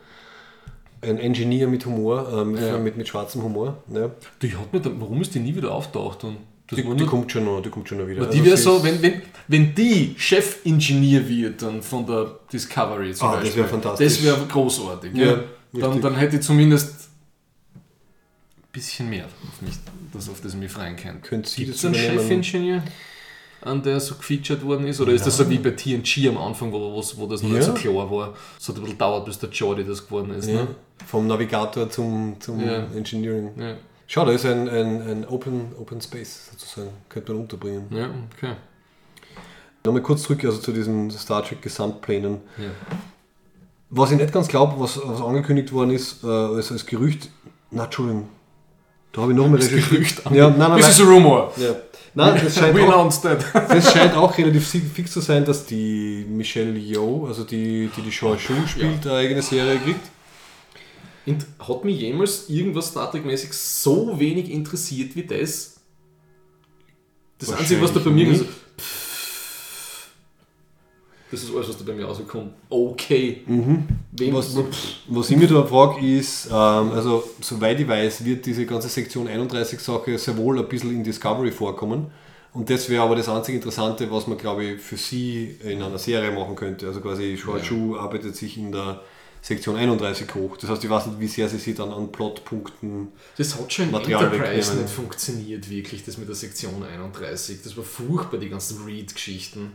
ein Engineer mit Humor, äh, mit, mit, mit schwarzem Humor. Ja. Die hat mir dann, warum ist die nie wieder auftaucht? Und Die, die, kommt schon noch, die kommt schon noch wieder. Aber Also die wäre so, wenn, wenn, wenn die Chefingenieur wird dann von der Discovery zum Ah, das Beispiel, wär fantastisch. Das wäre großartig. Ja, Ja, dann, dann hätte ich zumindest ein bisschen mehr auf mich, das, auf das ich mich freuen kann. Könnte sie Gibt es das einen? Chefingenieur, an der so gefeatured worden ist? Oder ist das so wie bei TNG am Anfang, wo, wo, wo das noch Ja. nicht so klar war? Es hat ein bisschen dauert, bis der Jordi das geworden ist. Ja. Ne? Vom Navigator zum, zum Ja. Engineering. Ja. Schau, da ist ein, ein, ein Open, Open Space sozusagen, könnte man unterbringen. ja, okay. Nochmal kurz zurück also zu diesen Star Trek Gesamtplänen. Ja. Was ich nicht ganz glaube, was, was angekündigt worden ist, äh, als, als Gerücht, na Entschuldigung, da habe ich noch mal Das Gerücht Ja, nein, nein, This is a nein. rumor. Ja. Nein, das scheint, We auch, das scheint auch relativ fix zu sein, dass die Michelle Yeoh, also die die, die Shu spielt, eine eigene Serie kriegt. Hat mich jemals irgendwas Star Trek-mäßig so wenig interessiert wie das? Das Einzige, was da bei mir so. Das ist alles, was da bei mir rauskommt. Okay. Wem, Was, was ich mir da frage, ist, ähm, also soweit ich weiß, wird diese ganze Sektion 31 Sache sehr wohl ein bisschen in Discovery vorkommen. Und das wäre aber das einzige Interessante, was man, glaube ich, für sie in einer Serie machen könnte. Also quasi Short Shu arbeitet sich in der Sektion 31 hoch. Das heißt, ich weiß nicht, wie sehr sie sich dann an Plotpunkten. das hat schon in Material Enterprise wegnehmen. nicht funktioniert, wirklich, das mit der Sektion 31. Das war furchtbar, die ganzen Read-Geschichten.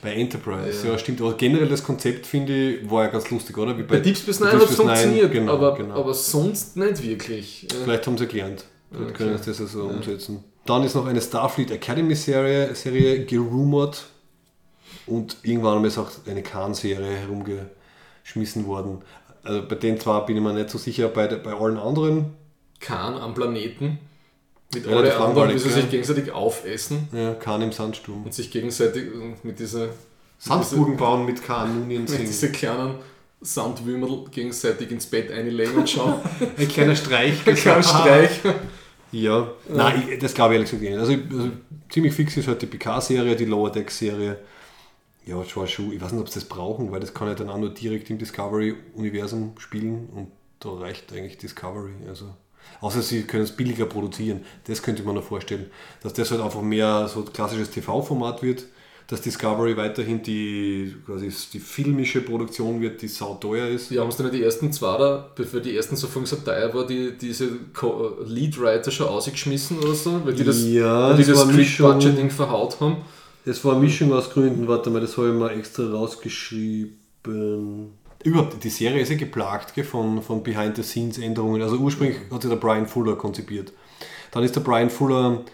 Bei Enterprise, Ja. ja, stimmt. Aber generell das Konzept, finde ich, war ja ganz lustig, oder? Wie Bei Deep Space bei Nine hat es funktioniert, genau, aber, genau. aber sonst nicht wirklich. Ja. Vielleicht haben sie gelernt. Vielleicht Okay. können sie das also umsetzen. Dann ist noch eine Starfleet Academy Serie, Serie gerumort und irgendwann einmal ist auch eine Khan-Serie herumgeschmissen worden. Also bei den zwei bin ich mir nicht so sicher, bei, bei allen anderen, Khan am Planeten. Mit Relativ alle anderen, wie sie sich gegenseitig aufessen ja, Khan im Sandsturm. und sich gegenseitig mit dieser Sandburgen bauen mit Khan, Nunien mit diese kleinen Sandwürmel gegenseitig ins Bett einlegen und schauen. Ein kleiner Streich. Ein kleiner Streich. Ja, nein, ich, das glaube ich ehrlich gesagt nicht. Also, also ziemlich fix ist halt die PK-Serie, die Lower Deck-Serie. Ja, Shu, ich weiß nicht, ob sie das brauchen, weil das kann ja dann auch nur direkt im Discovery-Universum spielen und da reicht eigentlich Discovery. Also, außer sie können es billiger produzieren. Das könnte man noch vorstellen, dass das halt einfach mehr so klassisches TV-Format wird, dass Discovery weiterhin die, quasi die filmische Produktion wird, die sauteuer ist. Wir haben es dann die ersten zwei da, bevor die ersten so so teuer war, die diese Leadwriter schon ausgeschmissen oder so, weil die das, Ja, weil die das das. Script-Budgeting verhaut haben. Das war eine Mischung aus Gründen, warte mal, das habe ich mal extra rausgeschrieben. Überhaupt, die Serie ist ja geplagt gell, von, von Behind-the-Scenes-Änderungen. Also ursprünglich hat sich der Brian Fuller konzipiert. Dann ist der Brian Fuller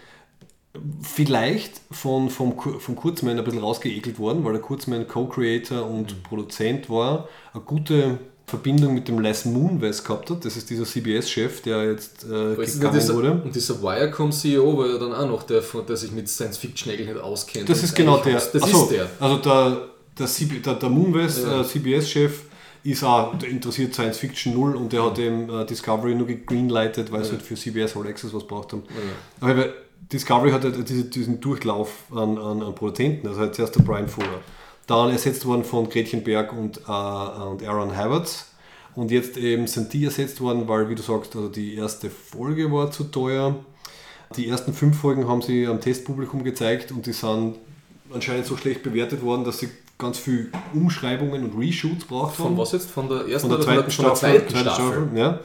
vielleicht von, vom, vom Kurzman ein bisschen rausgeekelt worden, weil der Kurzman Co-Creator und Produzent war. Eine gute Verbindung mit dem Les Moonves gehabt hat. Das ist dieser CBS-Chef, der jetzt äh, gegangen dieser, wurde. und dieser Wirecom-CEO war ja dann auch noch der, der sich mit Science Fiction eigentlich nicht auskennt. Das ist genau der. aus- Das Ach so, ist der. Also der, der, CB, der, der Moonves, Ja. äh, CBS-Chef, ist auch, interessiert Science Fiction null und der hat eben äh, Discovery nur gegreenlightet, weil sie halt für CBS All Access was braucht haben. Aber bei Discovery hat halt diese, diesen Durchlauf an, an, an Produzenten. Also halt zuerst der Brian Fuller. Dann ersetzt worden von Gretchen Berg und, äh, und Aaron Havertz. Und jetzt eben sind die ersetzt worden, weil, wie du sagst, also die erste Folge war zu teuer. Die ersten fünf Folgen haben sie am Testpublikum gezeigt und die sind anscheinend so schlecht bewertet worden, dass sie ganz viel Umschreibungen und Reshoots braucht haben. Von was jetzt? Von der ersten Von der oder zweiten von der Staffel. zweiten Staffel? ja.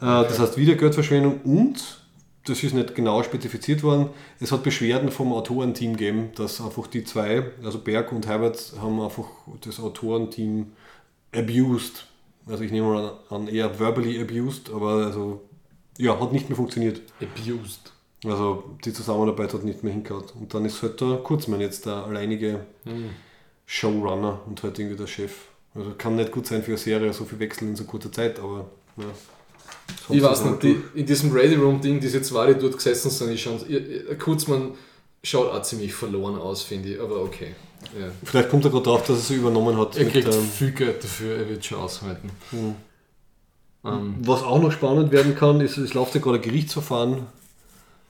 Äh, Das heißt wieder Geldverschwendung und das ist nicht genau spezifiziert worden. Es hat Beschwerden vom Autorenteam gegeben, dass einfach die zwei, also Berg und Herbert, haben einfach das Autorenteam abused. Also ich nehme mal an, eher verbally abused, aber also ja, hat nicht mehr funktioniert. Abused. Also die Zusammenarbeit hat nicht mehr hingehauen. Und dann ist halt der Kurzmann jetzt der alleinige Showrunner und halt irgendwie der Chef. Also kann nicht gut sein für eine Serie, so viel Wechsel in so kurzer Zeit, aber ja. Haben Ich weiß nicht, die, in diesem Ready Room Ding, diese zwei, die dort gesessen sind, ich schon, Kurzmann schaut auch ziemlich verloren aus, finde ich, aber okay. Ja. Vielleicht kommt er gerade drauf, dass er sie übernommen hat. Er mit, kriegt ähm, viel Geld dafür, er wird schon aushalten. Ähm, Was auch noch spannend werden kann, ist, es läuft ja gerade ein Gerichtsverfahren,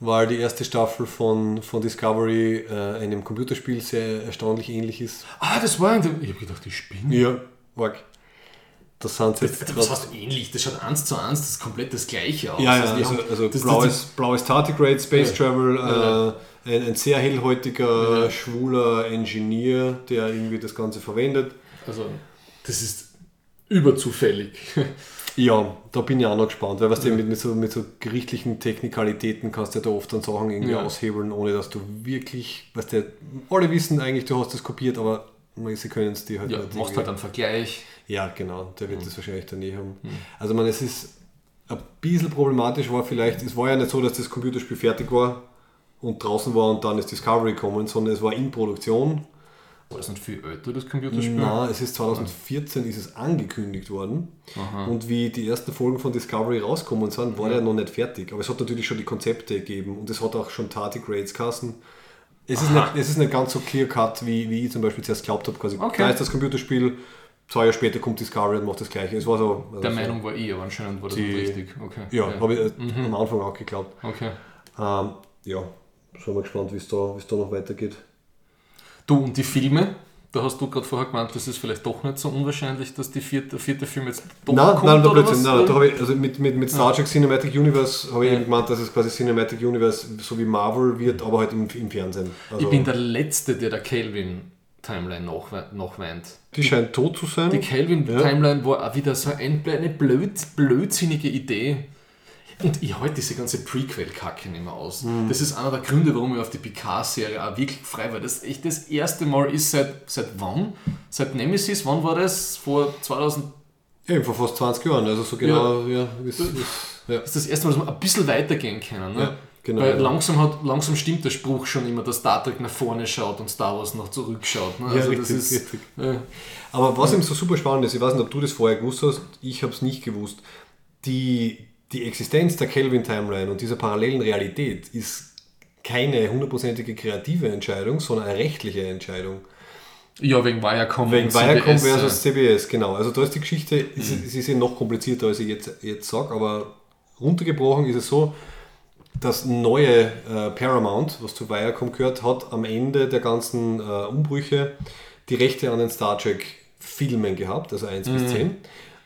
weil die erste Staffel von, von Discovery äh, einem Computerspiel sehr erstaunlich ähnlich ist. ah, das war in dem, ich habe gedacht, ich spinne. Ja, Mark. Das sind jetzt Das grad- heißt ähnlich, das schaut eins zu eins, das ist komplett das gleiche aus. Ja, ja, Also also, also das- das- blaues, blaues Tardigrade, Space Ja. Travel, Ja. äh, ein, ein sehr hellhäutiger, schwuler Ingenieur, der irgendwie das Ganze verwendet. Also, das ist überzufällig. Ja, da bin ich auch noch gespannt, weil was du mit, mit, so, mit so gerichtlichen Technikalitäten kannst du ja da oft dann Sachen irgendwie Ja. aushebeln, ohne dass du wirklich, was der alle wissen eigentlich, du hast das kopiert, aber sie können es dir halt Ja, nicht machst halt einen Vergleich. Ja, genau, der Mhm. wird das wahrscheinlich dann eh haben. Also man, es ist ein bisschen problematisch war vielleicht, es war ja nicht so, dass das Computerspiel fertig war und draußen war und dann ist Discovery gekommen, sondern es war in Produktion. War das nicht viel älter, das Computerspiel? Na, es ist 2014 ist es angekündigt worden und wie die ersten Folgen von Discovery rausgekommen sind, war der noch nicht fertig. Aber es hat natürlich schon die Konzepte gegeben und es hat auch schon Tardigrades kassen. Es ist, nicht, es ist nicht ganz so clear cut, wie, wie ich zum Beispiel zuerst glaubt habe. Quasi, Okay. Da ist das Computerspiel, zwei Jahre später kommt Discovery und macht das gleiche. Es war so. also Der so- Meinung war ich, aber anscheinend war das Die- richtig. Okay. Ja, habe ich äh, Mhm. am Anfang auch geglaubt. Okay. Ähm, ja, sind wir gespannt, wie da, wie es da noch weitergeht. Du und die Filme, da hast du gerade vorher gemeint, das ist vielleicht doch nicht so unwahrscheinlich, dass die vierte, der vierte Film jetzt doch Nein, kommt, nein, oder Blödsinn. Nein, da habe ich, also mit, mit, mit Star Trek Cinematic Universe habe ich Ja. eben gemeint, dass es quasi Cinematic Universe so wie Marvel wird, aber halt im, im Fernsehen. Also, ich bin der Letzte, der der Kelvin-Timeline nachwe- nachweint. die scheint tot zu sein. Die Kelvin-Timeline war auch wieder so ein, eine blöd, blödsinnige Idee. Und ich halte diese ganze Prequel-Kacke nicht mehr aus. Mhm. Das ist einer der Gründe, warum ich auf die Picard-Serie auch wirklich frei war. Das echt das erste Mal ist seit, seit wann? Seit Nemesis, wann war das? Vor 2000 Eben vor fast 20 Jahren, also so genau, ja, wie es ist. Ja. ist das erste Mal, dass wir ein bisschen weitergehen können. Ne? Ja, genau, Weil ja. langsam, hat, langsam stimmt der Spruch schon immer, dass Star Trek nach vorne schaut und Star Wars nach zurück schaut. Ne? Ja, Also richtig, das ist, richtig. Ja. Aber was eben so super spannend ist, ich weiß nicht, ob du das vorher gewusst hast, ich habe es nicht gewusst, die, die Existenz der Kelvin-Timeline und dieser parallelen Realität ist keine hundertprozentige kreative Entscheidung, sondern eine rechtliche Entscheidung. ja, wegen Viacom Wegen Viacom CBS, versus CBS, genau. Also da ist die Geschichte, es ist, es ist ja noch komplizierter, als ich jetzt, jetzt sage, aber runtergebrochen ist es so, das neue äh, Paramount, was zu Viacom gehört, hat am Ende der ganzen äh, Umbrüche die Rechte an den Star Trek Filmen gehabt, also 1 bis 10.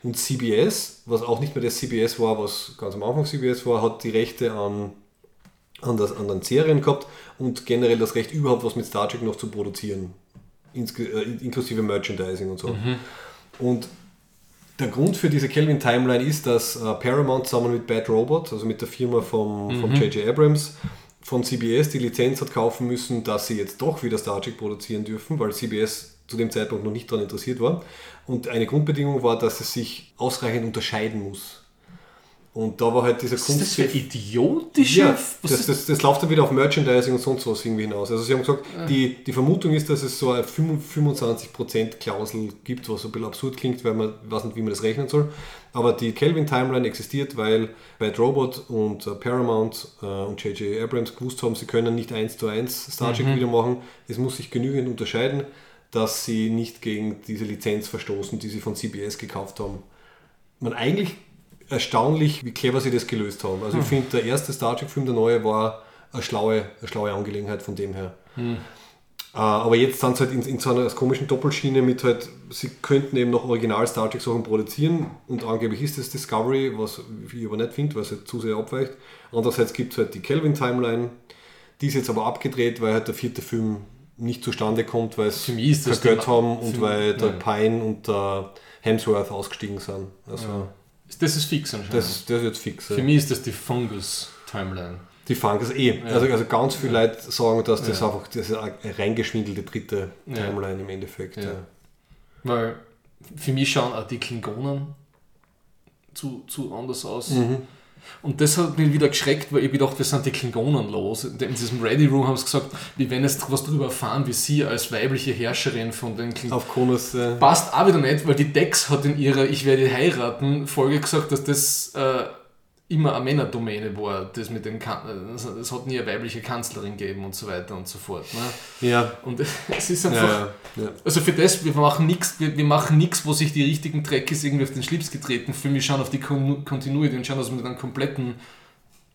Und CBS, was auch nicht mehr der CBS war, was ganz am Anfang CBS war, hat die Rechte an, an, das, an den Serien gehabt und generell das Recht überhaupt was mit Star Trek noch zu produzieren. Insge äh, inklusive Merchandising und so. Und der Grund für diese Kelvin Timeline ist, dass äh, Paramount zusammen mit Bad Robot, also mit der Firma vom vom J.J. Abrams, von CBS die Lizenz hat kaufen müssen, dass sie jetzt doch wieder Star Trek produzieren dürfen, weil CBS zu dem Zeitpunkt noch nicht daran interessiert war. Und eine Grundbedingung war, dass es sich ausreichend unterscheiden muss. Und da war halt dieser Was ist das für idiotische? ja, das, das, das läuft dann wieder auf Merchandising und sonst was irgendwie hinaus. Also sie haben gesagt, die, die Vermutung ist, dass es so eine 25% Klausel gibt, was so ein bisschen absurd klingt, weil man weiß nicht, wie man das rechnen soll. Aber die Kelvin Timeline existiert, weil Bad Robot und äh, Paramount äh, und J.J. Abrams gewusst haben, sie können nicht eins zu eins Star Trek wieder machen. Es muss sich genügend unterscheiden, dass sie nicht gegen diese Lizenz verstoßen, die sie von CBS gekauft haben. Man eigentlich erstaunlich, wie clever sie das gelöst haben. Also ich finde, der erste Star Trek-Film, der neue, war eine schlaue, eine schlaue Angelegenheit von dem her. Äh, aber jetzt sind sie halt in, in so einer komischen Doppelschiene mit halt, sie könnten eben noch Original Star Trek Sachen produzieren und angeblich ist es Discovery, was ich aber nicht finde, weil es halt zu sehr abweicht. Andererseits gibt es halt die Kelvin Timeline, die ist jetzt aber abgedreht, weil halt der vierte Film nicht zustande kommt, weil Für ist kein Geld haben und für- weil der ja. Pine und der Hemsworth ausgestiegen sind. Also Das ist fix anscheinend. das, das ist jetzt fix. Für ja. mich ist das die Fungus-Timeline. Die Funkers eh. Also, also ganz viele Leute sagen, dass das einfach das ist eine reingeschwindelte dritte Ja. Timeline im Endeffekt. Ja. Ja. Weil für mich schauen auch die Klingonen zu, zu anders aus. Mhm. Und das hat mich wieder geschreckt, weil ich gedacht, wir sind die Klingonen los. In diesem Ready Room haben sie gesagt, wir werden jetzt was darüber erfahren, wie sie als weibliche Herrscherin von den Klingonen. Auf Kronos. Äh, Passt auch wieder nicht, weil die Dex hat in ihrer Ich werde heiraten Folge gesagt, dass das äh, immer eine Männerdomäne war. Das mit äh, es hat nie eine weibliche Kanzlerin gegeben und so weiter und so fort. Ne? ja. Und es ist einfach. Ja, ja. Also für das, wir machen nichts, wir, wir machen nichts, wo sich die richtigen Trekkies irgendwie auf den Schlips getreten fühlen. Wir schauen auf die Kon Continuity und schauen, dass wir einen kompletten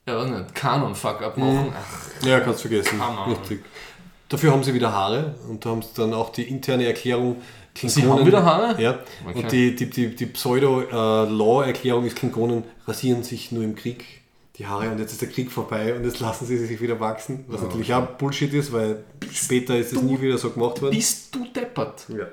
ja, weiß nicht, Kanon-Fuck abmachen. Mhm. Ach, Ja, kannst vergessen. Richtig. Dafür haben sie wieder Haare und da haben sie dann auch die interne Erklärung. Sie haben wieder Haare? Ja. Okay. Und die, die, die, die Pseudo-Law-Erklärung ist, Klingonen rasieren sich nur im Krieg die Haare und jetzt ist der Krieg vorbei und jetzt lassen sie sich wieder wachsen. Was natürlich auch Bullshit ist, weil später ist es nie wieder so gemacht worden. bist du deppert? Ja.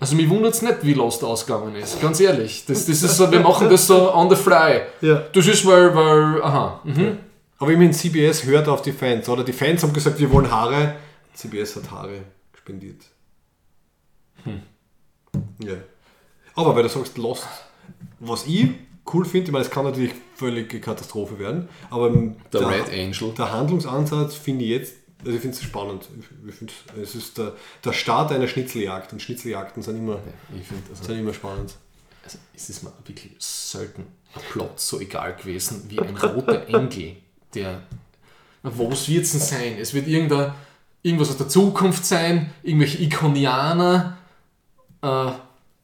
Also mich wundert es nicht, wie Lost ausgegangen ist, ganz ehrlich. Das, das ist so, wir machen das so on the fly. Ja. Das ist, weil, weil aha. Mhm. Aber immerhin CBS hört auf die Fans, oder? Die Fans haben gesagt, wir wollen Haare. CBS hat Haare spendiert. Ja. Aber weil du sagst Lost, was ich cool finde, ich meine, es kann natürlich völlige Katastrophe werden, aber Der Red Angel. der Handlungsansatz finde ich jetzt, also ich finde es spannend. Ich, ich finde, es ist der, der Start einer Schnitzeljagd und Schnitzeljagden sind immer, Ich finde, also, sind immer spannend. also es ist mir wirklich selten ein Plot so egal gewesen wie ein roter Engel, der. Was wird es denn sein? Es wird irgendein, irgendwas aus der Zukunft sein, irgendwelche Ikonianer, äh,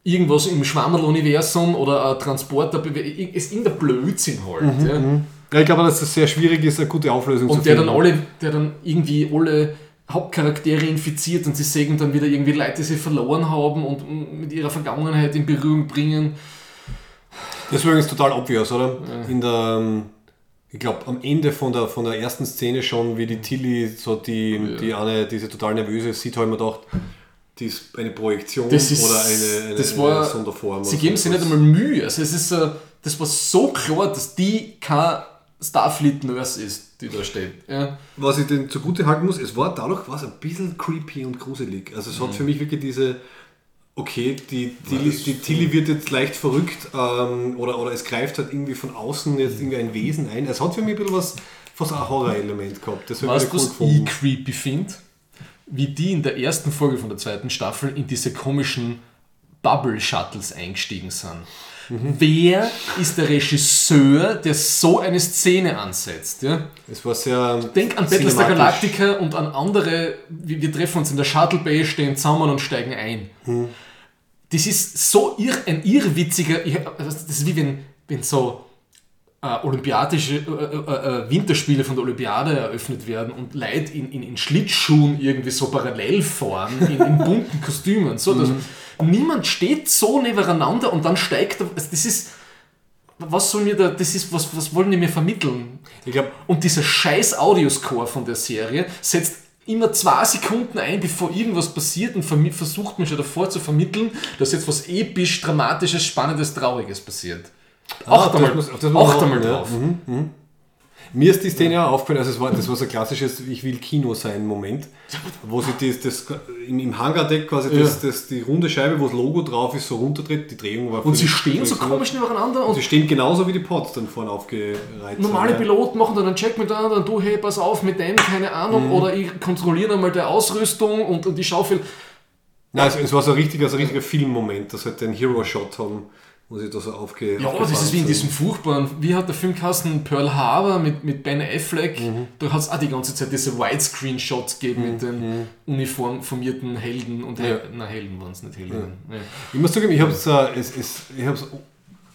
irgendwas im Schwammerl-Universum oder ein Transporter, ist irgendein Blödsinn halt. ja. Ja, ich glaube, dass es sehr schwierig ist, eine gute Auflösung zu Und der finden. dann alle, der dann irgendwie alle Hauptcharaktere infiziert und sie sägen dann wieder irgendwie Leute, die sie verloren haben und mm, mit ihrer Vergangenheit in Berührung bringen. Deswegen ist total obvious, oder? In der, ähm, ich glaube, am Ende von der, von der ersten Szene schon, wie die Tilly so die, die eine, diese total nervöse sieht, habe ich mir gedacht, die ist eine Projektion ist, oder eine, eine, das war, eine Sonderform. Sie geben sich nicht einmal Mühe. Also es ist, das war so klar, dass die kein Starfleet-Nurse ist, die da steht. Ja. Was ich denn zugute halten muss, es war dadurch was ein bisschen creepy und gruselig. Also es hat für mich wirklich diese, okay, die, Tilly, die Tilly wird jetzt leicht verrückt ähm, oder, oder es greift halt irgendwie von außen jetzt irgendwie ein Wesen ein. Es hat für mich ein bisschen was, was ein Horror-Element gehabt. Das habe Weißt ich du, cool was gefunden. ich creepy finde? Wie die in der ersten Folge von der zweiten Staffel in diese komischen Bubble-Shuttles eingestiegen sind. Mhm. Wer ist der Regisseur, der so eine Szene ansetzt? Ja? Es war sehr. Denk an Battlestar. Galactica und an andere, wir, treffen uns in der Shuttle Bay, stehen zusammen und steigen ein. Das ist so irr, ein irrwitziger, also das ist wie wenn, wenn so äh, olympiadische äh, äh, äh, Winterspiele von der Olympiade eröffnet werden und Leute in, in, in Schlittschuhen irgendwie so parallel fahren, in, in bunten Kostümen. So, dass, Niemand steht so nebeneinander und dann steigt er. Also das ist. Was soll mir da. Das ist, was, was wollen die mir vermitteln? Ich glaube, Und dieser scheiß Audioscore von der Serie setzt immer zwei Sekunden ein, bevor irgendwas passiert und versucht mir schon davor zu vermitteln, dass jetzt was episch, dramatisches, spannendes, trauriges passiert. Ah, Acht das einmal, das acht einmal achten, ja. drauf. mir ist die Szene auch aufgefallen, also es war, das war so ein klassisches Ich will Kino sein Moment, wo sie das, das im, im Hangardeck quasi das, das, die runde Scheibe, wo das Logo drauf ist, so runtertritt. Die Drehung war Und sie stehen so komisch nebeneinander Sie und stehen genauso wie die Pods dann vorne aufgereiht. normale sind, ja. Piloten machen dann einen Check miteinander und du, hey, pass auf mit dem, keine Ahnung, Mhm. oder ich kontrolliere einmal die Ausrüstung und, und ich schaue viel. Nein, es, es war so ein richtiger, so ein richtiger Filmmoment, dass sie halt den Hero-Shot haben, wo sie da so aufge Ja, das ist wie in diesem furchtbaren, wie hat der Film geheißen, Pearl Harbor mit, mit Ben Affleck. Mhm. Da hat es auch die ganze Zeit diese Widescreen-Shots gegeben mit den uniformierten Helden und Hel na, Helden waren es nicht Helden. Ja. Ich muss zugeben, ich habe es, äh, es, es, ich hab's,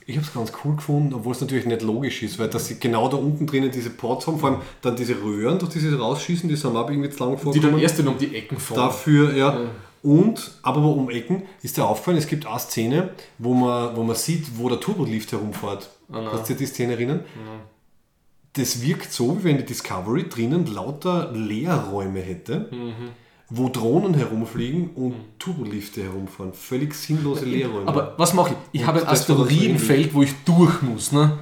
ich hab's ganz cool gefunden, obwohl es natürlich nicht logisch ist, weil dass sie genau da unten drinnen diese Ports haben, vor allem dann diese Röhren, durch die sie rausschießen, die sind auch irgendwie zu lang Die vorgekommen. dann erst dann um die Ecken fahren. Dafür, ja. Und, aber wo um Ecken, ist dir aufgefallen, es gibt eine Szene, wo man, wo man sieht, wo der Turbolift herumfährt. Kannst du dir die Szene erinnern? Das wirkt so, wie wenn die Discovery drinnen lauter Leerräume hätte, wo Drohnen herumfliegen und Turbolifte herumfahren. Völlig sinnlose Leerräume. Aber was mache ich? Ich Und habe ein Asteroidenfeld, wo ich durch muss. Ne?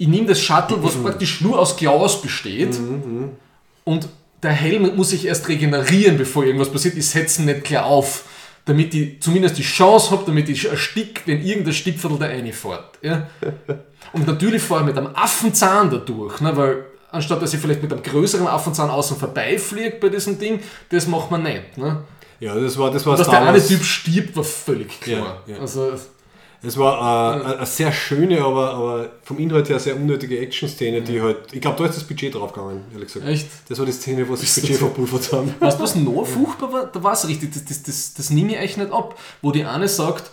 ich nehme das Shuttle, was praktisch nur aus Glas besteht, und der Helm muss sich erst regenerieren, bevor irgendwas passiert. Ich setze ihn nicht klar auf, damit ich zumindest die Chance habe, damit ich erstick, wenn irgendein Stickviertel da reinfährt. Ja? Und natürlich fahre ich mit einem Affenzahn da durch, ne? weil anstatt dass ich vielleicht mit einem größeren Affenzahn außen vorbeifliege bei diesem Ding, das macht man nicht. Ne? Ja, das war, das war Dass Star der eine. Typ stirbt, war völlig klar. Ja, ja. Also, Es war äh, eine sehr schöne, aber, aber vom Inhalt her sehr unnötige Action-Szene, die halt. Ich glaube, da ist das Budget draufgegangen, ehrlich gesagt. Echt? Das war die Szene, wo sie das Budget verpulvert haben. Weißt du, was noch furchtbar war? Da war es richtig, das, das, das, das nehme ich echt nicht ab. Wo die eine sagt,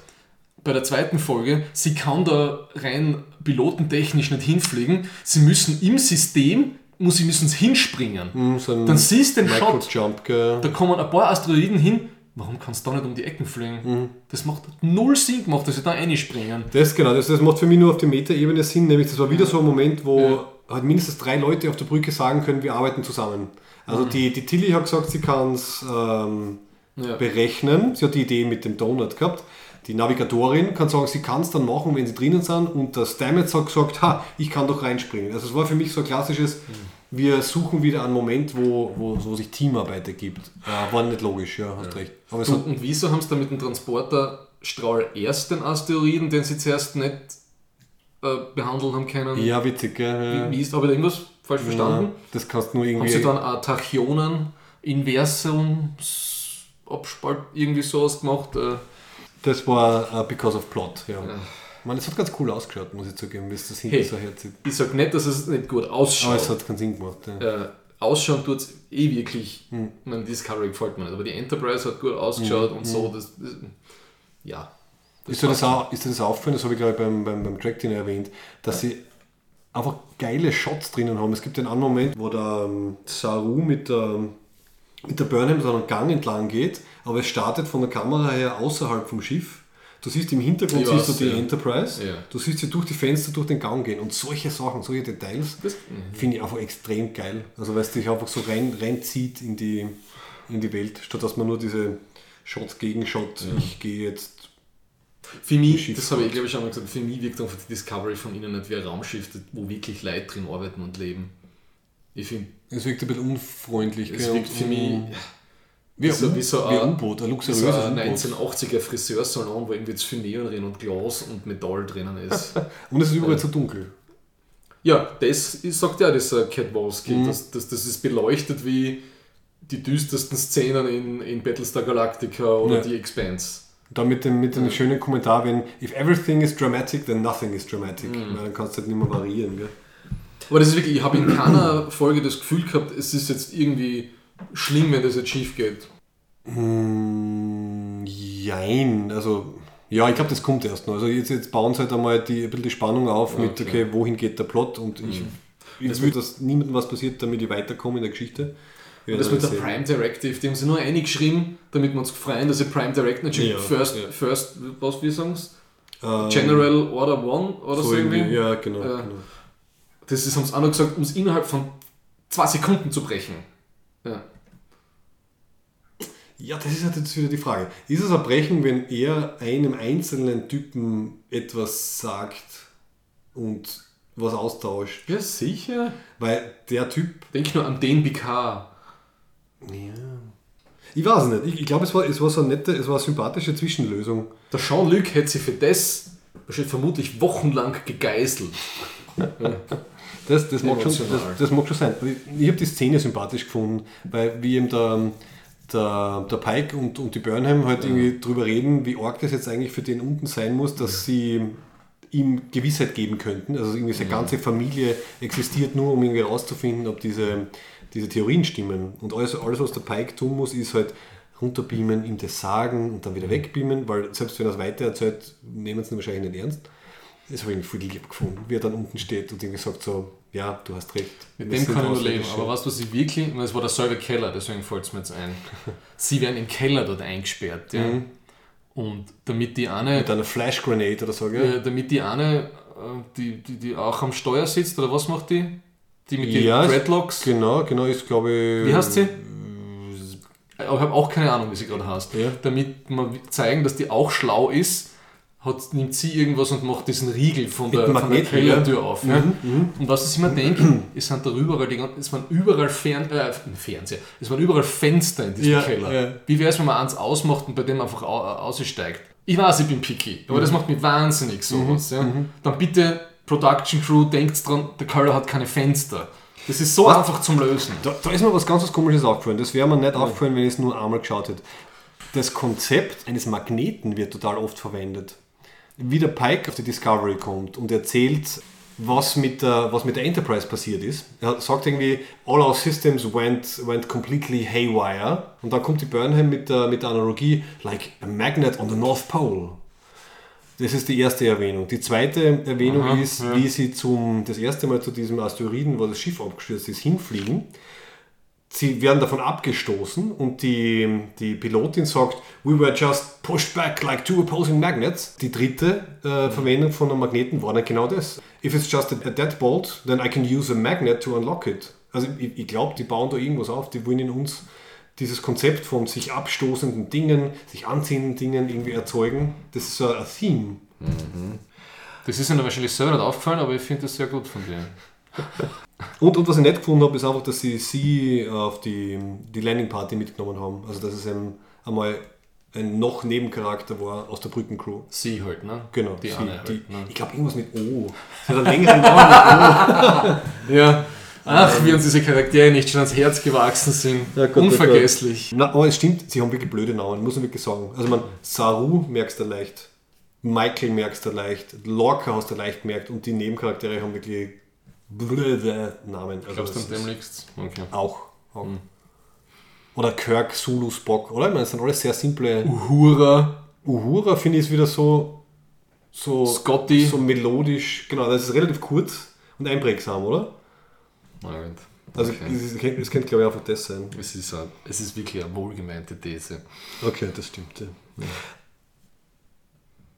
bei der zweiten Folge, sie kann da rein pilotentechnisch nicht hinfliegen, sie müssen im System, muss sie müssen hinspringen. So ein Dann siehst du den Shot, gell. da kommen ein paar Asteroiden hin, warum kannst du da nicht um die Ecken fliegen? Das macht null Sinn gemacht, dass sie da reinspringen. Das genau, das, das macht für mich nur auf der Metaebene Sinn, nämlich das war wieder so ein Moment, wo halt mindestens drei Leute auf der Brücke sagen können, wir arbeiten zusammen. Also die, die Tilly hat gesagt, sie kann es ähm, Ja. berechnen, sie hat die Idee mit dem Donut gehabt. Die Navigatorin kann sagen, sie kann es dann machen, wenn sie drinnen sind und der Stamets hat gesagt, ha, ich kann doch reinspringen. Also es war für mich so ein klassisches, wir suchen wieder einen Moment, wo, wo, wo sich Teamarbeit ergibt. Äh, war nicht logisch, ja, hast recht. Aber Du, und wieso haben sie da mit dem Transporterstrahl erst den Asteroiden, den sie zuerst nicht äh, behandeln haben können? ja, witzig, gell? Wie ist, habe ich da irgendwas falsch verstanden? Ja, das kannst du nur Haben irgendwie... sie dann eine Tachyonen-Inversum-Abspalt irgendwie sowas gemacht? Äh, Das war uh, because of plot, ja. Man, es hat ganz cool ausgeschaut, muss ich zugeben, wie es das hinten Hey. so herzieht. ich sage nicht, dass es nicht gut Aber ausschaut. es hat keinen Sinn gemacht. Ja. äh, ausschauen tut es eh wirklich. Hm. Ich meine, Discovery gefällt mir nicht, aber die Enterprise hat gut ausgeschaut und so. Das, das, ja. Ist dir, das auch, ist dir das aufgefallen, das habe ich glaube ich beim, beim, beim Track erwähnt, dass sie einfach geile Shots drinnen haben. Es gibt den einen Moment, wo der ähm, Saru mit der, mit der Burnham so einen Gang entlang geht, aber es startet von der Kamera her außerhalb vom Schiff. Du siehst im Hintergrund Ich siehst weiß, du die ja. Enterprise, Ja. du siehst sie durch die Fenster durch den Gang gehen und solche Sachen, solche Details Das- finde ich einfach extrem geil. Also weil es dich einfach so rein, reinzieht in die, in die Welt, statt dass man nur diese Shot gegen Shot, ich gehe jetzt Für mich, das habe ich glaube ich schon mal gesagt, für mich wirkt einfach die Discovery von ihnen nicht wie ein Raumschiff, wo wirklich Leute drin arbeiten und leben. Ich finde, Es wirkt ein bisschen unfreundlich. es wirkt für mich wie, so- ein- wie so ein- U-Boot, ein luxuriöses so ein U-Boot. 1980er Friseursalon, wo irgendwie jetzt viel Neon drin und Glas und Metall drinnen ist. Und es ist überall zu dunkel. ja, das sagt ja dieser Cat Wolski, Mhm. dass, dass das ist beleuchtet wie die düstersten Szenen in, in Battlestar Galactica oder Ja. die Expanse. Da mit dem, mit dem schönen Kommentar, wenn if everything is dramatic, then nothing is dramatic. Mhm. Weil dann kannst du halt nicht mehr variieren. Gell? Aber das ist wirklich, ich habe in keiner Folge das Gefühl gehabt, es ist jetzt irgendwie schlimm, wenn das jetzt schief geht. Hm, jein, also ja, ich glaube, das kommt erst noch. Also jetzt, jetzt bauen sie halt einmal die, ein bisschen die Spannung auf mit, Okay. okay, wohin geht der Plot und ich, ich will, dass niemandem was passiert, damit ich weiterkomme in der Geschichte. Und das mit der sehen. Prime Directive, die haben sie nur eingeschrieben, damit wir uns freuen, dass sie Prime Directive, nicht Ja, First, ja. First, was wir sagen Ähm, General Order One oder so, so irgendwie. irgendwie, ja, genau. Ja. genau. Das ist, haben sie auch noch gesagt, um es innerhalb von zwei Sekunden zu brechen. Ja. Ja, das ist halt jetzt wieder die Frage. Ist es ein Brechen, wenn er einem einzelnen Typen etwas sagt und was austauscht? ja, sicher. Weil der Typ, Denk nur an den BK. ich weiß es nicht, ich, ich glaube, es war, es war so eine nette, es war eine sympathische Zwischenlösung. Der Jean-Luc hätte sie für das vermutlich wochenlang gegeißelt. Das, das, mag, schon, das, das mag schon sein. Ich, habe die Szene sympathisch gefunden, weil wie eben der, der, der Pike und, und die Burnham halt irgendwie drüber reden, wie arg das jetzt eigentlich für den unten sein muss, dass sie ihm Gewissheit geben könnten. Also irgendwie seine ganze Familie existiert nur, um irgendwie herauszufinden, ob diese, diese Theorien stimmen. Und alles, alles, was der Pike tun muss, ist halt runterbeamen, ihm das sagen und dann wieder wegbeamen, weil selbst wenn er es weitererzählt, nehmen sie ihn wahrscheinlich nicht ernst. Das habe ich irgendwie voll lieb gefunden, wie er dann unten steht und irgendwie sagt so, ja, du hast recht. Mit dem kann ich nur leben. Aber weißt du, was ich wirklich, es war derselbe Keller, deswegen fällt es mir jetzt ein. Sie werden im Keller dort eingesperrt. Ja? Und damit die eine, Mit einer Flash Grenade oder so, gell? äh, damit die eine, äh, die, die, die auch am Steuer sitzt, oder was macht die? Die mit Ja, den Dreadlocks. Genau, genau, ist glaube ich. Wie heißt sie? Aber ich habe auch keine Ahnung, wie sie gerade heißt. Ja. Damit wir zeigen, dass die auch schlau ist, hat, nimmt sie irgendwas und macht diesen Riegel von der, von der Kellertür auf. Ja. Und was ich immer denke, es sind da überall, die, ganzen- es waren überall Fern, äh, Fernseher, es waren überall Fenster in diesem Ja, Keller. ja. Wie wäre es, wenn man eins ausmacht und bei dem einfach au, aussteigt? Ich weiß, ich bin picky, aber das macht mich wahnsinnig sowas. Ja. Dann bitte, Production Crew, denkt dran, der Keller hat keine Fenster. Das ist so einfach zum Lösen. Da, da ist mir was ganz was Komisches aufgefallen. Das wäre mir nicht aufgefallen, wenn ich es nur einmal geschaut hätte. Das Konzept eines Magneten wird total oft verwendet. Wie der Pike auf die Discovery kommt und erzählt, was mit der, was mit der Enterprise passiert ist. Er sagt irgendwie, all our systems went, went completely haywire. Und dann kommt die Burnham mit der, mit der Analogie, like a magnet on the North Pole. Das ist die erste Erwähnung. Die zweite Erwähnung ist, wie sie zum, das erste Mal zu diesem Asteroiden, wo das Schiff abgestürzt ist, hinfliegen. Sie werden davon abgestoßen und die, die Pilotin sagt, we were just pushed back like two opposing magnets. Die dritte äh, Verwendung von einem Magneten war dann genau das. If it's just a, deadbolt, then I can use a magnet to unlock it. Also ich, ich glaube, die bauen da irgendwas auf, die wollen in uns dieses Konzept von sich abstoßenden Dingen, sich anziehenden Dingen irgendwie erzeugen. Das ist so ein Theme. Das ist ihnen wahrscheinlich selber nicht aufgefallen, aber ich finde das sehr gut von dir. Und, und was ich nicht gefunden habe, ist einfach, dass sie sie auf die, die Landing Party mitgenommen haben. Also dass es ein, einmal ein noch Nebencharakter war aus der Brückencrew. Sie halt, ne? Genau. Die sie, eine die, halt, ne? Ich glaube irgendwas mit O. Sie hat einen längeren Namen Ja. Ach, wie uns diese Charaktere nicht schon ans Herz gewachsen sind. Ja, Gott, Unvergesslich. mit O. Na, aber es stimmt, sie haben wirklich blöde Namen, muss man wirklich sagen. Also man, Saru merkst du leicht, Michael merkst du leicht, Lorca hast du leicht gemerkt und die Nebencharaktere haben wirklich blöde Namen. Also Glaubst du, das an dem ist- liegt's? Okay. Auch. auch. Oder Kirk, Zulu, Spock, oder? Ich meine, das sind alles sehr simple. Uhura, Uhura finde ich ist wieder so, so, Scotty. so melodisch. Genau, das ist relativ kurz und einprägsam, oder? Gut. Also Okay. es, es, könnte- könnte, glaube ich, einfach das sein. Es ist, ein, es ist wirklich eine wohlgemeinte These. Okay, das stimmt. Ja.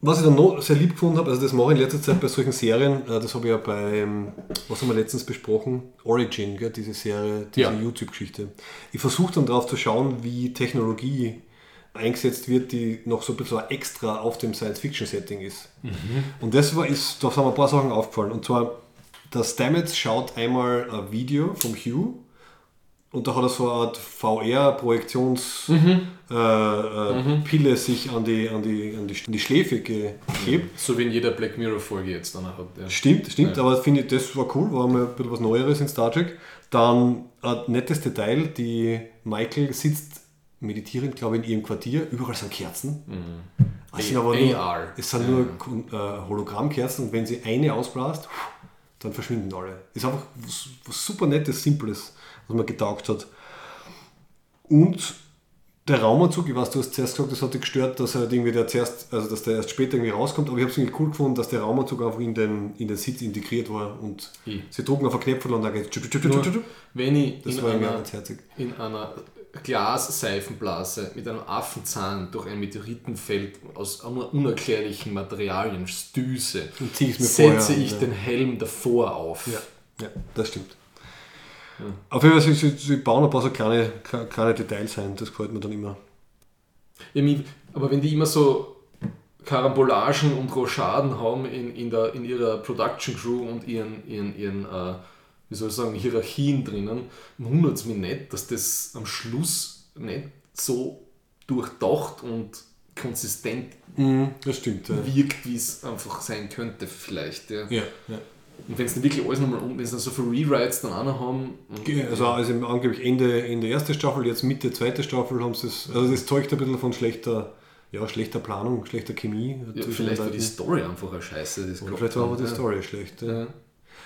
Was ich dann noch sehr lieb gefunden habe, also das mache ich in letzter Zeit bei solchen Serien, äh, das habe ich ja bei, was haben wir letztens besprochen? Origin, gell, diese Serie, diese Ja. YouTube-Geschichte. Ich versuche dann darauf zu schauen, wie Technologie eingesetzt wird, die noch so ein bisschen extra auf dem Science-Fiction-Setting ist. Und das war, ist, da sind mir ein paar Sachen aufgefallen. Und zwar, der Stamets schaut einmal ein Video vom Hugh und da hat er so eine Art VR-Projektions-Pille äh, sich an die, an, die, an, die, an die Schläfe geklebt. So wie in jeder Black Mirror-Folge jetzt dann hat. Ja. Stimmt, stimmt, Ja. aber finde ich, das war cool, war mal ein bisschen was Neueres in Star Trek. Dann ein nettes Detail, die Michael sitzt meditierend, glaube ich, in ihrem Quartier, überall sind Kerzen. Es sind aber nur, AR. es sind nur äh, Hologrammkerzen und wenn sie eine ausblasst, dann verschwinden alle. Ist einfach was, was super Nettes, Simples, was man getaugt hat. Und der Raumanzug, ich weiß, du hast zuerst gesagt, das hat dich gestört, dass er irgendwie der zuerst, also dass der erst später irgendwie rauskommt, aber ich habe es irgendwie cool gefunden, dass der Raumanzug einfach in den, in den Sitz integriert war und I. sie drucken auf ein Knöpfel und dann geht es. Wenn ich Das in war einer, in einer Glasseifenblase mit einem Affenzahn durch ein Meteoritenfeld aus un- unerklärlichen Materialien düse, mir setze vorher ich ja. den Helm davor auf. Ja, das stimmt. Auf jeden Fall, sie, sie, sie bauen ein paar so kleine, kleine Details ein, das gefällt mir dann immer. Ja, aber wenn die immer so Karambolagen und Rochaden haben in, in, der, in ihrer Production Crew und ihren, ihren, ihren äh, wie soll ich sagen, Hierarchien drinnen, wundert es mich nicht, dass das am Schluss nicht so durchdacht und konsistent Das stimmt, ja. wirkt, wie es einfach sein könnte vielleicht. Ja. Ja, ja. Und wenn es wirklich alles nochmal um, wenn dann so viele Rewrites dann auch noch haben, Also, also angeblich Ende, Ende erste Staffel, jetzt Mitte zweite Staffel haben sie es, also das zeugt ein bisschen von schlechter, ja, schlechter Planung, schlechter Chemie. ja, vielleicht war die. Story einfach eine Scheiße. Das Oder vielleicht war aber die ja. Story schlecht. Ja.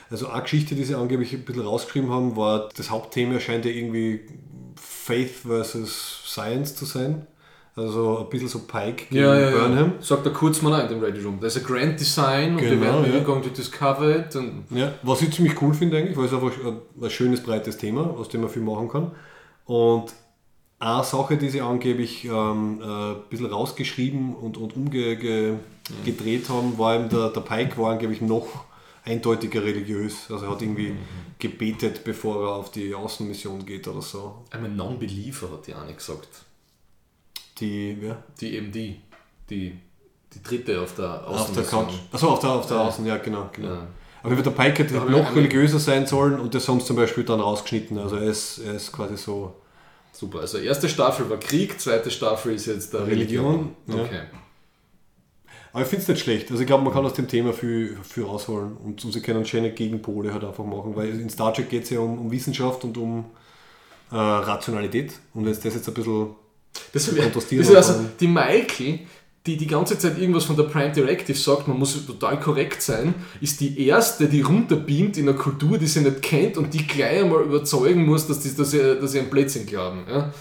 Also eine Geschichte, die sie angeblich ein bisschen rausgeschrieben haben, war, das Hauptthema scheint ja irgendwie Faith versus Science zu sein. Also ein bisschen so Pike gegen Ja, ja, Burnham. ja. Sagt er kurz mal in dem Ready Room. There's a grand design und wir Genau, werden ja. we're going to discover it. Und Ja, was ich ziemlich cool finde eigentlich, weil es einfach ein, ein schönes, breites Thema, aus dem man viel machen kann. Und eine Sache, die sie angeblich ähm, äh, ein bisschen rausgeschrieben und, und umgedreht haben, war eben der, der Pike war angeblich noch eindeutiger religiös. Also er hat irgendwie gebetet, bevor er auf die Außenmission geht oder so. I'm a non-believer, hat die eine gesagt. Die, ja, Die eben die, die, dritte auf der Auf der. Couch. Achso, auf der, auf der Ja. Außen, ja, genau. genau. Ja. Aber der Pike hätte noch religiöser sein sollen und das haben sie zum Beispiel dann rausgeschnitten. Also er ist, er ist quasi so. Super, also erste Staffel war Krieg, zweite Staffel ist jetzt der Religion, Religion. Okay. Aber ich finde es nicht schlecht. Also ich glaube, man kann aus dem Thema viel, viel rausholen und, und sie können schöne Gegenpole halt einfach machen, weil in Star Trek geht es ja um, um Wissenschaft und um äh, Rationalität. Und wenn es das jetzt ein bisschen Das, das kontrastieren ist also die Michael, die die ganze Zeit irgendwas von der Prime Directive sagt, man muss total korrekt sein, ist die erste, die runterbeamt in einer Kultur, die sie nicht kennt und die gleich einmal überzeugen muss, dass, die, dass, sie, dass sie ein Blödsinn glauben. Ja?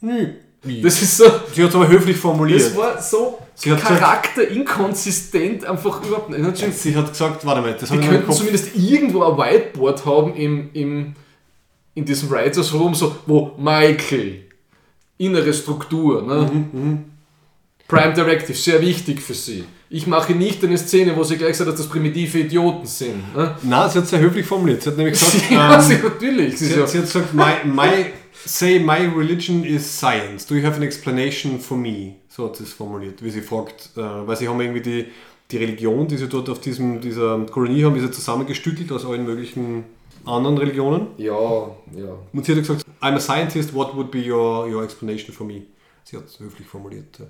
Nö. Das ist so, Sie hat es aber höflich formuliert. das war so Sie charakterinkonsistent, einfach überhaupt nicht. Entschuldigung, Sie hat gesagt, warte mal, das Die könnten zumindest irgendwo ein Whiteboard haben im, im, in diesem Writers Room, so, wo Michael, innere Struktur, ne? Mhm, Prime Directive, sehr wichtig für sie. Ich mache nicht eine Szene, wo sie gleich sagt, dass das primitive Idioten sind. Ne? Nein, sie hat es sehr höflich formuliert. Sie hat nämlich gesagt, ja, ähm, sie, natürlich. Sie sie, hat, sie hat gesagt, my, my, say my religion is science. Do you have an explanation for me? So hat sie es formuliert, wie sie fragt. Äh, weil sie haben irgendwie die, die Religion, die sie dort auf diesem, dieser Kolonie haben, ist ja zusammengestückelt aus allen möglichen anderen Religionen. ja, ja. Und sie hat gesagt, I'm a scientist, what would be your, your explanation for me? Sie hat es höflich formuliert. Ja.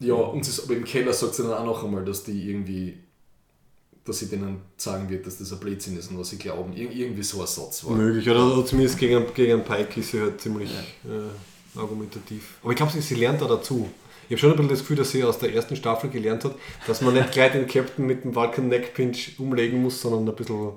Ja, und sie, aber im Keller sagt sie dann auch noch einmal, dass die irgendwie, dass sie denen sagen wird, dass das ein Blödsinn ist und was sie glauben. Ir irgendwie so ein Satz war. Möglich, oder, oder zumindest gegen, gegen einen Pike ist sie halt ziemlich äh, argumentativ. Aber ich glaube, sie, sie lernt da dazu. Ich habe schon ein bisschen das Gefühl, dass sie aus der ersten Staffel gelernt hat, dass man nicht gleich den Captain mit dem Vulcan Neckpinch umlegen muss, sondern ein bisschen.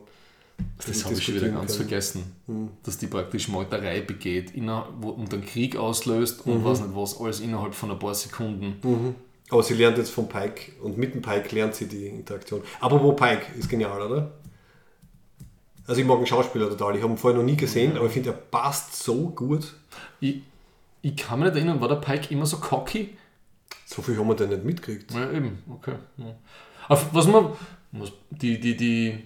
Das habe ich schon wieder ganz kann. vergessen, dass die praktisch Meuterei begeht inner, wo, und einen Krieg auslöst und weiß nicht was, alles innerhalb von ein paar Sekunden. Aber sie lernt jetzt vom Pike und mit dem Pike lernt sie die Interaktion. Aber wo Pike ist genial, oder? Also ich mag den Schauspieler total. Ich habe ihn vorher noch nie gesehen, aber ich finde, er passt so gut. Ich, ich kann mich nicht erinnern, war der Pike immer so cocky? So viel haben wir denn nicht mitgekriegt. Ja, eben, okay. Ja. Auf was man, was, die, die, die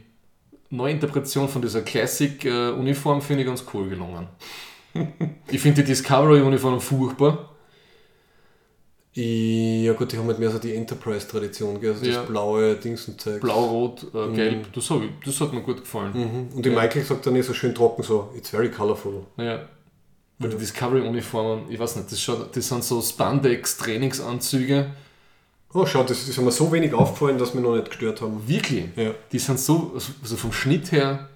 Neuinterpretation von dieser Classic-Uniform finde ich ganz cool gelungen. ich finde die Discovery-Uniform furchtbar. Ja gut, die haben halt mehr so die Enterprise-Tradition, also Ja. das blaue Dings und Zeug. Blau, Rot, äh, Gelb, das, ich, das hat mir gut gefallen. Mhm. Und die Michael sagt dann nicht so schön trocken so, it's very colorful. Ja. Weil die Discovery-Uniformen, ich weiß nicht, das, schaut, das sind so Spandex-Trainingsanzüge. Oh, schau, das ist mir so wenig aufgefallen, dass wir noch nicht gestört haben. Wirklich. Ja. Die sind so, also vom Schnitt her,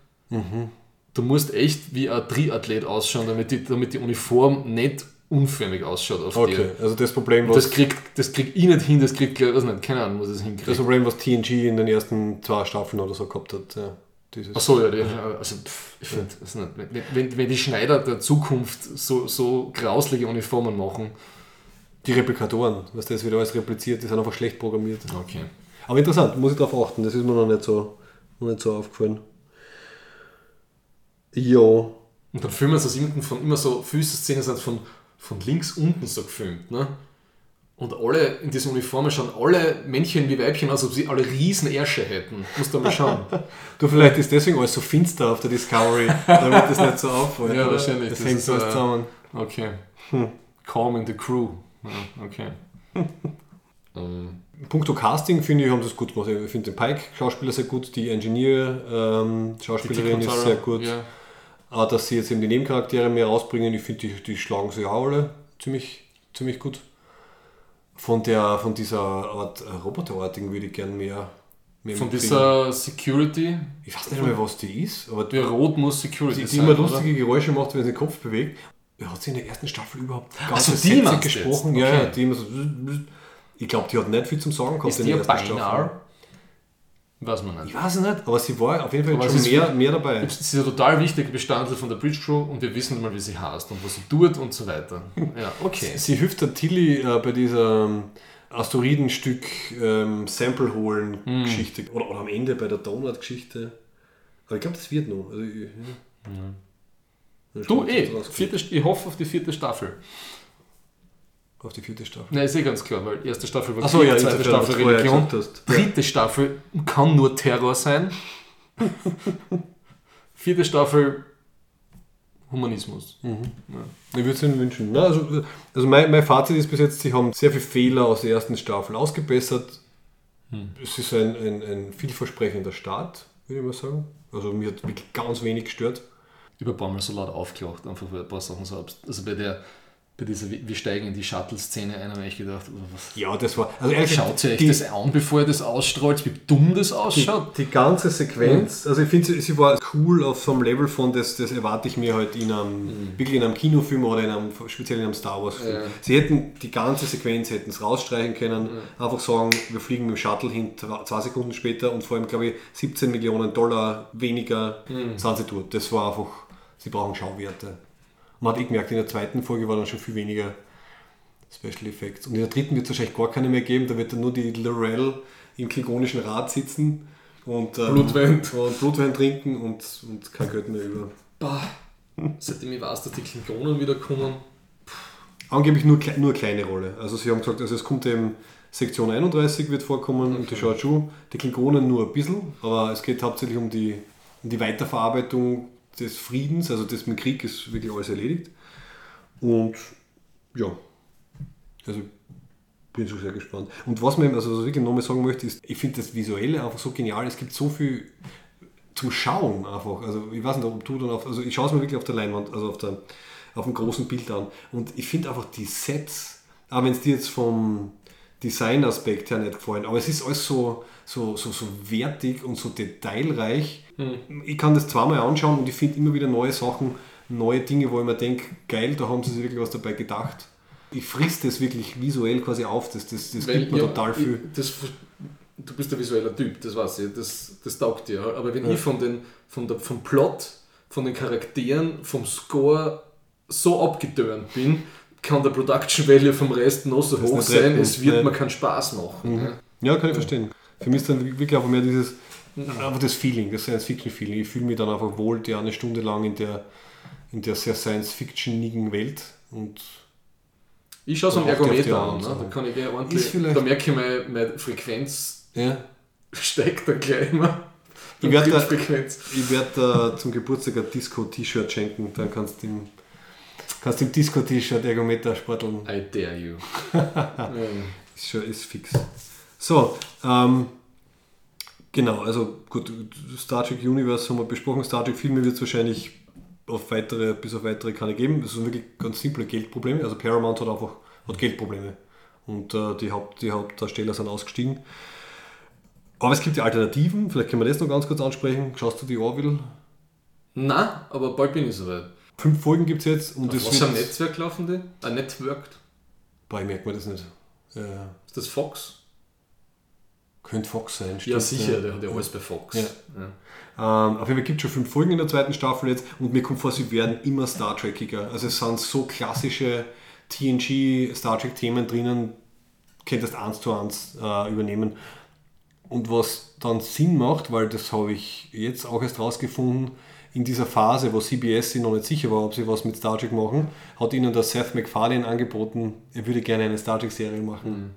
du musst echt wie ein Triathlet ausschauen, damit die, damit die Uniform nicht unförmig ausschaut auf Okay, dir. also das Problem, was, das kriegt, das krieg ich nicht hin, das kriegt, ich, weiß nicht, keine Ahnung, was das das hinkriegt. Problem, was TNG in den ersten zwei Staffeln oder so gehabt hat. Ja, dieses. Achso, ja, die, also pff, ich finde, das nicht, wenn, wenn, wenn die Schneider der Zukunft so, so grausliche Uniformen machen. Die Replikatoren, was das wieder alles repliziert, die sind einfach schlecht programmiert. Okay. Aber interessant, muss ich darauf achten, das ist mir noch nicht so, noch nicht so aufgefallen. Ja, Und dann filmen sie es irgendwann von immer so, viele Szenen sind von, von links unten so gefilmt. Ne? Und alle in diesen Uniformen schauen alle Männchen wie Weibchen aus, als ob sie alle riesen Ärsche hätten. Musst du mal schauen. du vielleicht ist deswegen alles so finster auf der Discovery, damit das nicht so auffällt. Ja, wahrscheinlich. Das, Das hängt so alles zusammen. Okay. Calm in the crew. Ja, okay. ähm, Punkto Casting finde ich, haben sie es gut gemacht. Ich finde den Pike-Schauspieler sehr gut, die Engineer-Schauspielerin ist Controller, sehr gut. Ja. Auch, dass sie jetzt eben die Nebencharaktere mehr rausbringen, ich finde, die, die schlagen sie auch alle ziemlich, ziemlich gut. Von, der, von dieser Art äh, Roboterartigen würde ich gern mehr, mehr Von dieser Security. Ich weiß nicht mehr, was die ist, aber Der Rot muss Security die, die sein. immer oder? lustige Geräusche macht, wenn sie den Kopf bewegt. Ja, hat sie in der ersten Staffel überhaupt Ach ganze so, die du gesprochen? jetzt? Ja, ja, Okay. die immer so. Ich glaube, die hat nicht viel zum Sagen gehabt Ist in die der ersten Staffel. Beinar? Weiß man nicht. Ich weiß es nicht, aber sie war auf jeden Fall Aber schon ist mehr, mehr dabei. Sie ist ein total wichtiger Bestandteil von der Bridge Crew und wir wissen mal, wie sie heißt und was sie tut und so weiter. Ja, okay. Sie hilft der Tilly äh, bei dieser ähm, Asteroidenstück ähm, Sample holen Hm. Geschichte oder, oder am Ende bei der Donut-Geschichte. Aber ich glaube, das wird noch. Also, ich, ja. Du eh, vierte, ich hoffe auf die vierte Staffel. Auf die vierte Staffel. Nein, ist eh ganz klar, weil erste Staffel war Achso, Krieg, ja, zweite Staffel Religion, dritte Staffel kann nur Terror sein. vierte Staffel Humanismus. Ich würde es ihnen wünschen. Na, also also mein, mein Fazit ist bis jetzt, sie haben sehr viele Fehler aus der ersten Staffel ausgebessert. Es ist ein, ein, ein vielversprechender Start, würde ich mal sagen. Also mir hat wirklich ganz wenig gestört. Paar Mal so laut aufgelacht, einfach weil ein paar Sachen so Also bei der, bei dieser, wir steigen in die Shuttle-Szene ein, habe ich gedacht, was, Ja, das war. Also ehrlich schaut sie euch die, das an, bevor ihr das ausstrahlt, wie dumm das die, ausschaut? die ganze Sequenz, also ich finde, sie, sie war cool auf so einem Level von, das, das erwarte ich mir halt in einem, wirklich in einem Kinofilm oder in einem, speziell in einem Star Wars Film. Ja. Sie hätten die ganze Sequenz hätten es rausstreichen können, einfach sagen, wir fliegen mit dem Shuttle hin, zwei Sekunden später und vor allem, glaube ich, 17 Millionen Dollar weniger sind sie dort. Das war einfach, sie brauchen Schauwerte. Man hat eh gemerkt, in der zweiten Folge war dann schon viel weniger Special Effects. Und in der dritten wird es wahrscheinlich gar keine mehr geben, da wird dann nur die Lorel im klingonischen Rad sitzen und ähm, Blutwein. und Blutwein trinken und, und kein Geld mehr über. Bah, seitdem ich weiß, dass die Klingonen wieder kommen, Angeblich nur, nur eine kleine Rolle. Also sie haben gesagt, also es kommt eben Sektion 31 wird vorkommen und die Shortshu, die Klingonen nur ein bisschen, aber es geht hauptsächlich um die, um die Weiterverarbeitung des Friedens, also das mit Krieg ist wirklich alles erledigt. Und ja, also bin schon sehr gespannt. Und was man also was ich wirklich nochmal sagen möchte, ist, ich finde das Visuelle einfach so genial. Es gibt so viel zum Schauen einfach. Also ich weiß nicht, ob du dann auf, also ich schaue es mir wirklich auf der Leinwand, also auf der auf dem großen Bild an. Und ich finde einfach die Sets, auch wenn es dir jetzt vom Designaspekt her nicht gefallen, aber es ist alles so, so, so, so wertig und so detailreich. Ich kann das zweimal anschauen und ich finde immer wieder neue Sachen, neue Dinge, wo ich mir denke, geil, da haben sie sich wirklich was dabei gedacht. Ich frisst das wirklich visuell quasi auf, das, das, das gibt mir ja, total viel. Ich, das, du bist ein visueller Typ, das weiß ich, das, das taugt dir. Aber wenn Ja. ich von den, von der, vom Plot, von den Charakteren, vom Score so abgeturnt bin, kann der Production Value vom Rest noch so hoch sein, es wird mir keinen Spaß machen. ne? Ja, kann ich verstehen. Für mich ist dann wirklich einfach mehr dieses, einfach das Feeling, das Science-Fiction-Feeling. Ich fühle mich dann einfach wohl, die eine Stunde lang in der, in der sehr Science-Fiction-nigen Welt. Und Ich schaue es am Ergometer an, ne? da kann ich gleich ordentlich, Ist vielleicht- da merke ich, meine, meine Frequenz ja, steigt dann gleich immer. Ich werd da- ich werde zum Geburtstag ein Disco-T-Shirt schenken, dann kannst du im, kannst du im Disco-T-Shirt Ergometer sporteln. I dare you. ja. Ist, schon, ist fix. So, ähm, genau, also gut, Star Trek Universe haben wir besprochen. Star Trek Filme wird es wahrscheinlich auf weitere, bis auf weitere keine geben. Das sind wirklich ganz simple Geldprobleme. Also Paramount hat einfach hat Geldprobleme. Und äh, die, Haupt, die Hauptdarsteller sind ausgestiegen. Aber es gibt ja Alternativen, vielleicht können wir das noch ganz kurz ansprechen. Schaust du die Orville? Na, aber bald bin ich soweit. Fünf Folgen gibt es jetzt und Auf das was wird. Netzwerk laufen die? Ein Network. Boah, ich merke mir das nicht. Ja, Ist das Fox? Könnte Fox sein. Ja, stimmt, sicher, der hat ja alles bei Fox. Ja. Ähm, auf jeden Fall gibt es schon fünf Folgen in der zweiten Staffel jetzt und mir kommt vor, sie werden immer Star Trekiger. Also es sind so klassische TNG Star Trek Themen drinnen, könntest eins zu eins äh, übernehmen. Und was dann Sinn macht, weil das habe ich jetzt auch erst rausgefunden, in dieser Phase, wo CBS sich noch nicht sicher war, ob sie was mit Star Trek machen, hat ihnen der Seth MacFarlane angeboten, er würde gerne eine Star Trek Serie machen.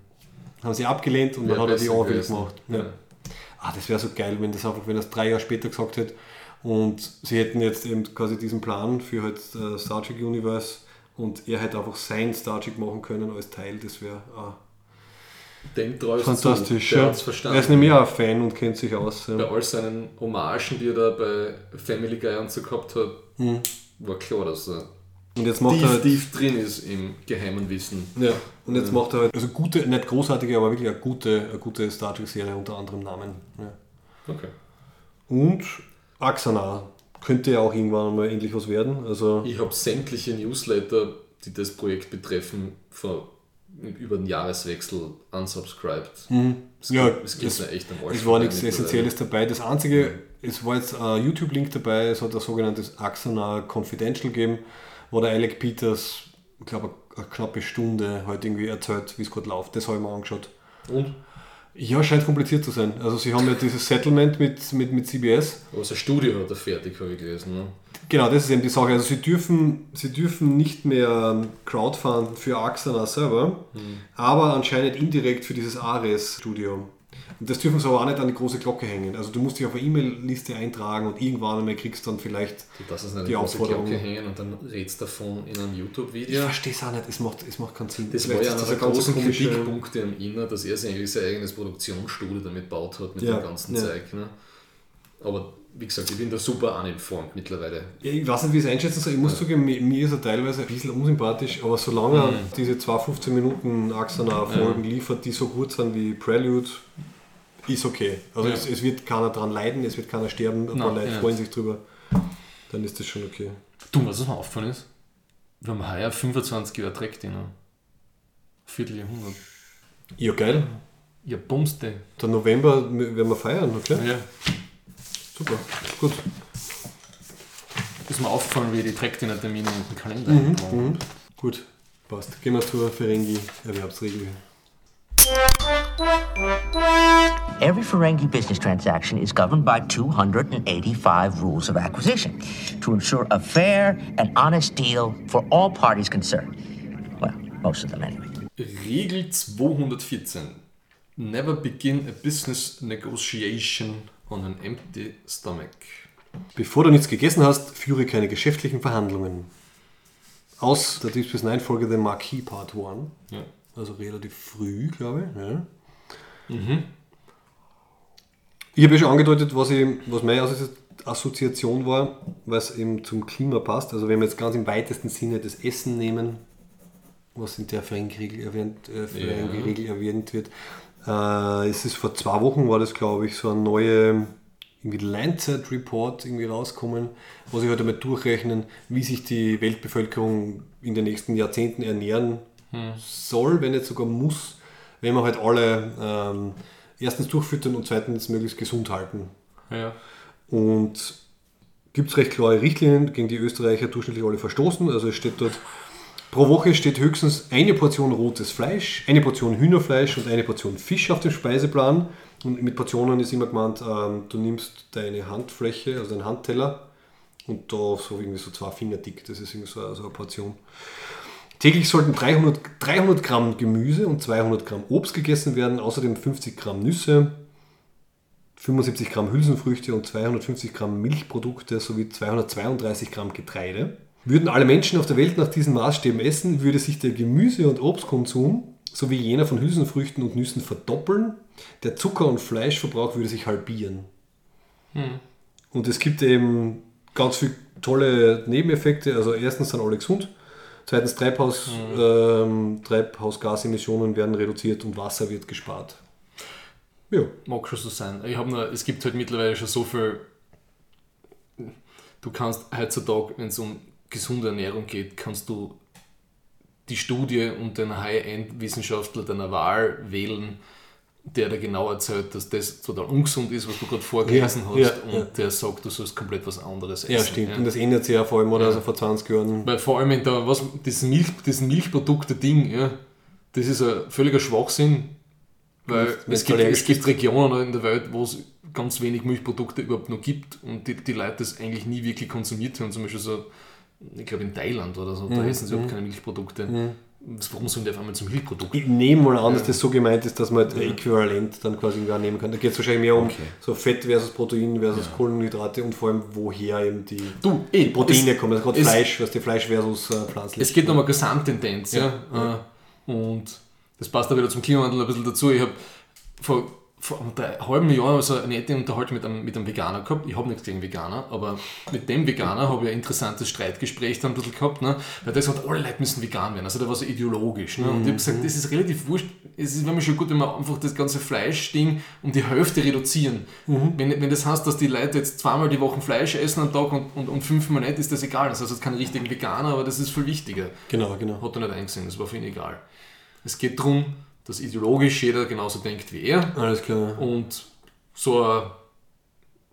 Haben sie abgelehnt und dann hat er die gewesen. gemacht. Ja. Ah, das wäre so geil, wenn das einfach, wenn das drei Jahre später gesagt hätte und sie hätten jetzt eben quasi diesen Plan für halt äh, Star Trek Universe und er hätte einfach sein Star Trek machen können als Teil, das wäre ah, Dem fantastisch. Du. Der ja. verstanden. Er ist nämlich auch ein Fan und kennt sich aus. Bei Ja. all seinen Hommagen, die er da bei Family Guy und so gehabt hat, war klar, dass er Und jetzt macht er tief, halt, tief drin ist im geheimen Wissen. ja, und jetzt macht er halt, also gute, nicht großartige, aber wirklich eine gute, eine gute Star Trek Serie unter anderem Namen. Ja. Okay. Und Axana könnte ja auch irgendwann mal endlich was werden. Also Ich habe sämtliche Newsletter, die das Projekt betreffen, vor, über den Jahreswechsel unsubscribed. Es Mhm. Ja, geht, es es- echt am Es war nichts. Essentielles dabei. Das einzige, es war jetzt ein YouTube-Link dabei, es hat ein sogenanntes Axana Confidential gegeben, wo der Alec Peters, ich glaube, eine knappe Stunde halt irgendwie erzählt, wie es gerade läuft. Das habe ich mir angeschaut. Und? Ja, scheint kompliziert zu sein. Also sie haben ja dieses Settlement mit, mit, mit CBS. Aber sein Studio hat er fertig, habe ich gelesen. Ne? Genau, das ist eben die Sache. Also sie dürfen, sie dürfen nicht mehr crowdfunden für Axana selber, aber anscheinend indirekt für dieses Ares-Studio. Das dürfen sie aber auch nicht an die große Glocke hängen. Also du musst dich auf eine E-Mail-Liste eintragen und irgendwann einmal kriegst du dann vielleicht Du darfst es nicht die an die große. Glocke hängen und dann redst davon in einem Ich YouTube-Video. verstehe es auch nicht, es macht, es macht keinen Sinn. Das Vielleicht war ja einer der großen Kritikpunkte am Inner, dass er sich eigentlich sein eigenes Produktionsstudio damit gebaut hat, mit Ja, dem ganzen ja. Zeug. Ne? Aber wie gesagt, ich bin da super uninformed mittlerweile. Ja, Ich weiß nicht, wie ich es einschätzen soll. Ich muss zugeben, mir, ist er teilweise ein bisschen unsympathisch, aber solange er diese zwei 15 Minuten Axana-Folgen liefert, die so gut sind wie Prelude, ist okay. Also Ja. es, es wird keiner dran leiden, es wird keiner sterben, ein paar Leute ja. freuen sich drüber. Dann ist das schon okay. Du, was mir aufgefallen ist? Wir haben heuer 25 Jahre Dreck drin. Vierteljahrhundert. Ja, geil. Ja, bumste. Der November werden wir feiern, okay? Ja. Super, gut. Ist mir aufgefallen, wie ich die Dreckdiener-Termine in den Kalender Mhm, habe. Gut, passt. Gehen wir zur Ferengi-Erwerbsregel. Every Ferengi business transaction is governed by 285 rules of acquisition to ensure a fair and honest deal for all parties concerned. Well, most of them anyway. Regel 214. Never begin a business negotiation on an empty stomach. Bevor du nichts gegessen hast, führe keine geschäftlichen Verhandlungen. Aus der Deep Space Nine Folge The Marquis Part 1. Ja. Also relativ früh, glaube ich. Ja. Ich habe ja schon angedeutet, was, ich, was meine Assozi- Assoziation war, was eben zum Klima passt. Also wenn wir jetzt ganz im weitesten Sinne das Essen nehmen, was in der Ferengi-Regel erwähnt, äh, Ferengi-Regel erwähnt wird. Äh, es ist vor zwei Wochen war das, glaube ich, so ein neue irgendwie Lancet Report irgendwie rauskommen, wo sie halt einmal durchrechnen, wie sich die Weltbevölkerung in den nächsten Jahrzehnten ernähren soll, wenn nicht sogar muss, wenn wir halt alle ähm, erstens durchfüttern und zweitens möglichst gesund halten. Ja. Und gibt es recht klare Richtlinien, gegen die Österreicher durchschnittlich alle verstoßen. Also es steht dort, pro Woche steht höchstens eine Portion rotes Fleisch, eine Portion Hühnerfleisch und eine Portion Fisch auf dem Speiseplan. Und mit Portionen ist immer gemeint, ähm, du nimmst deine Handfläche, also deinen Handteller und da so irgendwie so zwei Finger dick, das ist irgendwie so, so eine Portion. Täglich sollten 300, 300 Gramm Gemüse und 200 Gramm Obst gegessen werden, außerdem 50 Gramm Nüsse, 75 Gramm Hülsenfrüchte und 250 Gramm Milchprodukte sowie 232 Gramm Getreide. Würden alle Menschen auf der Welt nach diesen Maßstäben essen, würde sich der Gemüse- und Obstkonsum sowie jener von Hülsenfrüchten und Nüssen verdoppeln. Der Zucker- und Fleischverbrauch würde sich halbieren. Und es gibt eben ganz viele tolle Nebeneffekte. Also erstens sind alle gesund. Zweitens Treibhaus, ähm, Treibhausgasemissionen werden reduziert und Wasser wird gespart. Ja. Mag schon so sein. Ich hab nur, es gibt halt mittlerweile schon so viel. Du kannst heutzutage, wenn es um gesunde Ernährung geht, kannst du die Studie und den High-End-Wissenschaftler deiner Wahl wählen, der dir genau erzählt, dass das total ungesund ist, was du gerade vorgelesen Ja, hast, ja, und der sagt, du sollst komplett was anderes essen. Ja, stimmt. Und das ändert sich ja vor allem, oder? Also vor 20 Jahren. Weil vor allem in der, was, das, Milch, das Milchprodukte-Ding, ja, das ist ein völliger Schwachsinn, weil es gibt, es gibt Regionen in der Welt, wo es ganz wenig Milchprodukte überhaupt noch gibt und die, die Leute das eigentlich nie wirklich konsumiert haben. Zum Beispiel so, ich glaube in Thailand oder so, da Mhm, essen sie überhaupt keine Milchprodukte. Warum sollen die auf einmal zum Milchprodukt? Ich nehme mal an, dass das so gemeint ist, dass man halt ein Äquivalent dann quasi gar nehmen kann. Da geht es wahrscheinlich mehr um Okay. so Fett versus Protein versus Kohlenhydrate und vor allem woher eben die Du, eh, Proteine es- kommen. Also gerade es- Fleisch, was die Fleisch versus äh, pflanzlich. Es geht um eine Gesamttendenz, ja. Äh, Und das passt da wieder zum Klimawandel ein bisschen dazu. Ich habe vor, vor einem halben Jahr so eine nette Unterhaltung mit einem, mit einem Veganer gehabt. Ich habe nichts gegen Veganer, aber mit dem Veganer habe ich ein interessantes Streitgespräch dann ein bisschen gehabt, ne? weil der sagt, alle Leute müssen vegan werden. Also der war so ideologisch. Ne? Und ich habe gesagt, das ist relativ wurscht. Es ist wenn schon gut, wenn wir einfach das ganze Fleischding um die Hälfte reduzieren. Wenn, wenn das heißt, dass die Leute jetzt zweimal die Woche Fleisch essen am Tag und, und, und fünfmal nicht, ist das egal. Das heißt, es ist kein richtiger Veganer, aber das ist viel wichtiger. Genau, genau. Hat er nicht eingesehen, das war für ihn egal. Es geht darum, dass ideologisch jeder genauso denkt wie er Alles klar. und so ein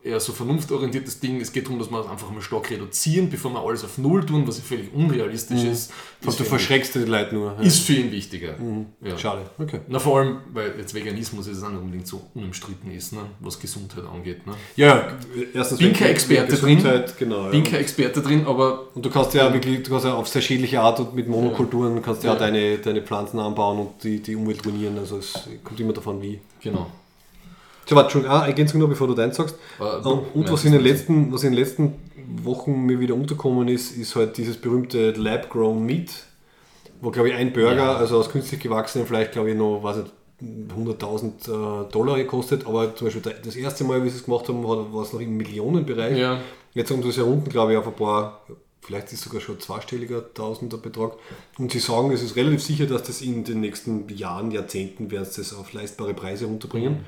eher so vernunftorientiertes Ding. Es geht darum, dass wir es einfach mal stark reduzieren, bevor wir alles auf Null tun, was ja völlig unrealistisch ist. Und du verschreckst die Leute nur. Ja. ist für ihn wichtiger. Ja. Schade. Okay. Na, vor allem, weil jetzt Veganismus jetzt auch nicht unbedingt so unumstritten ist, ne? was Gesundheit angeht. Ne? Ja, erstens Bin kein Experte drin. Genau, Bin ja. kein Experte drin, aber Und du kannst ja wirklich, du kannst ja auf sehr schädliche Art und mit Monokulturen kannst ja, Ja. deine, deine Pflanzen anbauen und die, die Umwelt ruinieren. Also es kommt immer davon wie. genau. Ja, warte, schon eine Ergänzung noch, bevor du deins sagst. Äh, und und was, in den letzten, was in den letzten Wochen mir wieder untergekommen ist, ist halt dieses berühmte Lab-Grown Meat, wo, glaube ich, ein Burger, Ja. also aus künstlich gewachsenem Fleisch, glaube ich, noch, weiß nicht, 100.000 äh, Dollar gekostet, aber zum Beispiel das erste Mal, wie sie es gemacht haben, war es noch im Millionenbereich. Ja. Jetzt haben sie es herunten, glaube ich, auf ein paar, vielleicht ist es sogar schon zweistelliger Tausender Betrag. Und sie sagen, es ist relativ sicher, dass das in den nächsten Jahren, Jahrzehnten, werden sie das auf leistbare Preise runterbringen.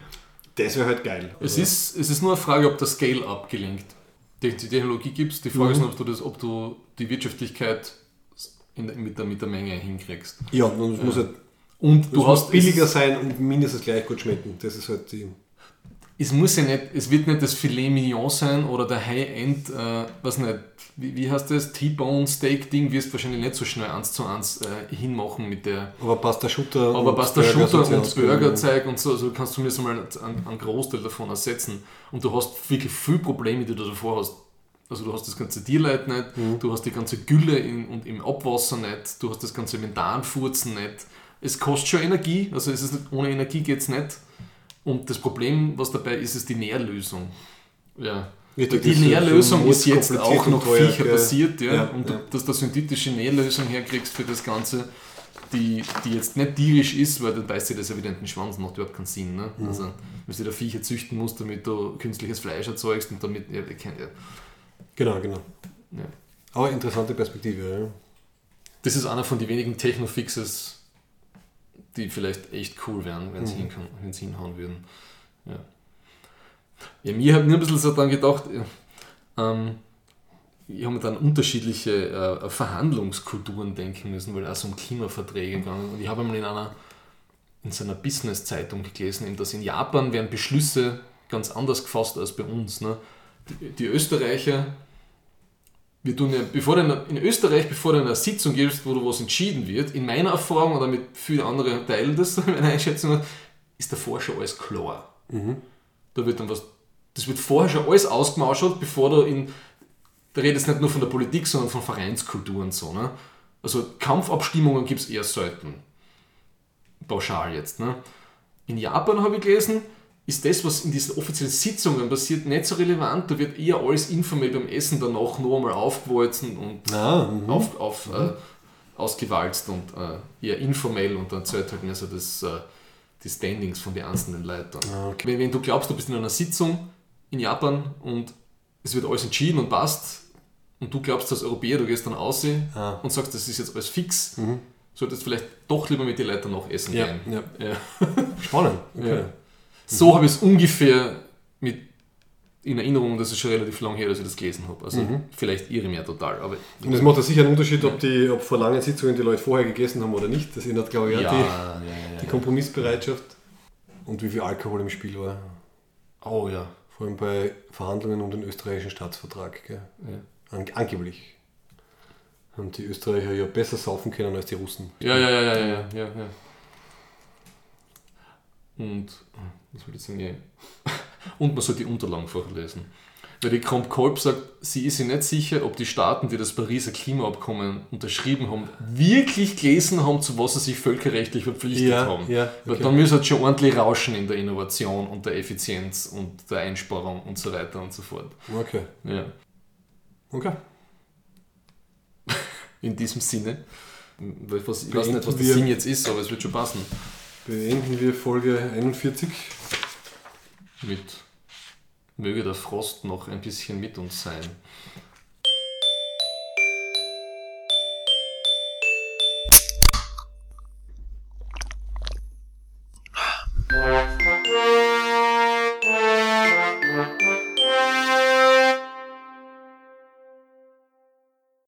Das wäre halt geil. Es ist, es ist nur eine Frage, ob der Scale-Up gelingt. Die, die Technologie gibt es, die Frage ist nur, ob du, das, ob du die Wirtschaftlichkeit in, mit, der, mit der Menge hinkriegst. Ja, und es muss halt Und du hast billiger sein und mindestens gleich gut schmecken. Das ist halt die. Es muss ja nicht, es wird nicht das Filet Mignon sein oder der High-End, äh, was nicht, wie, wie heißt das, T-Bone Steak Ding, wirst du wahrscheinlich nicht so schnell eins zu eins äh, hinmachen mit der Aber Pasta Schutter. Aber Burger Shooter und. Burgerzeug und so, also kannst du mir so mal einen, einen Großteil davon ersetzen. Und du hast wirklich viel Probleme, die du davor hast. Also du hast das ganze Tierleid nicht, Mhm. du hast die ganze Gülle in, und im Abwasser nicht, du hast das ganze Methanfurzen nicht. Es kostet schon Energie, also es ist nicht, ohne Energie geht es nicht. Und das Problem, was dabei ist, ist die Nährlösung. Ja. Ja, Die, Nährlösung ist jetzt auch noch teuer, Viecher basiert, ja. Ja, und ja. Du, dass du synthetische Nährlösung herkriegst für das Ganze, die, die jetzt nicht tierisch ist, weil dann beißt dir das ja wieder in den Schwanz, macht überhaupt keinen Sinn. Ne? Mhm. Also, wenn du da Viecher züchten musst, damit du künstliches Fleisch erzeugst und damit, ja, ja. Genau, genau. Aber interessante Perspektive. Ja. Das ist einer von den wenigen Techno-Fixes, die vielleicht echt cool wären, wenn Mhm. sie sie hinhauen würden. Ja, ja mir hat nur ein bisschen so dran gedacht, ja, ähm, ich habe mir dann unterschiedliche äh, Verhandlungskulturen denken müssen, weil es um Klimaverträge gegangen und ich habe einmal in einer in so einer Business-Zeitung gelesen, eben, dass in Japan werden Beschlüsse ganz anders gefasst als bei uns. Ne? Die, die Österreicher wir tun ja, bevor du in, Österreich, bevor du in einer Sitzung gibst, wo du was entschieden wird, in meiner Erfahrung oder mit vielen anderen teilen das, meine Einschätzung, ist davor schon alles klar. Da wird dann was, das wird vorher schon alles ausgemauschelt, bevor du in, da redest nicht nur von der Politik, sondern von Vereinskultur und so. Ne? Also Kampfabstimmungen gibt es eher selten. Pauschal jetzt. Ne? In Japan habe ich gelesen, ist das, was in diesen offiziellen Sitzungen passiert, nicht so relevant. Da wird eher alles informell beim Essen danach noch einmal aufgewalzen und Ah, mhm. auf, auf, äh, ausgewalzt und äh, eher informell und dann zählt halt mehr so das, äh, die Standings von den einzelnen Leuten. wenn, wenn du glaubst, du bist in einer Sitzung in Japan und es wird alles entschieden und passt und du glaubst als Europäer, du gehst dann aus Ah. und sagst, das ist jetzt alles fix, solltest vielleicht doch lieber mit den Leuten noch essen Ja, gehen. ja. Ja. Spannend. Okay. So habe ich es ungefähr mit in Erinnerung, das ist schon relativ lang her, dass ich das gelesen habe. Also vielleicht irre mir total, aber Und es macht ja sicher einen Unterschied, ob, die, ob vor langen Sitzungen die Leute vorher gegessen haben oder nicht. Das ändert, glaube ich, ja, auch ja, die, ja, die. Kompromissbereitschaft. Und wie viel Alkohol im Spiel war. Oh ja. Vor allem bei Verhandlungen um den österreichischen Staatsvertrag. Gell? An, angeblich. Haben die Österreicher ja besser saufen können als die Russen. Ja, ja, ja, ja, ja, ja, ja. Und, was will ich sagen. Und man soll die Unterlagen vorlesen. Weil die Kramp Kolb sagt, sie ist sich nicht sicher, ob die Staaten, die das Pariser Klimaabkommen unterschrieben haben, wirklich gelesen haben, zu was sie sich völkerrechtlich verpflichtet Ja, haben. ja, Weil okay. dann müssen halt schon ordentlich rauschen in der Innovation und der Effizienz und der Einsparung und so weiter und so fort. Okay. Ja. Okay. In diesem Sinne. Weil ich weiß nicht, was der Sinn jetzt ist, aber es wird schon passen beenden wir Folge 41 mit Möge der Frost noch ein bisschen mit uns sein.